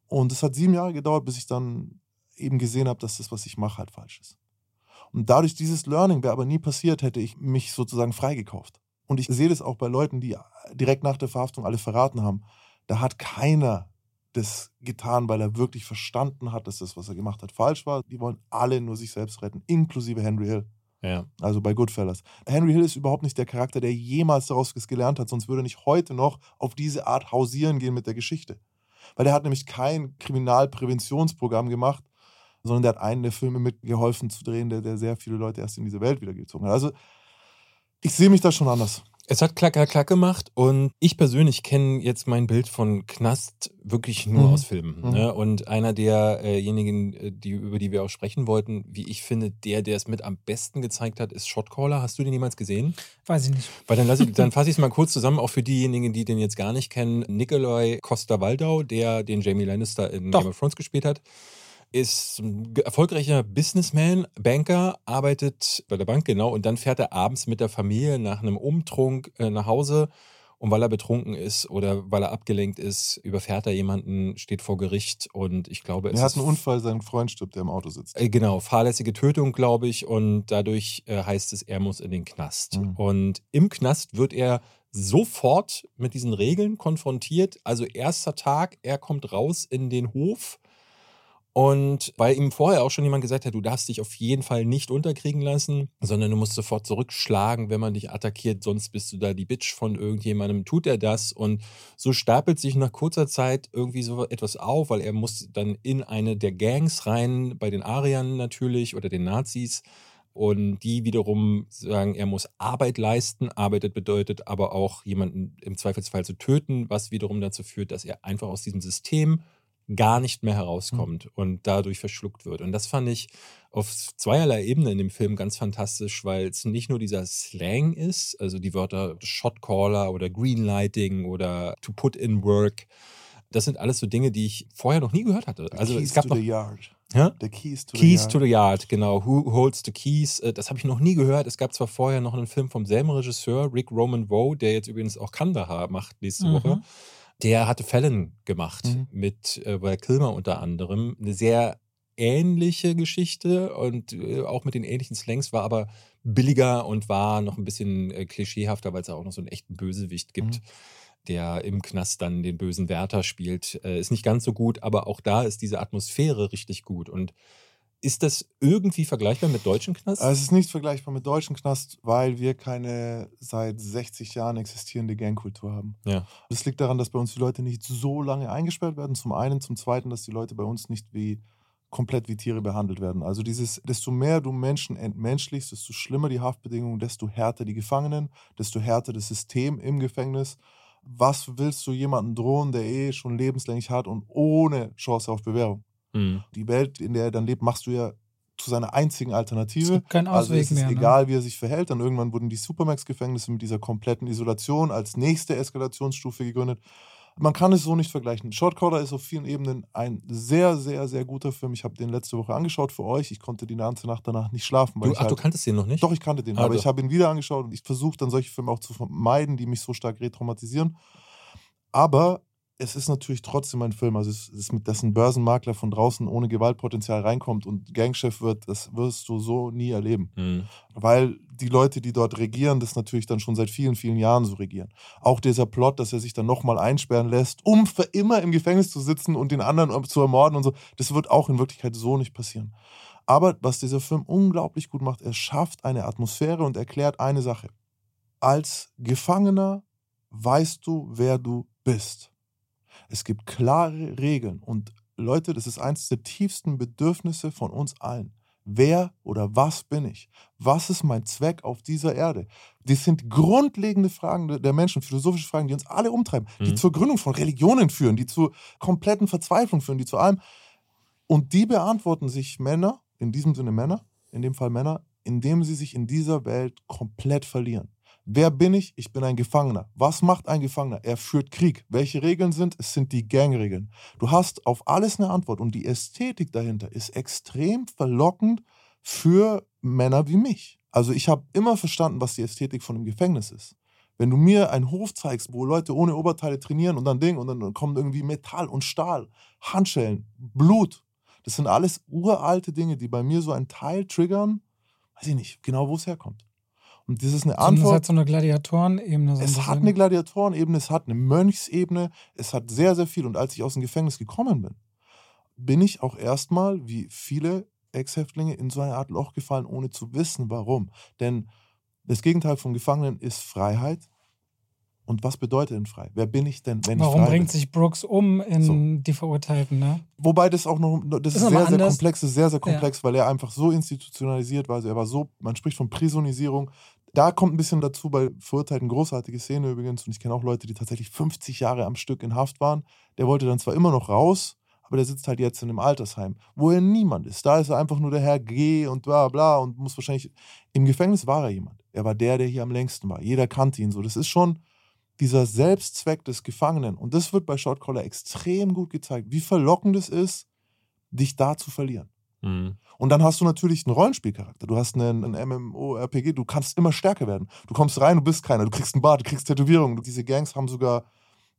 Und es hat sieben Jahre gedauert, bis ich dann eben gesehen habe, dass das, was ich mache, halt falsch ist. Und dadurch dieses Learning wäre aber nie passiert, hätte ich mich sozusagen freigekauft. Und ich sehe das auch bei Leuten, die direkt nach der Verhaftung alle verraten haben. Da hat keiner das getan, weil er wirklich verstanden hat, dass das, was er gemacht hat, falsch war. Die wollen alle nur sich selbst retten, inklusive Henry Hill. Ja. Also bei Goodfellas. Henry Hill ist überhaupt nicht der Charakter, der jemals daraus gelernt hat, sonst würde er nicht heute noch auf diese Art hausieren gehen mit der Geschichte. Weil der hat nämlich kein Kriminalpräventionsprogramm gemacht, sondern der hat einen der Filme mitgeholfen zu drehen, der, der sehr viele Leute erst in diese Welt wiedergezogen hat. Also ich sehe mich da schon anders. Es hat klacker klack gemacht und ich persönlich kenne jetzt mein Bild von Knast wirklich nur Mhm. aus Filmen. Mhm. Ne? Und einer derjenigen, äh, die, über die wir auch sprechen wollten, wie ich finde, der, der es mit am besten gezeigt hat, ist Shotcaller. Hast du den jemals gesehen? Weiß ich nicht. Weil dann, lass ich, dann fasse ich es mal kurz zusammen, auch für diejenigen, die den jetzt gar nicht kennen. Nikolai Costa-Waldau, der den Jamie Lannister in Doch. Game of Thrones gespielt hat, ist ein erfolgreicher Businessman, Banker, arbeitet bei der Bank, genau, und dann fährt er abends mit der Familie nach einem Umtrunk äh, nach Hause. Und weil er betrunken ist oder weil er abgelenkt ist, überfährt er jemanden, steht vor Gericht und ich glaube, es Er hat einen Unfall, sein Freund stirbt, der im Auto sitzt. äh, Genau, fahrlässige Tötung, glaube ich. Und dadurch äh, heißt es, er muss in den Knast. Mhm. Und im Knast wird er sofort mit diesen Regeln konfrontiert. Also erster Tag, er kommt raus in den Hof Und weil ihm vorher auch schon jemand gesagt hat, du darfst dich auf jeden Fall nicht unterkriegen lassen, sondern du musst sofort zurückschlagen, wenn man dich attackiert, sonst bist du da die Bitch von irgendjemandem, tut er das. Und so stapelt sich nach kurzer Zeit irgendwie so etwas auf, weil er muss dann in eine der Gangs rein, bei den Ariern natürlich oder den Nazis. Und die wiederum sagen, er muss Arbeit leisten. Arbeitet bedeutet aber auch jemanden im Zweifelsfall zu töten, was wiederum dazu führt, dass er einfach aus diesem System gar nicht mehr herauskommt mhm. und dadurch verschluckt wird. Und das fand ich auf zweierlei Ebene in dem Film ganz fantastisch, weil es nicht nur dieser Slang ist, also die Wörter Shotcaller oder Greenlighting oder to put in work. Das sind alles so Dinge, die ich vorher noch nie gehört hatte. The also keys es gab to noch the yard. Ja? The keys to Keys the yard. to the Yard, genau. Who holds the keys? Äh, Das habe ich noch nie gehört. Es gab zwar vorher noch einen Film vom selben Regisseur, Rick Roman Woe, der jetzt übrigens auch Kandahar macht nächste Mhm. Woche. Der hatte Fallon gemacht Mhm. mit äh, Val Kilmer unter anderem. Eine sehr ähnliche Geschichte und äh, auch mit den ähnlichen Slangs, war aber billiger und war noch ein bisschen äh, klischeehafter, weil es auch noch so einen echten Bösewicht gibt. Mhm. Der im Knast dann den bösen Wärter spielt. Äh, ist nicht ganz so gut, aber auch da ist diese Atmosphäre richtig gut. Und ist das irgendwie vergleichbar mit deutschen Knast? Es ist nicht vergleichbar mit deutschen Knast, weil wir keine seit 60 Jahren existierende Gangkultur haben. Ja. Das liegt daran, dass bei uns die Leute nicht so lange eingesperrt werden. Zum einen, zum zweiten, dass die Leute bei uns nicht wie komplett wie Tiere behandelt werden. Also dieses, desto mehr du Menschen entmenschlichst, desto schlimmer die Haftbedingungen, desto härter die Gefangenen, desto härter das System im Gefängnis. Was willst du jemandem drohen, der eh schon lebenslänglich hat und ohne Chance auf Bewährung? Mhm. Die Welt, in der er dann lebt, machst du ja zu seiner einzigen Es Alternative. gibt keinen Also Ausweg es ist mehr. Ne? egal, wie er sich verhält. Dann irgendwann wurden die Supermax-Gefängnisse mit dieser kompletten Isolation als nächste Eskalationsstufe gegründet. Man kann es so nicht vergleichen. Shortcaller ist auf vielen Ebenen ein sehr, sehr, sehr guter Film. Ich habe den letzte Woche angeschaut für euch. Ich konnte die ganze Nacht danach nicht schlafen. Weil Du, ich ach, du halt, kanntest den noch nicht? doch, ich kannte den, Ah, aber doch. ich habe ihn wieder angeschaut und ich versuche dann solche Filme auch zu vermeiden, die mich so stark retraumatisieren. Aber es ist natürlich trotzdem ein Film. Also es ist mit dessen Börsenmakler von draußen ohne Gewaltpotenzial reinkommt und Gangchef wird, das wirst du so nie erleben. Mhm. Weil die Leute, die dort regieren, das natürlich dann schon seit vielen, vielen Jahren so regieren. Auch dieser Plot, dass er sich dann nochmal einsperren lässt, um für immer im Gefängnis zu sitzen und den anderen zu ermorden und so, das wird auch in Wirklichkeit so nicht passieren. Aber was dieser Film unglaublich gut macht, er schafft eine Atmosphäre und erklärt eine Sache. Als Gefangener weißt du, wer du bist. Es gibt klare Regeln und Leute, das ist eines der tiefsten Bedürfnisse von uns allen. Wer oder was bin ich? Was ist mein Zweck auf dieser Erde? Das sind grundlegende Fragen der- Menschen, philosophische Fragen, die uns alle umtreiben, die Mhm. zur Gründung von Religionen führen, die zu kompletten Verzweiflung führen, die zu allem. Und die beantworten sich Männer, in diesem Sinne Männer, in dem Fall Männer, indem sie sich in dieser Welt komplett verlieren. Wer bin ich? Ich bin ein Gefangener. Was macht ein Gefangener? Er führt Krieg. Welche Regeln sind? Es sind die Gangregeln. Du hast auf alles eine Antwort und die Ästhetik dahinter ist extrem verlockend für Männer wie mich. Also ich habe immer verstanden, was die Ästhetik von einem Gefängnis ist. Wenn du mir einen Hof zeigst, wo Leute ohne Oberteile trainieren und dann Ding und dann kommt irgendwie Metall und Stahl, Handschellen, Blut, das sind alles uralte Dinge, die bei mir so einen Teil triggern, weiß ich nicht genau, wo es herkommt. Und das ist eine So, das Antwort. hat so eine Gladiatorenebene. So ein Es hat bisschen. eine Gladiatorenebene, es hat eine Mönchsebene, es hat sehr, sehr viel. Und als ich aus dem Gefängnis gekommen bin, bin ich auch erstmal, wie viele Ex-Häftlinge, in so eine Art Loch gefallen, ohne zu wissen, warum. Denn das Gegenteil vom Gefangenen ist Freiheit. Und was bedeutet denn frei? Wer bin ich denn, wenn Warum ich frei bringt bin? sich Brooks um in So. die Verurteilten, ne? Wobei das auch noch, das Ist ist, sehr, sehr komplex, ist sehr, sehr komplex, weil er einfach so institutionalisiert war. Also er war so, man spricht von Prisonisierung. Da kommt ein bisschen dazu bei Verurteilten großartige Szene übrigens. Und ich kenne auch Leute, die tatsächlich 50 Jahre am Stück in Haft waren. Der wollte dann zwar immer noch raus, aber der sitzt halt jetzt in einem Altersheim, wo er niemand ist. Da ist er einfach nur der Herr G und bla bla und muss wahrscheinlich. Im Gefängnis war er jemand. Er war der, der hier am längsten war. Jeder kannte ihn so. Das ist schon dieser Selbstzweck des Gefangenen. Und das wird bei Shotcaller extrem gut gezeigt, wie verlockend es ist, dich da zu verlieren. Mhm. Und dann hast du natürlich einen Rollenspielcharakter. Du hast einen, einen MMO-RPG, du kannst immer stärker werden. Du kommst rein, du bist keiner, du kriegst einen Bart, du kriegst Tätowierungen. Diese Gangs haben sogar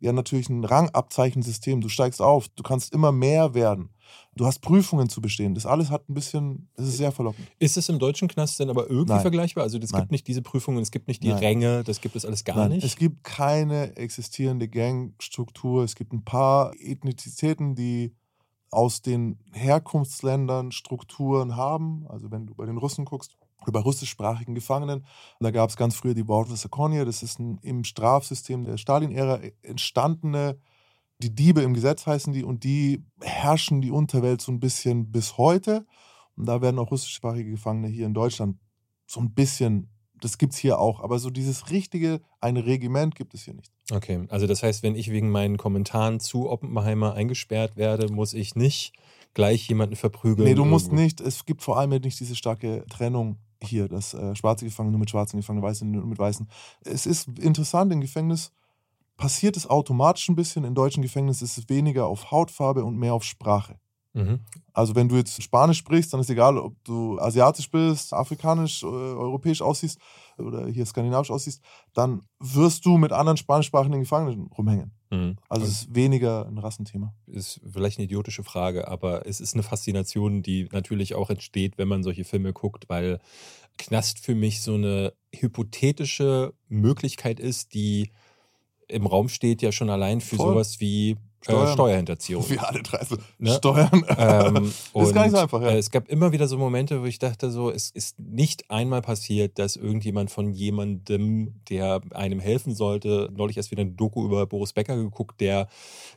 ja natürlich ein Rangabzeichensystem. Du steigst auf, du kannst immer mehr werden. Du hast Prüfungen zu bestehen. Das alles hat ein bisschen, das ist sehr verlockend. Ist es im deutschen Knast denn aber irgendwie Nein. vergleichbar? Also es gibt nicht diese Prüfungen, es gibt nicht die Nein. Ränge, das gibt es alles gar Nein, nicht. Es gibt keine existierende Gangstruktur. Es gibt ein paar Ethnizitäten, die aus den Herkunftsländern Strukturen haben. Also wenn du bei den Russen guckst, bei russischsprachigen Gefangenen, da gab es ganz früher die Bordwasserkonie, das ist ein im Strafsystem der Stalin-Ära entstandene, die Diebe im Gesetz heißen die, und die herrschen die Unterwelt so ein bisschen bis heute. Und da werden auch russischsprachige Gefangene hier in Deutschland so ein bisschen, das gibt es hier auch, aber so dieses richtige, ein Regiment gibt es hier nicht. Okay, also das heißt, wenn ich wegen meinen Kommentaren zu Oppenheimer eingesperrt werde, muss ich nicht gleich jemanden verprügeln. Nee, du musst irgendwo. nicht, es gibt vor allem nicht diese starke Trennung hier, dass äh, schwarze Gefangene nur mit schwarzen Gefangenen, weiße nur mit weißen. Es ist interessant, im Gefängnis passiert es automatisch ein bisschen, in deutschen Gefängnissen ist es weniger auf Hautfarbe und mehr auf Sprache. Mhm. Also wenn du jetzt Spanisch sprichst, dann ist egal, ob du asiatisch bist, afrikanisch, äh, europäisch aussiehst oder hier skandinavisch aussiehst, dann wirst du mit anderen spanischsprachigen Gefangenen rumhängen. Mhm. Also es ist weniger ein Rassenthema. ist vielleicht eine idiotische Frage, aber es ist eine Faszination, die natürlich auch entsteht, wenn man solche Filme guckt, weil Knast für mich so eine hypothetische Möglichkeit ist, die im Raum steht, ja schon allein für Voll. sowas wie äh, Steuern. Steuerhinterziehung. Wir alle drei so Ne? Steuern. Ähm, ist gar nicht so einfach, ja. äh, Es gab immer wieder so Momente, wo ich dachte, so, es ist nicht einmal passiert, dass irgendjemand von jemandem, der einem helfen sollte, neulich erst wieder eine Doku über Boris Becker geguckt, der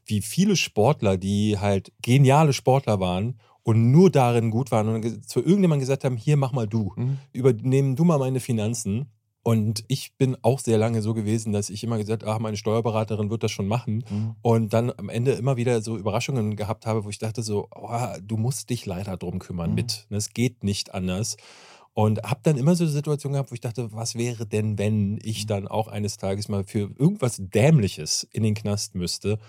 wie viele Sportler, die halt geniale Sportler waren und nur darin gut waren und zu irgendjemandem gesagt haben, hier mach mal du, Mhm. übernehmen du mal meine Finanzen. Und ich bin auch sehr lange so gewesen, dass ich immer gesagt habe, meine Steuerberaterin wird das schon machen. Mhm. Und dann am Ende immer wieder so Überraschungen gehabt habe, wo ich dachte so, oh, du musst dich leider drum kümmern Mhm. mit. Es geht nicht anders. Und habe dann immer so Situationen gehabt, wo ich dachte, was wäre denn, wenn ich Mhm. dann auch eines Tages mal für irgendwas Dämliches in den Knast müsste.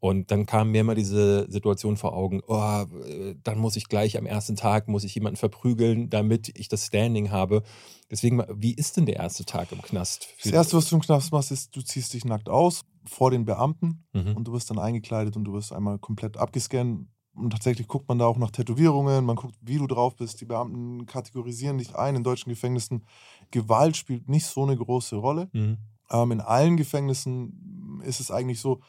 Und dann kam mir immer diese Situation vor Augen, oh, äh, dann muss ich gleich am ersten Tag, muss ich jemanden verprügeln, damit ich das Standing habe. Deswegen, wie ist denn der erste Tag im Knast? Das Erste, was du im Knast machst, ist, du ziehst dich nackt aus vor den Beamten Mhm. und du wirst dann eingekleidet und du wirst einmal komplett abgescannt. Und tatsächlich guckt man da auch nach Tätowierungen, man guckt, wie du drauf bist. Die Beamten kategorisieren dich ein. In deutschen Gefängnissen Gewalt spielt nicht so eine große Rolle. Mhm. Ähm, in allen Gefängnissen ist es eigentlich so,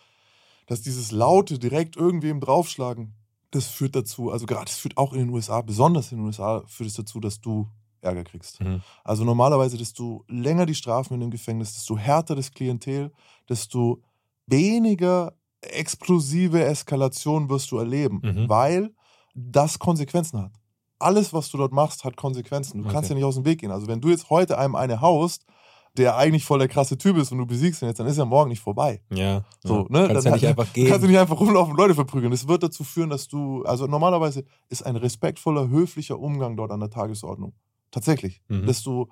dass dieses laute, direkt irgendwem draufschlagen, das führt dazu, also gerade das führt auch in den USA, besonders in den USA, führt es dazu, dass du Ärger kriegst. Mhm. Also normalerweise, desto länger die Strafen in dem Gefängnis, desto härter das Klientel, desto weniger explosive Eskalation wirst du erleben, Mhm. weil das Konsequenzen hat. Alles, was du dort machst, hat Konsequenzen. Du kannst Okay. ja nicht aus dem Weg gehen. Also wenn du jetzt heute einem eine haust, der eigentlich voll der krasse Typ ist und du besiegst ihn jetzt, dann ist er morgen nicht vorbei. Ja, So, ja. ne? Kannst Dann ja nicht hat- einfach Du kannst gehen. nicht einfach rumlaufen und Leute verprügeln. Das wird dazu führen, dass du, also normalerweise ist ein respektvoller, höflicher Umgang dort an der Tagesordnung. Tatsächlich. Mhm. Desto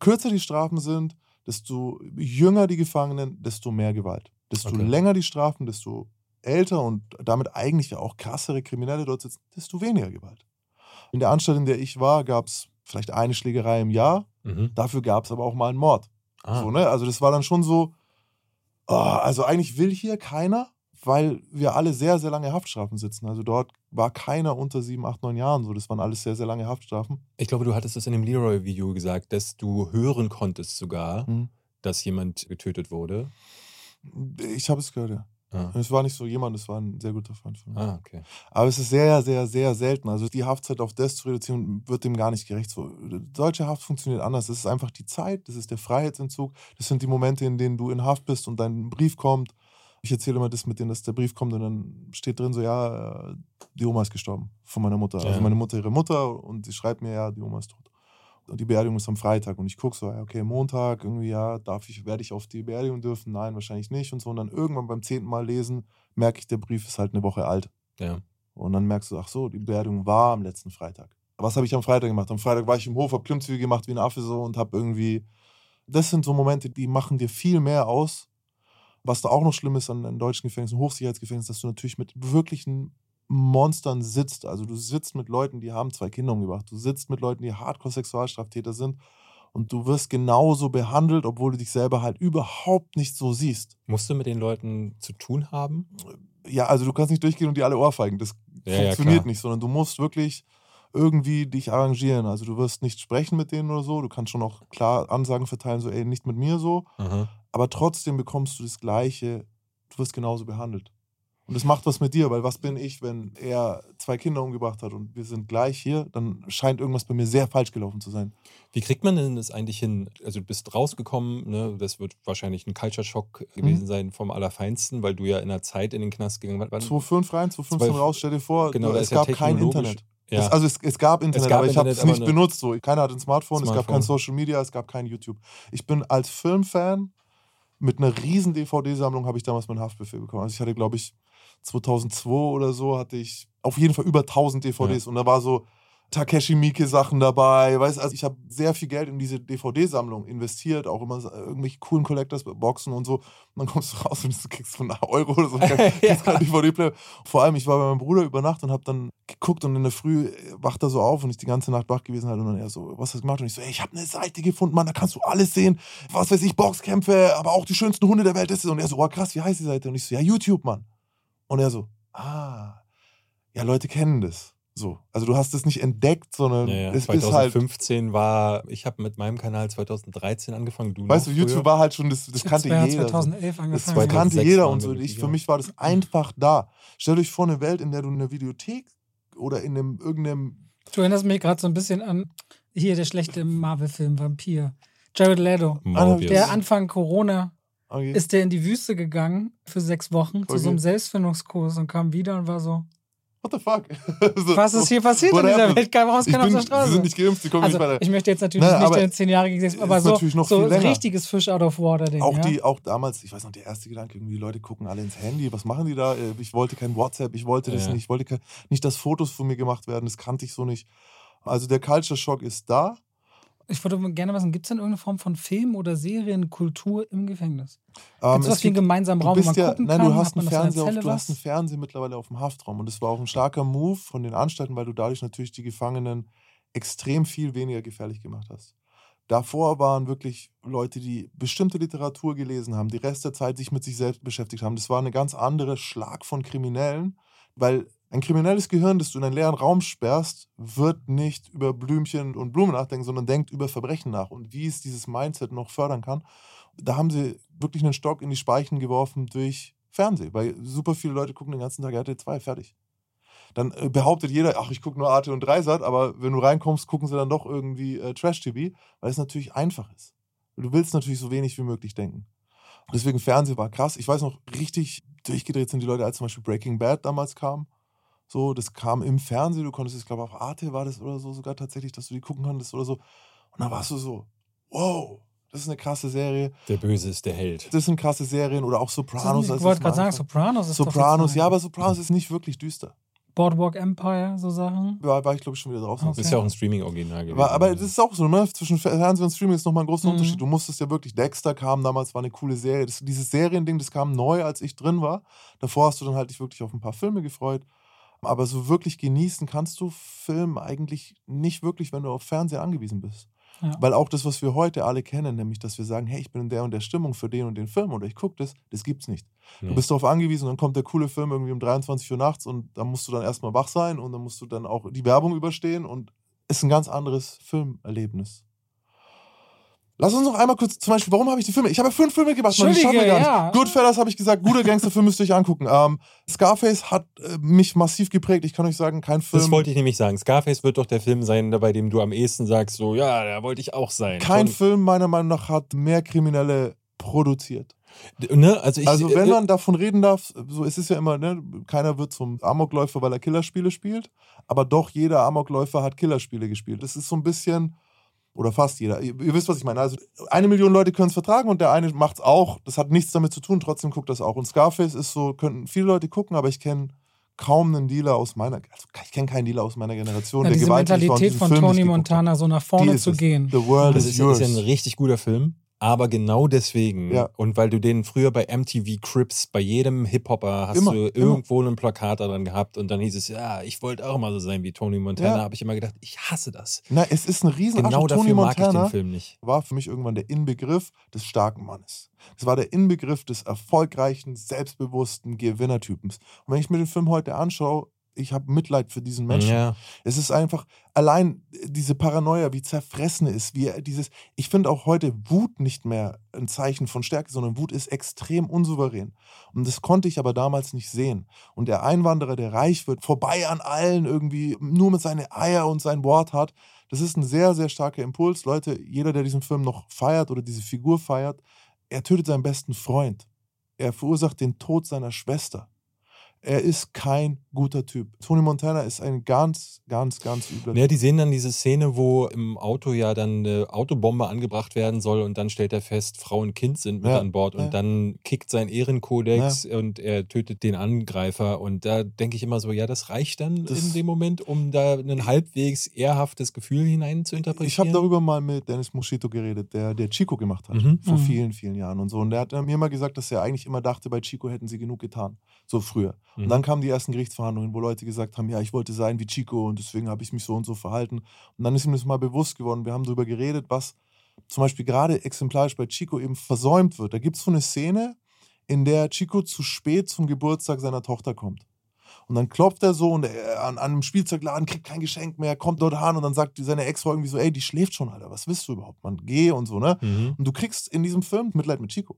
kürzer die Strafen sind, desto jünger die Gefangenen, desto mehr Gewalt. Desto Okay. länger die Strafen, desto älter und damit eigentlich ja auch krassere Kriminelle dort sitzen, desto weniger Gewalt. In der Anstalt, in der ich war, gab es vielleicht eine Schlägerei im Jahr. Mhm. Dafür gab es aber auch mal einen Mord. Ah. So, ne? Also das war dann schon so, oh, also eigentlich will hier keiner, weil wir alle sehr, sehr lange Haftstrafen sitzen. Also dort war keiner unter sieben, acht, neun Jahren so. Das waren alles sehr, sehr lange Haftstrafen. Ich glaube, du hattest das in dem Leroy-Video gesagt, dass du hören konntest sogar, Mhm. dass jemand getötet wurde. Ich habe es gehört, ja. Ah, es war nicht so jemand, es war ein sehr guter Freund von mir. ah okay. Aber es ist sehr, sehr, sehr selten. Also die Haftzeit auf das zu reduzieren, wird dem gar nicht gerecht. So, deutsche Haft funktioniert anders. Das ist einfach die Zeit, das ist der Freiheitsentzug. Das sind die Momente, in denen du in Haft bist und dein Brief kommt. Ich erzähle immer das mit denen, dass der Brief kommt und dann steht drin so, ja, äh, die Oma ist gestorben von meiner Mutter. Ja. Also meine Mutter, ihre Mutter und sie schreibt mir, ja, die Oma ist tot. Und die Beerdigung ist am Freitag und ich gucke so, okay, Montag, irgendwie, ja, darf ich, werde ich auf die Beerdigung dürfen? Nein, wahrscheinlich nicht und so. Und dann irgendwann beim zehnten Mal lesen, merke ich, der Brief ist halt eine Woche alt. Ja. Und dann merkst du, ach so, die Beerdigung war am letzten Freitag. Was habe ich am Freitag gemacht? Am Freitag war ich im Hof, habe Klimmzüge gemacht wie ein Affe so und habe irgendwie. Das sind so Momente, die machen dir viel mehr aus. Was da auch noch schlimm ist an, an deutschen Gefängnissen, Hochsicherheitsgefängnissen, dass du natürlich mit wirklichen Monstern sitzt. Also du sitzt mit Leuten, die haben zwei Kinder umgebracht. Du sitzt mit Leuten, die Hardcore-Sexualstraftäter sind. Und du wirst genauso behandelt, obwohl du dich selber halt überhaupt nicht so siehst. Musst du mit den Leuten zu tun haben? Ja, also du kannst nicht durchgehen und die alle ohrfeigen. Das Ja, ja, funktioniert klar. nicht, sondern du musst wirklich irgendwie dich arrangieren. Also du wirst nicht sprechen mit denen oder so. Du kannst schon auch klar Ansagen verteilen, so ey, nicht mit mir so. Aha. Aber trotzdem bekommst du das Gleiche. Du wirst genauso behandelt. Und das macht was mit dir, weil was bin ich, wenn er zwei Kinder umgebracht hat und wir sind gleich hier, dann scheint irgendwas bei mir sehr falsch gelaufen zu sein. Wie kriegt man denn das eigentlich hin? Also du bist rausgekommen, ne? das wird wahrscheinlich ein Culture-Schock gewesen Mhm. sein vom Allerfeinsten, weil du ja in der Zeit in den Knast gegangen. Wann- 2,5 rein, 2,15 Zwei- raus, stell dir vor, Genau, es ist ja gab kein Internet. Ja. Es, also es, es gab Internet, gab aber ich habe es nicht benutzt. So. Keiner hat ein Smartphone, es gab Smartphone. kein Social Media, es gab kein YouTube. Ich bin als Filmfan mit einer riesen DVD-Sammlung habe ich damals meinen Haftbefehl bekommen. Also ich hatte, glaube ich, 2002 oder so hatte ich auf jeden Fall über 1000 DVDs und da war so Takeshi Miike Sachen dabei, weißt also ich habe sehr viel Geld in diese DVD-Sammlung investiert, auch immer irgendwelche coolen Collectors Boxen und so und dann kommst du raus und du kriegst von Euro oder so kriegst kein DVD-Player. Vor allem ich war bei meinem Bruder über Nacht und habe dann geguckt und in der Früh wacht er so auf und ich die ganze Nacht wach gewesen halt und dann er so, was hast du gemacht? Und ich so, ey, ich habe eine Seite gefunden, Mann, da kannst du alles sehen, was weiß ich, Boxkämpfe, aber auch die schönsten Hunde der Welt ist es. Und er so, oh krass, wie heißt die Seite? Und ich so, ja, YouTube, Mann. Und er so, ah, ja, Leute kennen das. So, also du hast es nicht entdeckt, sondern Ja, ja. es ist halt, 2015 war, ich habe mit meinem Kanal 2013 angefangen. Du weißt du, YouTube früher. war halt schon, das, das kannte jeder. so. 2011 Das angefangen. 2006 kannte jeder und so. Ich, für mich war das einfach da. Stell euch vor, eine Welt, in der du in der Videothek oder in einem irgendeinem. Du erinnerst mich gerade so ein bisschen an hier der schlechte Marvel-Film Vampir. Jared Leto. Morbius. Der Anfang Corona Okay. ist der in die Wüste gegangen für sechs Wochen zu Okay. so einem Selbstfindungskurs und kam wieder und war so, What the fuck? so, was ist hier passiert in dieser happened? Welt? Kein raus, Ich keiner auf der sie Straße. sind nicht geimpft, sie kommen also, nicht weiter. ich möchte jetzt natürlich Nein, nicht aber zehn Jahre gegen aber ist so, so richtiges Fish out of water Ding. Auch ja? die, auch damals, ich weiß noch, der erste Gedanke, irgendwie, die Leute gucken alle ins Handy, was machen die da? Äh, Ich wollte kein WhatsApp, ich wollte das Ja. nicht, ich wollte nicht, dass Fotos von mir gemacht werden, das kannte ich so nicht. Also der Culture Shock ist da. Ich würde gerne wissen, gibt es denn irgendeine Form von Film oder Serienkultur im Gefängnis? Ähm, es was wie einen gemeinsamen Raum, wo man ja, gucken nein, kann? du hast einen Fernseher, auf, du hast einen? Fernseher mittlerweile auf dem Haftraum und das war auch ein starker Move von den Anstalten, weil du dadurch natürlich die Gefangenen extrem viel weniger gefährlich gemacht hast. Davor waren wirklich Leute, die bestimmte Literatur gelesen haben, die Rest der Zeit sich mit sich selbst beschäftigt haben. Das war eine ganz andere Schlag von Kriminellen, weil ein kriminelles Gehirn, das du in einen leeren Raum sperrst, wird nicht über Blümchen und Blumen nachdenken, sondern denkt über Verbrechen nach und wie es dieses Mindset noch fördern kann. Da haben sie wirklich einen Stock in die Speichen geworfen durch Fernsehen, weil super viele Leute gucken den ganzen Tag RTL 2, fertig. Dann äh, behauptet jeder, ach, ich gucke nur Arte und Dreisat, aber wenn du reinkommst, gucken sie dann doch irgendwie äh, Trash-TV, weil es natürlich einfach ist. Du willst natürlich so wenig wie möglich denken. Deswegen Fernsehen war krass. Ich weiß noch, richtig durchgedreht sind die Leute, als zum Beispiel Breaking Bad damals kam. So, das kam im Fernsehen, du konntest, ich glaube, auf Arte war das oder so sogar tatsächlich, dass du die gucken konntest oder so. Und dann warst du so, wow, das ist eine krasse Serie. Der Böse ist der Held. Das sind krasse Serien oder auch Sopranos. ich wollte das gerade sagen. Sopranos ist doch Sopranos, ja, aber Sopranos ist nicht wirklich düster. Boardwalk Empire, so Sachen. Da war ich, glaube ich, schon wieder drauf. Okay. Das ist ja auch ein Streaming-Original gewesen. Aber, aber das ist auch so, ne? Zwischen Fernsehen und Streaming ist nochmal ein großer Mhm. Unterschied. Du musstest ja wirklich, Dexter kam damals, war eine coole Serie. Das, dieses Seriending, das kam neu, als ich drin war. Davor hast du dann halt dich wirklich auf ein paar Filme gefreut. Aber so wirklich genießen kannst du Film eigentlich nicht wirklich, wenn du auf Fernseher angewiesen bist. Ja. Weil auch das, was wir heute alle kennen, nämlich, dass wir sagen, hey, ich bin in der und der Stimmung für den und den Film oder ich gucke das, das gibt's nicht. Nee. Du bist darauf angewiesen und dann kommt der coole Film irgendwie um 23 Uhr nachts und dann musst du dann erstmal wach sein und dann musst du dann auch die Werbung überstehen und ist ein ganz anderes Filmerlebnis. Lass uns noch einmal kurz, zum Beispiel, warum habe ich die Filme? Ich habe ja fünf Filme gemacht, man, das schaffen wir gar nicht. ja. Goodfellas habe ich gesagt, guter Gangsterfilm müsst ihr euch angucken. Ähm, Scarface hat äh, mich massiv geprägt. Ich kann euch sagen, kein Film. Das wollte ich nämlich sagen. Scarface wird doch der Film sein, bei dem du am ehesten sagst, so, ja, da wollte ich auch sein. kein Schon- Film meiner Meinung nach hat mehr Kriminelle produziert. Ne? Also, ich, Also wenn äh, man davon reden darf, so es ist ja immer, ne, keiner wird zum Amokläufer, weil er Killerspiele spielt, aber doch jeder Amokläufer hat Killerspiele gespielt. Das ist so ein bisschen, oder fast jeder, ihr, ihr wisst, was ich meine. Also eine Million Leute können es vertragen und der eine macht es auch. Das hat nichts damit zu tun, trotzdem guckt das auch. Und Scarface ist so, könnten viele Leute gucken, aber ich kenne kaum einen Dealer aus meiner, also ich kenne keinen Dealer aus meiner Generation, Ja, der diese gewalttätig war und Mentalität von Film Tony. Montana, so nach vorne zu gehen. The World das is ist, yours. ist ein richtig guter Film. Aber genau deswegen, Ja. und weil du den früher bei MTV Crips, bei jedem Hip-Hopper hast Immer, du immer. irgendwo ein Plakat daran gehabt und dann hieß es, ja, ich wollte auch mal so sein wie Tony Montana, Ja. habe ich immer gedacht, ich hasse das. Na, es ist ein riesen Genau Arschloch. dafür Tony mag ich Montana den Film nicht. war für mich irgendwann der Inbegriff des starken Mannes. Es war der Inbegriff des erfolgreichen, selbstbewussten Gewinnertypens. Und wenn ich mir den Film heute anschaue, ich habe Mitleid für diesen Menschen. Ja. Es ist einfach allein diese Paranoia, wie zerfressen ist, wie dieses. Ich finde auch heute Wut nicht mehr ein Zeichen von Stärke, sondern Wut ist extrem unsouverän. Und das konnte ich aber damals nicht sehen. Und der Einwanderer, der reich wird, vorbei an allen irgendwie, nur mit seinen Eier und sein Wort hat, das ist ein sehr, sehr starker Impuls. Leute, jeder, der diesen Film noch feiert oder diese Figur feiert, er tötet seinen besten Freund. Er verursacht den Tod seiner Schwester. Er ist kein guter Typ. Tony Montana ist ein ganz, ganz, ganz übler Ja, die sehen dann diese Szene, wo im Auto ja dann eine Autobombe angebracht werden soll und dann stellt er fest, Frau und Kind sind mit Ja, an Bord und ja. dann kickt sein Ehrenkodex und er tötet den Angreifer und da denke ich immer so, ja, das reicht dann Das- in dem Moment, um da ein halbwegs ehrhaftes Gefühl hinein zu interpretieren. Ich habe darüber mal mit Dennis Moschito geredet, der, der Chico gemacht hat, Mhm. vor Mhm. vielen, vielen Jahren und so. Und der hat mir mal gesagt, dass er eigentlich immer dachte, bei Chico hätten sie genug getan, so früher. Mhm. Und dann kamen die ersten Gerichtsverhandlungen, wo Leute gesagt haben, ja, ich wollte sein wie Chico und deswegen habe ich mich so und so verhalten. Und dann ist ihm das mal bewusst geworden. Wir haben darüber geredet, was zum Beispiel gerade exemplarisch bei Chico eben versäumt wird. Da gibt es so eine Szene, in der Chico zu spät zum Geburtstag seiner Tochter kommt. Und dann klopft er so und er an, an einem Spielzeugladen kriegt kein Geschenk mehr, kommt dort an und dann sagt seine Ex-Frau irgendwie so, ey, die schläft schon, Alter, was willst du überhaupt, Mann? Geh und so, ne? Mhm. Und du kriegst in diesem Film Mitleid mit Chico.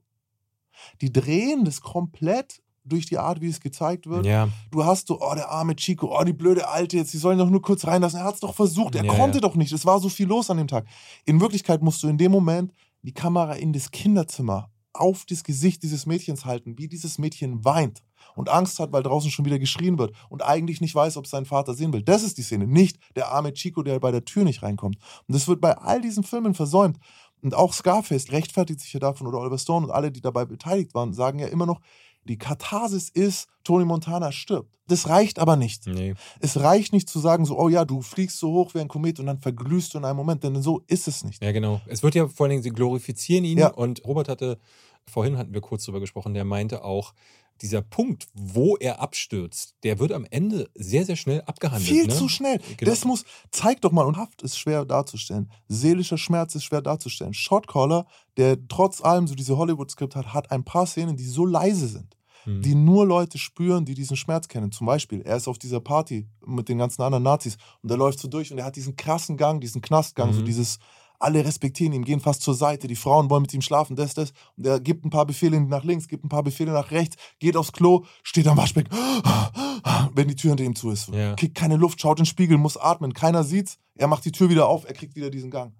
Die drehen das komplett durch die Art, wie es gezeigt wird. Ja, Du hast so, oh, der arme Chico, oh, die blöde Alte jetzt, die sollen doch nur kurz reinlassen. Er hat es doch versucht, er Ja, konnte ja. doch nicht. Es war so viel los an dem Tag. In Wirklichkeit musst du in dem Moment die Kamera in das Kinderzimmer auf das Gesicht dieses Mädchens halten, wie dieses Mädchen weint und Angst hat, weil draußen schon wieder geschrien wird und eigentlich nicht weiß, ob sein Vater sehen will. Das ist die Szene, nicht der arme Chico, der bei der Tür nicht reinkommt. Und das wird bei all diesen Filmen versäumt. Und auch Scarface rechtfertigt sich ja davon oder Oliver Stone und alle, die dabei beteiligt waren, sagen ja immer noch, die Katharsis ist, Tony Montana stirbt. Das reicht aber nicht. nee. Es reicht nicht zu sagen, so, oh ja, du fliegst so hoch wie ein Komet und dann verglühst du in einem Moment, denn so ist es nicht. Ja, genau. Es wird ja vor allen Dingen, sie glorifizieren ihn Ja. und Robert hatte, vorhin hatten wir kurz drüber gesprochen, der meinte auch, dieser Punkt, wo er abstürzt, der wird am Ende sehr, sehr schnell abgehandelt. Viel ne? zu schnell. Genau. Das muss, zeig doch mal, und Haft ist schwer darzustellen. Seelischer Schmerz ist schwer darzustellen. Shotcaller, der trotz allem so diese Hollywood-Skript hat, hat ein paar Szenen, die so leise sind, Hm. die nur Leute spüren, die diesen Schmerz kennen. Zum Beispiel, er ist auf dieser Party mit den ganzen anderen Nazis und er läuft so durch und er hat diesen krassen Gang, diesen Knastgang, so Mhm. dieses, alle respektieren ihn, gehen fast zur Seite, die Frauen wollen mit ihm schlafen, das, das. Und er gibt ein paar Befehle nach links, gibt ein paar Befehle nach rechts, geht aufs Klo, steht am Waschbecken, wenn die Tür hinter ihm zu ist. Ja. Kriegt keine Luft, schaut in den Spiegel, muss atmen, keiner sieht's. Er macht die Tür wieder auf, er kriegt wieder diesen Gang.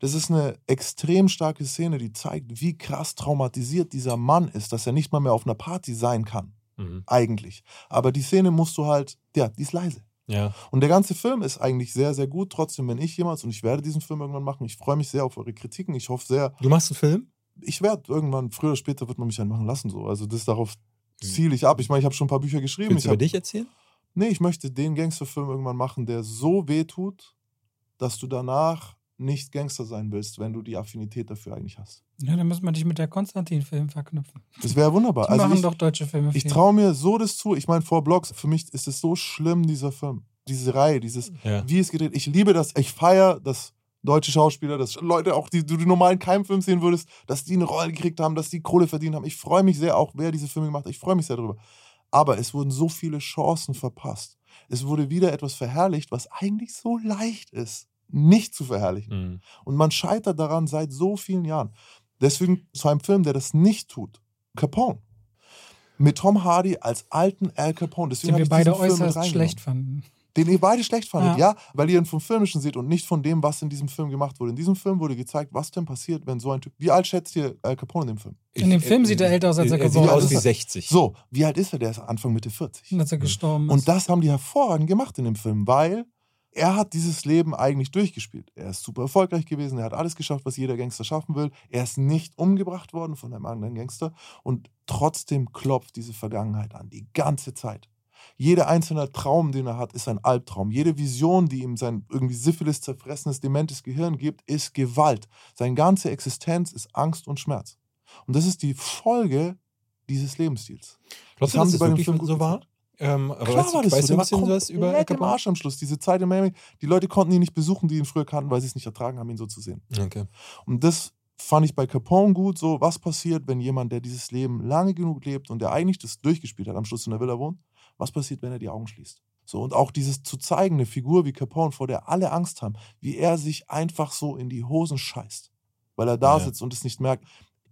Das ist eine extrem starke Szene, die zeigt, wie krass traumatisiert dieser Mann ist, dass er nicht mal mehr auf einer Party sein kann, Mhm. eigentlich. Aber die Szene musst du halt, ja, die ist leise. Ja. Und der ganze Film ist eigentlich sehr, sehr gut. Trotzdem, wenn ich jemals, und ich werde diesen Film irgendwann machen, ich freue mich sehr auf eure Kritiken. Ich hoffe sehr, Du machst einen Film? ich werde irgendwann, früher oder später wird man mich einen machen lassen. So. Also das darauf ziele ich ab. Ich meine, ich habe schon ein paar Bücher geschrieben. Willst Ich du über hab, dich erzählen? nee, ich möchte den Gangsterfilm irgendwann machen, der so weh tut, dass du danach nicht Gangster sein willst, wenn du die Affinität dafür eigentlich hast. Ja, dann müssen wir dich mit der Konstantin-Film verknüpfen. Das wäre wunderbar. Die Also machen ich, doch deutsche Filme. ich traue mir so das zu. Ich meine, vor Blogs, für mich ist es so schlimm, dieser Film. Diese Reihe, dieses, Ja. wie es gedreht. Ich liebe das. Ich feiere, dass deutsche Schauspieler, dass Leute auch, die du die normalen Keimfilm sehen würdest, dass die eine Rolle gekriegt haben, dass die Kohle verdient haben. Ich freue mich sehr, auch wer diese Filme gemacht hat. Ich freue mich sehr darüber. Aber es wurden so viele Chancen verpasst. Es wurde wieder etwas verherrlicht, was eigentlich so leicht ist, nicht zu verherrlichen. Mhm. Und man scheitert daran seit so vielen Jahren. Deswegen zu einem Film, der das nicht tut. Capone. Mit Tom Hardy als alten Al Capone. Deswegen Den wir beide äußerst schlecht fanden. Den ihr beide schlecht fandet, ja. Ja. weil ihr ihn vom Filmischen seht und nicht von dem, was in diesem Film gemacht wurde. In diesem Film wurde gezeigt, was denn passiert, wenn so ein Typ. Wie alt schätzt ihr Al Capone in dem Film? In dem Film äh, sieht er älter aus, als er Er sieht geworden aus ist. wie 60. So, wie alt ist er? Der ist Anfang Mitte 40. als er gestorben ist. Und das haben die hervorragend gemacht in dem Film, weil er hat dieses Leben eigentlich durchgespielt. Er ist super erfolgreich gewesen, er hat alles geschafft, was jeder Gangster schaffen will. Er ist nicht umgebracht worden von einem anderen Gangster und trotzdem klopft diese Vergangenheit an, die ganze Zeit. Jeder einzelne Traum, den er hat, ist ein Albtraum. Jede Vision, die ihm sein irgendwie Syphilis zerfressenes, dementes Gehirn gibt, ist Gewalt. Seine ganze Existenz ist Angst und Schmerz. Und das ist die Folge dieses Lebensstils. Glaubst du, haben dass sie es bei dem wirklich Film so war? Ähm, aber Klar weißt, war das weißt so. du ein bisschen was über Capone? Arsch am Schluss. Diese Zeit in Miami, die Leute konnten ihn nicht besuchen, die ihn früher kannten, weil sie es nicht ertragen haben, ihn so zu sehen. Okay. Und das fand ich bei Capone gut, so was passiert, wenn jemand, der dieses Leben lange genug lebt und der eigentlich das durchgespielt hat, am Schluss in der Villa wohnt, was passiert, wenn er die Augen schließt? So, und auch dieses zu zeigen, eine Figur wie Capone, vor der alle Angst haben, wie er sich einfach so in die Hosen scheißt, weil er da Ja. sitzt und es nicht merkt.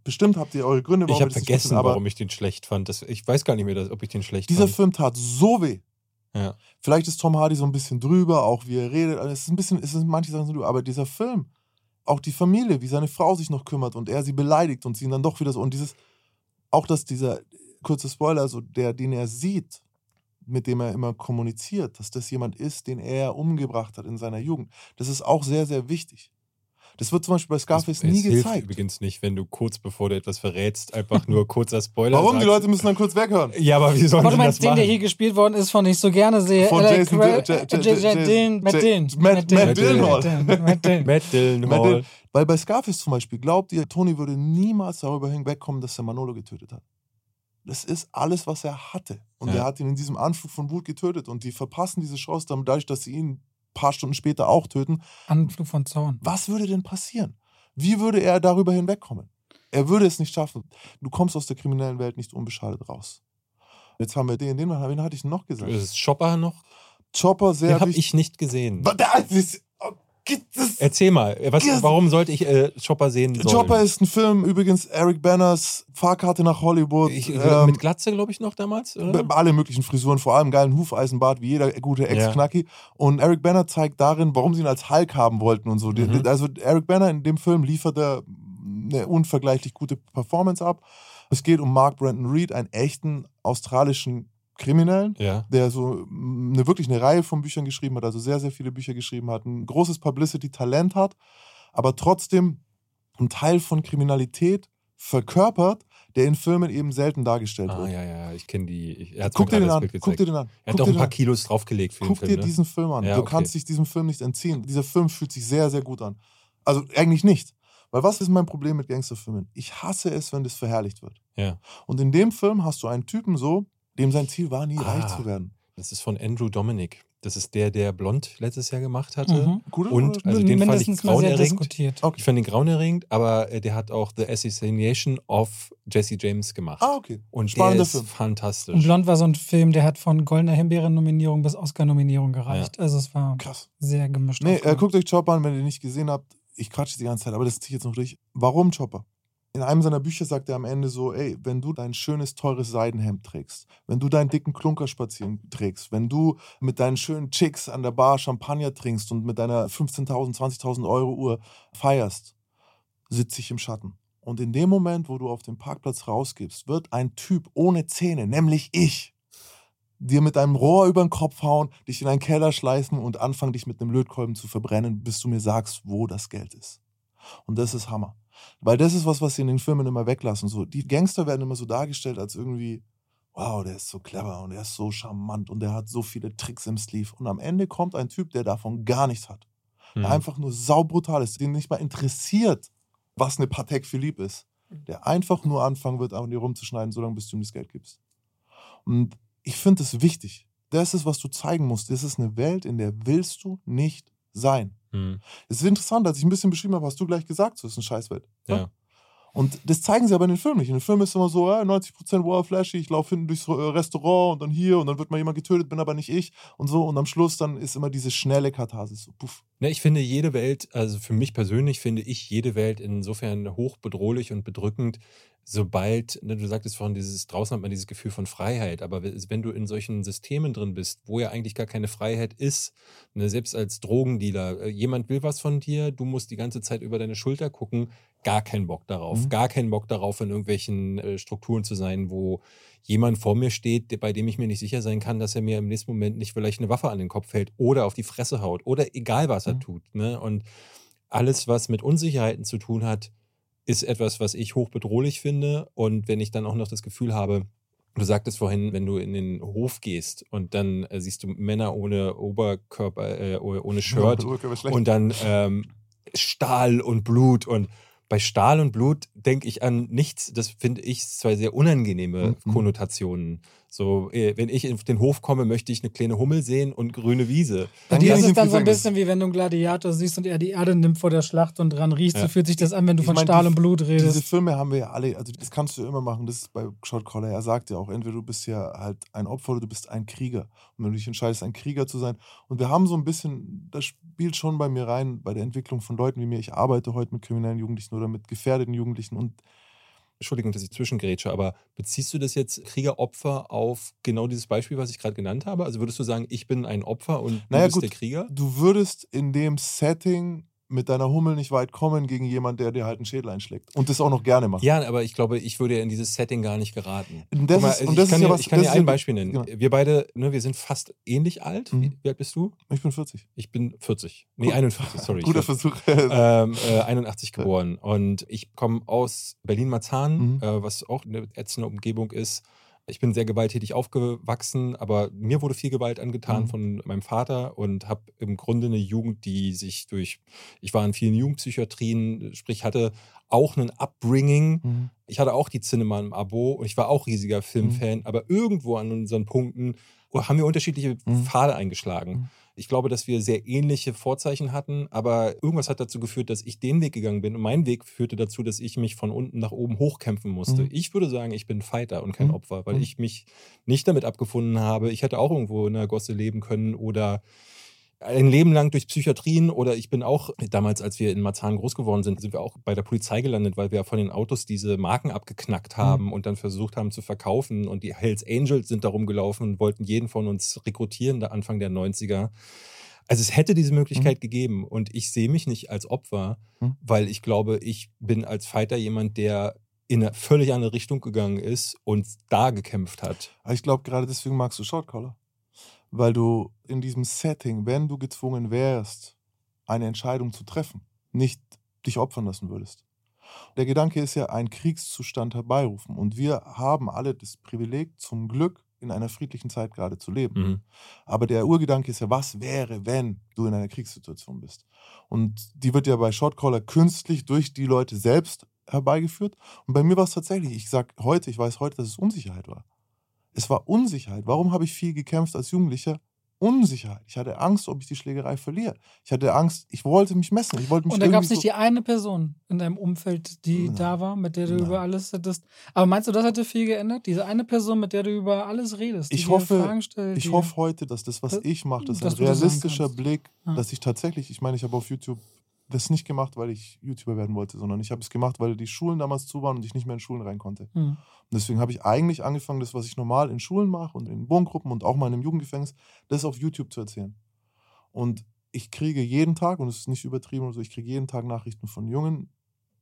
Bestimmt habt ihr eure Gründe, Ich warum habe das nicht vergessen, aber warum ich den schlecht fand. Das, ich weiß gar nicht mehr, ob ich den schlecht dieser fand. Film tat so weh. Ja. Vielleicht ist Tom Hardy so ein bisschen drüber, auch wie er redet. Also Es ist ein bisschen, es sind manche Sachen so drüber, aber dieser Film, auch die Familie, wie seine Frau sich noch kümmert und er sie beleidigt und sie ihn dann doch wieder so. Und dieses, auch dass dieser kurze Spoiler, so der, den er sieht, mit dem er immer kommuniziert, dass das jemand ist, den er umgebracht hat in seiner Jugend. Das ist auch sehr, sehr wichtig. Das wird zum Beispiel bei Scarface es, nie es hilft gezeigt. übrigens nicht, wenn du kurz bevor du etwas verrätst, einfach nur kurzer Spoiler Warum? Die sagst. Leute müssen dann kurz weghören. Ja, aber wie sollen meinst das den, machen? der hier gespielt worden ist, von ich so gerne sehe. Von. Jason Dillon- Matt Dillon. Matt- Dillon. Matt Dillon. Weil bei Scarface zum Beispiel, glaubt ihr, Tony würde niemals darüber hinwegkommen, dass er Manolo getötet hat? Das ist alles, was er hatte. Und Ja. er hat ihn in diesem Anflug von Wut getötet. Und die verpassen diese Chance dann dadurch, dass sie ihn paar Stunden später auch töten. Anflug von Zorn. Was würde denn passieren? Wie würde er darüber hinwegkommen? Er würde es nicht schaffen. Du kommst aus der kriminellen Welt nicht unbeschadet raus. Jetzt haben wir den, den, wen hatte ich noch gesagt? Ist Chopper noch? Chopper, sehr Den habe ich nicht gesehen. Das ist- Erzähl mal, was, warum sollte ich äh, Chopper sehen sollen? Chopper ist ein Film, übrigens Eric Banners Fahrkarte nach Hollywood. ich, ähm, mit Glatze, glaube ich, noch damals, oder? alle möglichen Frisuren, vor allem geilen Hufeisenbart, wie jeder gute Ex-Knacki. Und Eric Banner zeigt darin, warum sie ihn als Hulk haben wollten und so. Mhm. Also Eric Banner in dem Film liefert er eine unvergleichlich gute Performance ab. Es geht um Mark Brandon Reed, einen echten australischen Kriminellen Ja. der so mm, eine, wirklich eine Reihe von Büchern geschrieben hat, also sehr, sehr viele Bücher geschrieben hat, ein großes Publicity-Talent hat, aber trotzdem einen Teil von Kriminalität verkörpert, der in Filmen eben selten dargestellt Ah, wird. ja, ja, ich kenne die. Ich, er Guck dir den an, guck dir den an. Er hat guck auch dir ein paar an. Kilos draufgelegt für Guck den dir Film. Ne? diesen Film an. Ja, du okay. kannst dich diesem Film nicht entziehen. Dieser Film fühlt sich sehr, sehr gut an. Also eigentlich nicht. Weil was ist mein Problem mit Gangsterfilmen? Ich hasse es, wenn das verherrlicht wird. Ja. Und in dem Film hast du einen Typen so, dem sein Ziel war, nie Ah. reich zu werden. Das ist von Andrew Dominic. Das ist der, der Blond letztes Jahr gemacht hatte. Mhm. Gut, Und also den fand ich grauenerregend. diskutiert. Okay. Ich fand den grauenerregend, aber äh, der hat auch The Assassination of Jesse James gemacht. Ah, okay. Und Spannender der ist Film. fantastisch. Und Blond war so ein Film, der hat von Goldener Himbeeren-Nominierung bis Oscar-Nominierung gereicht. Also es war Krass. sehr gemischt. Nee, äh, guckt euch Chopper an, wenn ihr ihn nicht gesehen habt. Ich quatsche die ganze Zeit, aber das ziehe ich jetzt noch durch. Warum Chopper? In einem seiner Bücher sagt er am Ende so, ey, wenn du dein schönes, teures Seidenhemd trägst, wenn du deinen dicken Klunker spazieren trägst, wenn du mit deinen schönen Chicks an der Bar Champagner trinkst und mit deiner 15.000, 20.000 Euro Uhr feierst, sitze ich im Schatten. Und in dem Moment, wo du auf den Parkplatz rausgibst, wird ein Typ ohne Zähne, nämlich ich, dir mit einem Rohr über den Kopf hauen, dich in einen Keller schleifen und anfangen, dich mit einem Lötkolben zu verbrennen, bis du mir sagst, wo das Geld ist. Und das ist Hammer. Weil das ist was, was sie in den Filmen immer weglassen. So, die Gangster werden immer so dargestellt, als irgendwie, wow, der ist so clever und der ist so charmant und der hat so viele Tricks im Sleeve. Und am Ende kommt ein Typ, der davon gar nichts hat. Hm. Der einfach nur saubrutal ist, den nicht mal interessiert, was eine Patek Philippe ist. Der einfach nur anfangen wird, an dir rumzuschneiden, solange bis du ihm das Geld gibst. Und ich finde es wichtig. Das ist, was du zeigen musst. Das ist eine Welt, in der willst du nicht sein. Hm. Es ist interessant, als ich ein bisschen beschrieben habe, hast du gleich gesagt, so ist eine Scheißwelt. Ja. Und das zeigen sie aber in den Filmen nicht. In den Filmen ist immer so, ja, 90% wow, flashy, ich laufe hinten durchs äh, Restaurant und dann hier und dann wird mal jemand getötet, bin aber nicht ich und so. Und am Schluss dann ist immer diese schnelle Katharsis. So, puff. Ne, ich finde jede Welt, also für mich persönlich finde ich jede Welt insofern hochbedrohlich und bedrückend, sobald, ne, du sagtest vorhin, dieses, draußen hat man dieses Gefühl von Freiheit, aber wenn du in solchen Systemen drin bist, wo ja eigentlich gar keine Freiheit ist, ne, selbst als Drogendealer, äh, jemand will was von dir, du musst die ganze Zeit über deine Schulter gucken, gar keinen Bock darauf, Mhm. gar keinen Bock darauf, in irgendwelchen äh, Strukturen zu sein, wo jemand vor mir steht, bei dem ich mir nicht sicher sein kann, dass er mir im nächsten Moment nicht vielleicht eine Waffe an den Kopf hält oder auf die Fresse haut oder egal was er Mhm. tut. Ne? Und alles, was mit Unsicherheiten zu tun hat, ist etwas, was ich hochbedrohlich finde. Und wenn ich dann auch noch das Gefühl habe, du sagtest vorhin, wenn du in den Hof gehst und dann äh, siehst du Männer ohne Oberkörper, äh, ohne Shirt Und und dann ähm, Stahl und Blut und bei Stahl und Blut denke ich an nichts, das finde ich zwei sehr unangenehme Mhm. Konnotationen. So, äh, wenn ich auf den Hof komme, möchte ich eine kleine Hummel sehen und grüne Wiese. Bei dir ist es dann so ein bisschen wie wenn du einen Gladiator siehst und er die Erde nimmt vor der Schlacht und dran riecht. So Ja. fühlt sich das an, wenn du Ich von mein, Stahl die- und Blut Diese redest. Filme haben wir ja alle, also das kannst du immer machen, das ist bei Shot Caller, er sagt ja auch, entweder du bist ja halt ein Opfer oder du bist ein Krieger. Und wenn du dich entscheidest, ein Krieger zu sein, und wir haben so ein bisschen, das spielt schon bei mir rein, bei der Entwicklung von Leuten wie mir, ich arbeite heute mit kriminellen Jugendlichen oder mit gefährdeten Jugendlichen und Entschuldigung, dass ich zwischengrätsche, aber beziehst du das jetzt Kriegeropfer auf genau dieses Beispiel, was ich gerade genannt habe? Also würdest du sagen, ich bin ein Opfer und du Naja, bist gut. der Krieger? du würdest in dem Setting mit deiner Hummel nicht weit kommen gegen jemanden, der dir halt einen Schädel einschlägt. Und das auch noch gerne macht. Ja, aber ich glaube, ich würde ja in dieses Setting gar nicht geraten. Das mal, ist- ich das kann ja dir, was- ich kann dir ein Beispiel nennen. genau. Wir beide, ne, wir sind fast ähnlich alt. Mhm. Wie, wie alt bist du? Ich bin 40. Ich bin 40. Nee, Gut. 41, sorry. Guter Versuch. ähm, äh, 81 geboren. Und ich komme aus Berlin-Marzahn, Mhm. äh, was auch eine ätzende Umgebung ist. Ich bin sehr gewalttätig aufgewachsen, aber mir wurde viel Gewalt angetan Mhm. von meinem Vater und habe im Grunde eine Jugend, die sich durch, ich war in vielen Jugendpsychiatrien, sprich hatte auch einen Upbringing. Mhm. Ich hatte auch die Cinema im Abo und ich war auch riesiger Filmfan, aber irgendwo an unseren Punkten haben wir unterschiedliche Mhm. Pfade eingeschlagen. Ich glaube, dass wir sehr ähnliche Vorzeichen hatten, aber irgendwas hat dazu geführt, dass ich den Weg gegangen bin und mein Weg führte dazu, dass ich mich von unten nach oben hochkämpfen musste. Mhm. Ich würde sagen, ich bin Fighter und kein Mhm. Opfer, weil Mhm. ich mich nicht damit abgefunden habe. Ich hätte auch irgendwo in der Gosse leben können oder ein Leben lang durch Psychiatrien oder ich bin auch, damals, als wir in Marzahn groß geworden sind, sind wir auch bei der Polizei gelandet, weil wir von den Autos diese Marken abgeknackt haben und dann versucht haben zu verkaufen und die Hells Angels sind darum gelaufen und wollten jeden von uns rekrutieren, da Anfang der 90er. Also es hätte diese Möglichkeit gegeben und ich sehe mich nicht als Opfer, Mhm. weil ich glaube, ich bin als Fighter jemand, der in eine völlig andere Richtung gegangen ist und da gekämpft hat. Ich glaube, gerade deswegen magst du Shotcaller. Weil du in diesem Setting, wenn du gezwungen wärst, eine Entscheidung zu treffen, nicht dich opfern lassen würdest. Der Gedanke ist ja, einen Kriegszustand herbeirufen. Und wir haben alle das Privileg, zum Glück in einer friedlichen Zeit gerade zu leben. Mhm. Aber der Urgedanke ist ja, was wäre, wenn du in einer Kriegssituation bist? Und die wird ja bei Shotcaller künstlich durch die Leute selbst herbeigeführt. Und bei mir war es tatsächlich, ich sag heute, ich weiß heute, dass es Unsicherheit war. Es war Unsicherheit. Warum habe ich viel gekämpft als Jugendlicher? Unsicherheit. Ich hatte Angst, ob ich die Schlägerei verliere. Ich hatte Angst, ich wollte mich messen. Ich wollte mich Und da gab es nicht die eine Person in deinem Umfeld, die Nein. da war, mit der du Nein. über alles hättest. Aber meinst du, das hätte viel geändert? Diese eine Person, mit der du über alles redest, die Ich dir hoffe- Fragen stellt. Ich hoffe heute, dass das, was Das- ich mache, das ist ein realistischer. Blick, Ja. dass ich tatsächlich, ich meine, ich habe auf YouTube das nicht gemacht, weil ich YouTuber werden wollte, sondern ich habe es gemacht, weil die Schulen damals zu waren und ich nicht mehr in Schulen rein konnte. Hm. Und deswegen habe ich eigentlich angefangen, das, was ich normal in Schulen mache und in Wohngruppen und auch mal in einem Jugendgefängnis, das auf YouTube zu erzählen. Und ich kriege jeden Tag, und es ist nicht übertrieben oder so, ich kriege jeden Tag Nachrichten von Jungen,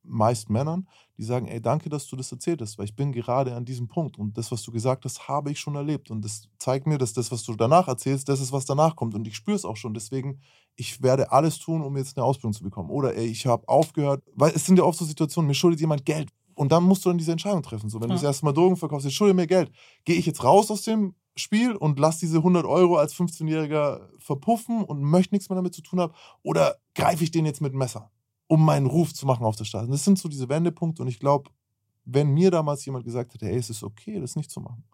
meist Männern, die sagen, ey, danke, dass du das erzählt hast, weil ich bin gerade an diesem Punkt und das, was du gesagt hast, habe ich schon erlebt und das zeigt mir, dass das, was du danach erzählst, das ist, was danach kommt und ich spüre es auch schon, deswegen, ich werde alles tun, um jetzt eine Ausbildung zu bekommen oder ey, ich habe aufgehört, weil es sind ja oft so Situationen, mir schuldet jemand Geld und dann musst du dann diese Entscheidung treffen, so, wenn du Ja. das erste Mal Drogen verkaufst, jetzt schulde mir Geld, gehe ich jetzt raus aus dem Spiel und lass diese 100 Euro als 15-Jähriger verpuffen und möchte nichts mehr damit zu tun haben oder greife ich den jetzt mit dem Messer? um meinen Ruf zu machen auf der Straße. Und das sind so diese Wendepunkte und ich glaube, wenn mir damals jemand gesagt hätte, ey, es ist okay, das nicht zu machen.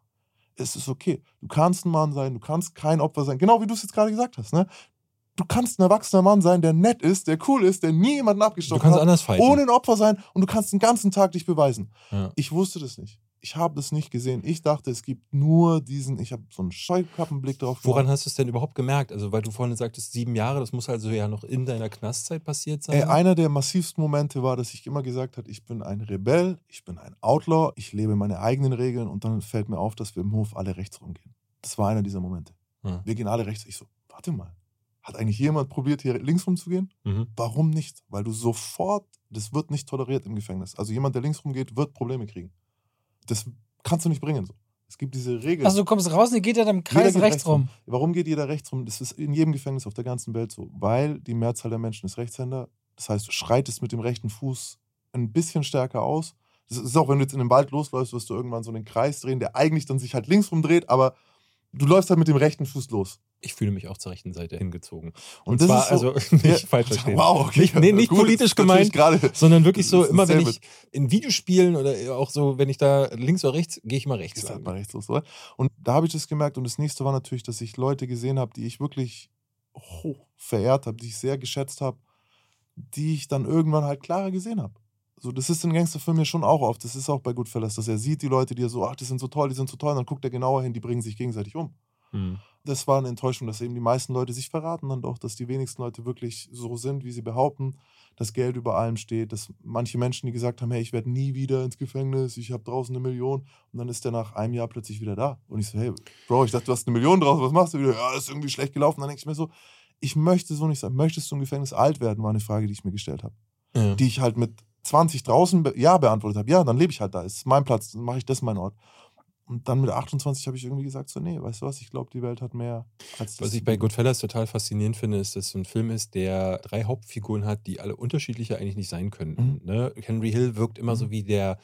Es ist okay. Du kannst ein Mann sein, du kannst kein Opfer sein. Genau wie du es jetzt gerade gesagt hast. Ne? Du kannst ein erwachsener Mann sein, der nett ist, der cool ist, der nie jemanden Du abgestochen kannst hat, anders fighten. ohne ein Opfer sein und du kannst den ganzen Tag dich beweisen. Ja. Ich wusste das nicht. Ich habe das nicht gesehen. Ich dachte, es gibt nur diesen, ich habe so einen Scheuklappenblick drauf Woran gemacht. hast du es denn überhaupt gemerkt? Also, weil du vorhin sagtest, sieben Jahre, das muss also ja noch in deiner Knastzeit passiert sein. Ey, einer der massivsten Momente war, dass ich immer gesagt habe, ich bin ein Rebell, ich bin ein Outlaw, ich lebe meine eigenen Regeln und dann fällt mir auf, dass wir im Hof alle rechts rumgehen. Das war einer dieser Momente. Ja. Wir gehen alle rechts. Ich so, warte mal. Hat eigentlich jemand probiert, hier links rumzugehen? Mhm. Warum nicht? Weil du sofort, das wird nicht toleriert im Gefängnis. Also jemand, der links rumgeht, wird Probleme kriegen. Das kannst du nicht bringen. So. Es gibt diese Regel. Also du kommst raus und ihr geht dann im Kreis geht rechts rum. Warum geht jeder rechts rum? Das ist in jedem Gefängnis auf der ganzen Welt so. Weil die Mehrzahl der Menschen ist Rechtshänder. Das heißt, du schreitest mit dem rechten Fuß ein bisschen stärker aus. Das ist auch, wenn du jetzt in den Wald losläufst, wirst du irgendwann so einen Kreis drehen, der eigentlich dann sich halt links rumdreht, aber du läufst halt mit dem rechten Fuß los. Ich fühle mich auch zur rechten Seite hingezogen. Und Und, das zwar, ist so- also nicht Ja. falsch verstehen. Wow, okay. Nicht, nee, nicht Gut, politisch gemeint, sondern wirklich so, immer wenn ich in Videospielen oder auch so, wenn ich da links oder rechts, gehe ich mal rechts ist halt mal rechts los, oder? Und da habe ich das gemerkt. Und das nächste war natürlich, dass ich Leute gesehen habe, die ich wirklich hoch verehrt habe, die ich sehr geschätzt habe, die ich dann irgendwann halt klarer gesehen habe. So, das ist in Gangsterfilmen ja schon auch oft. Das ist auch bei Goodfellas, dass er sieht die Leute, die er so, ach, die sind so toll, die sind so toll. Und dann guckt er genauer hin, die bringen sich gegenseitig um. Hm. Das war eine Enttäuschung, dass eben die meisten Leute sich verraten dann doch, dass die wenigsten Leute wirklich so sind, wie sie behaupten, dass Geld über allem steht, dass manche Menschen, die gesagt haben, hey, ich werde nie wieder ins Gefängnis, ich habe draußen eine Million und dann ist der nach einem Jahr plötzlich wieder da. Und ich so, hey, Bro, ich dachte, du hast eine Million draußen, was machst du wieder? Ja, ist irgendwie schlecht gelaufen. Dann denke ich mir so, ich möchte so nicht sein. Möchtest du im Gefängnis alt werden, war eine Frage, die ich mir gestellt habe. Ja. Die ich halt mit 20 draußen be ja beantwortet habe. Ja, dann lebe ich halt da. Es ist mein Platz, dann mache ich das mein Ort. Und dann mit 28 habe ich irgendwie gesagt, so, nee, weißt du was, ich glaube, die Welt hat mehr als das. Was ich bei Goodfellas total faszinierend finde, ist, dass es so ein Film ist, der drei Hauptfiguren hat, die alle unterschiedlicher eigentlich nicht sein könnten. Ne? Henry Hill wirkt immer Mhm. so wie der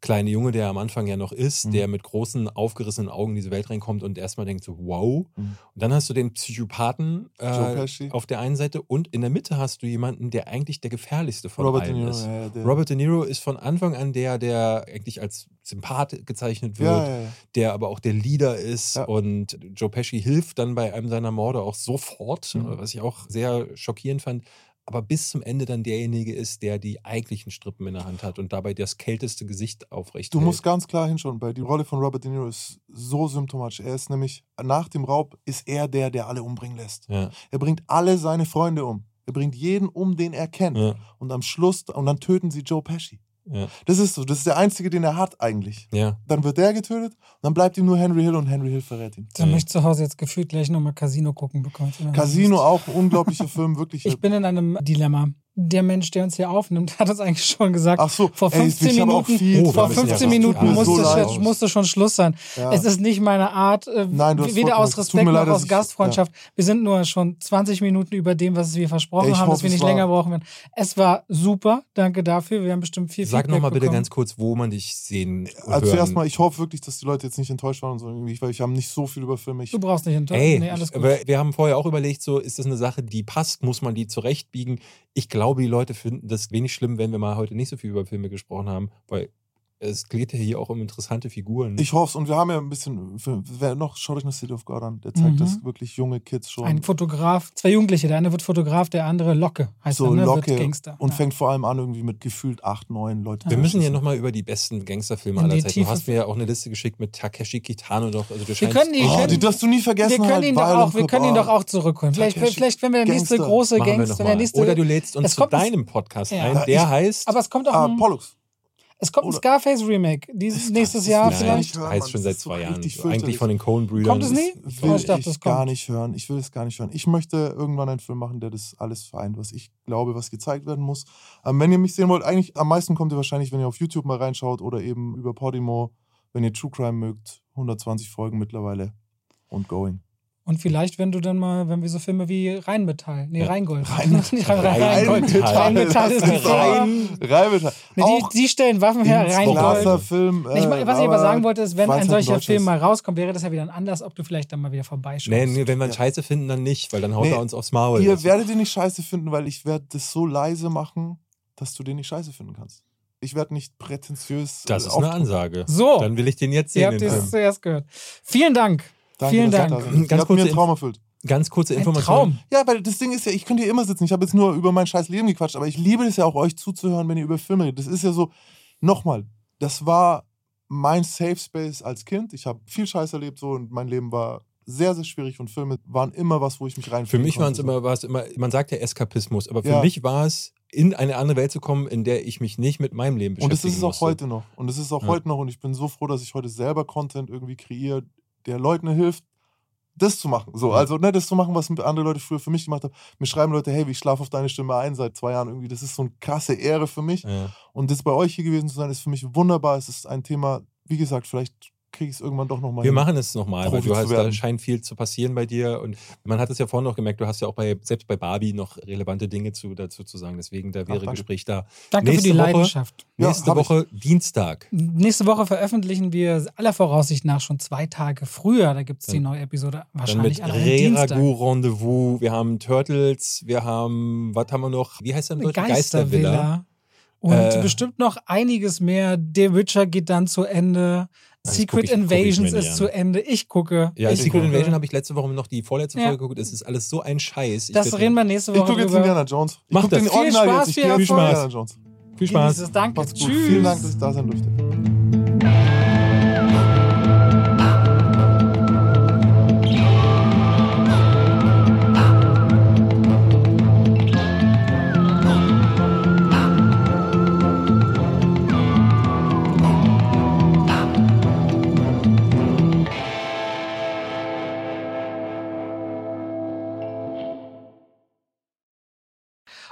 kleine Junge, der am Anfang ja noch ist, Mhm. der mit großen, aufgerissenen Augen in diese Welt reinkommt und erstmal denkt so, wow. Mhm. Und dann hast du den Psychopathen äh, auf der einen Seite und in der Mitte hast du jemanden, der eigentlich der gefährlichste von Robert De allen Niro. ist. Ja, Robert De Niro ist von Anfang an der, der eigentlich als Sympath gezeichnet wird, ja, ja, der aber auch der Leader ist. Und Joe Pesci hilft dann bei einem seiner Morde auch sofort, Mhm. was ich auch sehr schockierend fand. Aber bis zum Ende dann derjenige ist, der die eigentlichen Strippen in der Hand hat und dabei das kälteste Gesicht aufrecht Du hält. musst ganz klar hinschauen, weil die Rolle von Robert De Niro ist so symptomatisch. Er ist nämlich, nach dem Raub ist er der, der alle umbringen lässt. Ja, Er bringt alle seine Freunde um. Er bringt jeden um, den er kennt. ja, Und am Schluss, und dann töten sie Joe Pesci. Ja, Das ist so, das ist der einzige, den er hat eigentlich. ja. Dann wird der getötet, und dann bleibt ihm nur Henry Hill und Henry Hill verrät ihn. Dann Ja. möchte ich zu Hause jetzt gefühlt gleich nochmal Casino gucken bekommen. Casino auch, ein unglaublicher Film, wirklich. Ich bin in einem Dilemma. Der Mensch, der uns hier aufnimmt, hat uns eigentlich schon gesagt, Ach so, vor ey, 15 ich hab auch Minuten, viel Oh, vor wir müssen ja 15 raus. Minuten musste, so leid. schon- musste schon Schluss sein. Ja. Es ist nicht meine Art, äh, Nein, weder aus Respekt leid, noch dass aus ich- Gastfreundschaft. Wir sind nur schon 20 Minuten über dem, was wir versprochen Ich haben, dass hoffe, wir es nicht länger brauchen werden. Es war super, danke dafür. Wir haben bestimmt viel Sag Feedback nochmal bitte ganz kurz, wo man dich sehen Also hören. zuerst mal, ich hoffe wirklich, dass die Leute jetzt nicht enttäuscht waren und so irgendwie, weil ich habe nicht so viel über Filme. Ich, Du brauchst nicht enttäuschen. Ey, nee, alles gut. aber wir haben vorher auch überlegt, so ist das eine Sache, die passt, muss man die zurechtbiegen. Ich glaube, die Leute finden das wenig schlimm, wenn wir mal heute nicht so viel über Filme gesprochen haben, weil es geht ja hier auch um interessante Figuren. ich hoffe es. Und wir haben ja ein bisschen, wer noch, schaut euch noch City of God an. Der zeigt Mhm. das wirklich junge Kids schon. Ein Fotograf, zwei Jugendliche, der eine wird Fotograf, der andere Locke, heißt so er, ne? Locke wird Gangster. und ja. fängt vor allem an irgendwie mit gefühlt acht, neun Leuten. wir müssen hier nochmal über die besten Gangsterfilme aller die Zeiten. Du hast mir ja auch eine Liste geschickt mit Takeshi Kitano doch. Also du Wir können die, Oh, können, die darfst du nie vergessen. wir können halt, ihn doch auch, wir können ihn doch auch zurückholen. Vielleicht, vielleicht wenn wir der nächste Gangster. große machen wir Gangster, der mal. nächste, Oder du lädst uns es zu deinem Podcast ein, der heißt aber es kommt auch Ah, Pollux. Es kommt ein oder- Scarface Remake dieses nächstes Jahr vielleicht. hören, heißt schon seit zwei Jahren. So, Eigentlich von den Coen-Brüdern. Kommt es nie? Das Ich will dachte, ich das gar nicht hören. Ich will es gar nicht hören. Ich möchte irgendwann einen Film machen, der das alles vereint, was ich glaube, was gezeigt werden muss. Ähm, wenn ihr mich sehen wollt, eigentlich am meisten kommt ihr wahrscheinlich, wenn ihr auf YouTube mal reinschaut oder eben über Podimo, wenn ihr True Crime mögt. 120 Folgen mittlerweile und going. Und vielleicht, wenn du dann mal, wenn wir so Filme wie Rheinmetall, nee, Ja. Rheingold. Rheinmetall. Nicht Rhein-. Rheinmetall. Rheinmetall ist die Das Firma. Rein, Rheinmetall. Nee, die, die stellen Waffen her, Rheingold. Glaser-Film. Ich, mein, was ich aber sagen wollte, ist, wenn ein solcher Deutsch Film mal rauskommt, wäre das ja wieder ein Anlass, ob du vielleicht dann mal wieder vorbeischaust. Nee, nee, wenn wir ihn Ja. scheiße finden, dann nicht, weil dann haut Nee, er uns aufs Maul. Ihr Das- werdet ihn nicht scheiße finden, weil ich werde das so leise machen, dass du den nicht scheiße finden kannst. Ich werde nicht prätentiös. das äh, ist eine. Ansage. So, Dann will ich den jetzt ihr sehen. habt den es Film. zuerst gehört. Vielen Dank. Danke, Vielen Dank. da seid. Ganz Ihr habt mir kurze einen Traum erfüllt. Ganz kurze Ein Information. Traum. Ja, weil das Ding ist ja, ich könnte hier immer sitzen. Ich habe jetzt nur über mein scheiß Leben gequatscht, aber ich liebe es ja auch, euch zuzuhören, wenn ihr über Filme redet. Das ist ja so, nochmal, das war mein Safe Space als Kind. Ich habe viel Scheiß erlebt so und mein Leben war sehr, sehr schwierig und Filme waren immer was, wo ich mich rein Für mich waren es immer, war es immer, man sagt ja Eskapismus, aber für Ja. mich war es, in eine andere Welt zu kommen, in der ich mich nicht mit meinem Leben Und beschäftigen das ist es auch musste. heute noch. Und das ist auch Ja. heute noch. Und ich bin so froh, dass ich heute selber Content irgendwie kreiere, der Leuten hilft, das zu machen. So, also ne, das zu machen, was andere Leute früher für mich gemacht haben. Mir schreiben Leute, hey, ich schlafe auf deine Stimme ein seit zwei Jahren irgendwie. Das ist so eine krasse Ehre für mich. Ja. Und das bei euch hier gewesen zu sein, ist für mich wunderbar. Es ist ein Thema, wie gesagt, vielleicht kriege ich es irgendwann doch nochmal Wir machen es nochmal, weil du hast, da scheint viel zu passieren bei dir und man hat es ja vorhin noch gemerkt, du hast ja auch bei, selbst bei Barbie noch relevante Dinge zu, dazu zu sagen. Deswegen, da wäre danke. Gespräch da. Danke Nächste für die Woche- Leidenschaft. Ja, Nächste ich. Woche Dienstag. Nächste Woche veröffentlichen wir aller Voraussicht nach schon zwei Tage früher. Da gibt es die Dann- neue Episode Dann wahrscheinlich mit an einem Dienstag. Re-Ragout Rendezvous, wir haben Turtles, wir haben, was haben wir noch? Wie heißt der? Geistervilla. Geistervilla. Und Äh, bestimmt noch einiges mehr. The Witcher geht dann zu Ende. Secret ich- ich Invasions ist an. zu Ende. Ich gucke. Ja, ich Secret gucke. Invasion habe ich letzte Woche noch die vorletzte Ja. Folge geguckt. Es ist alles so ein Scheiß. Ich Das reden wir nächste Ich Woche gucke jetzt drüber. Indiana Jones. Ich Mach das. den Viel Spaß, jetzt. Ich viel Erfolg. Indiana Jones. Viel Spaß. Genieß es. Danke. Tschüss. Vielen Dank, dass ich da sein durfte.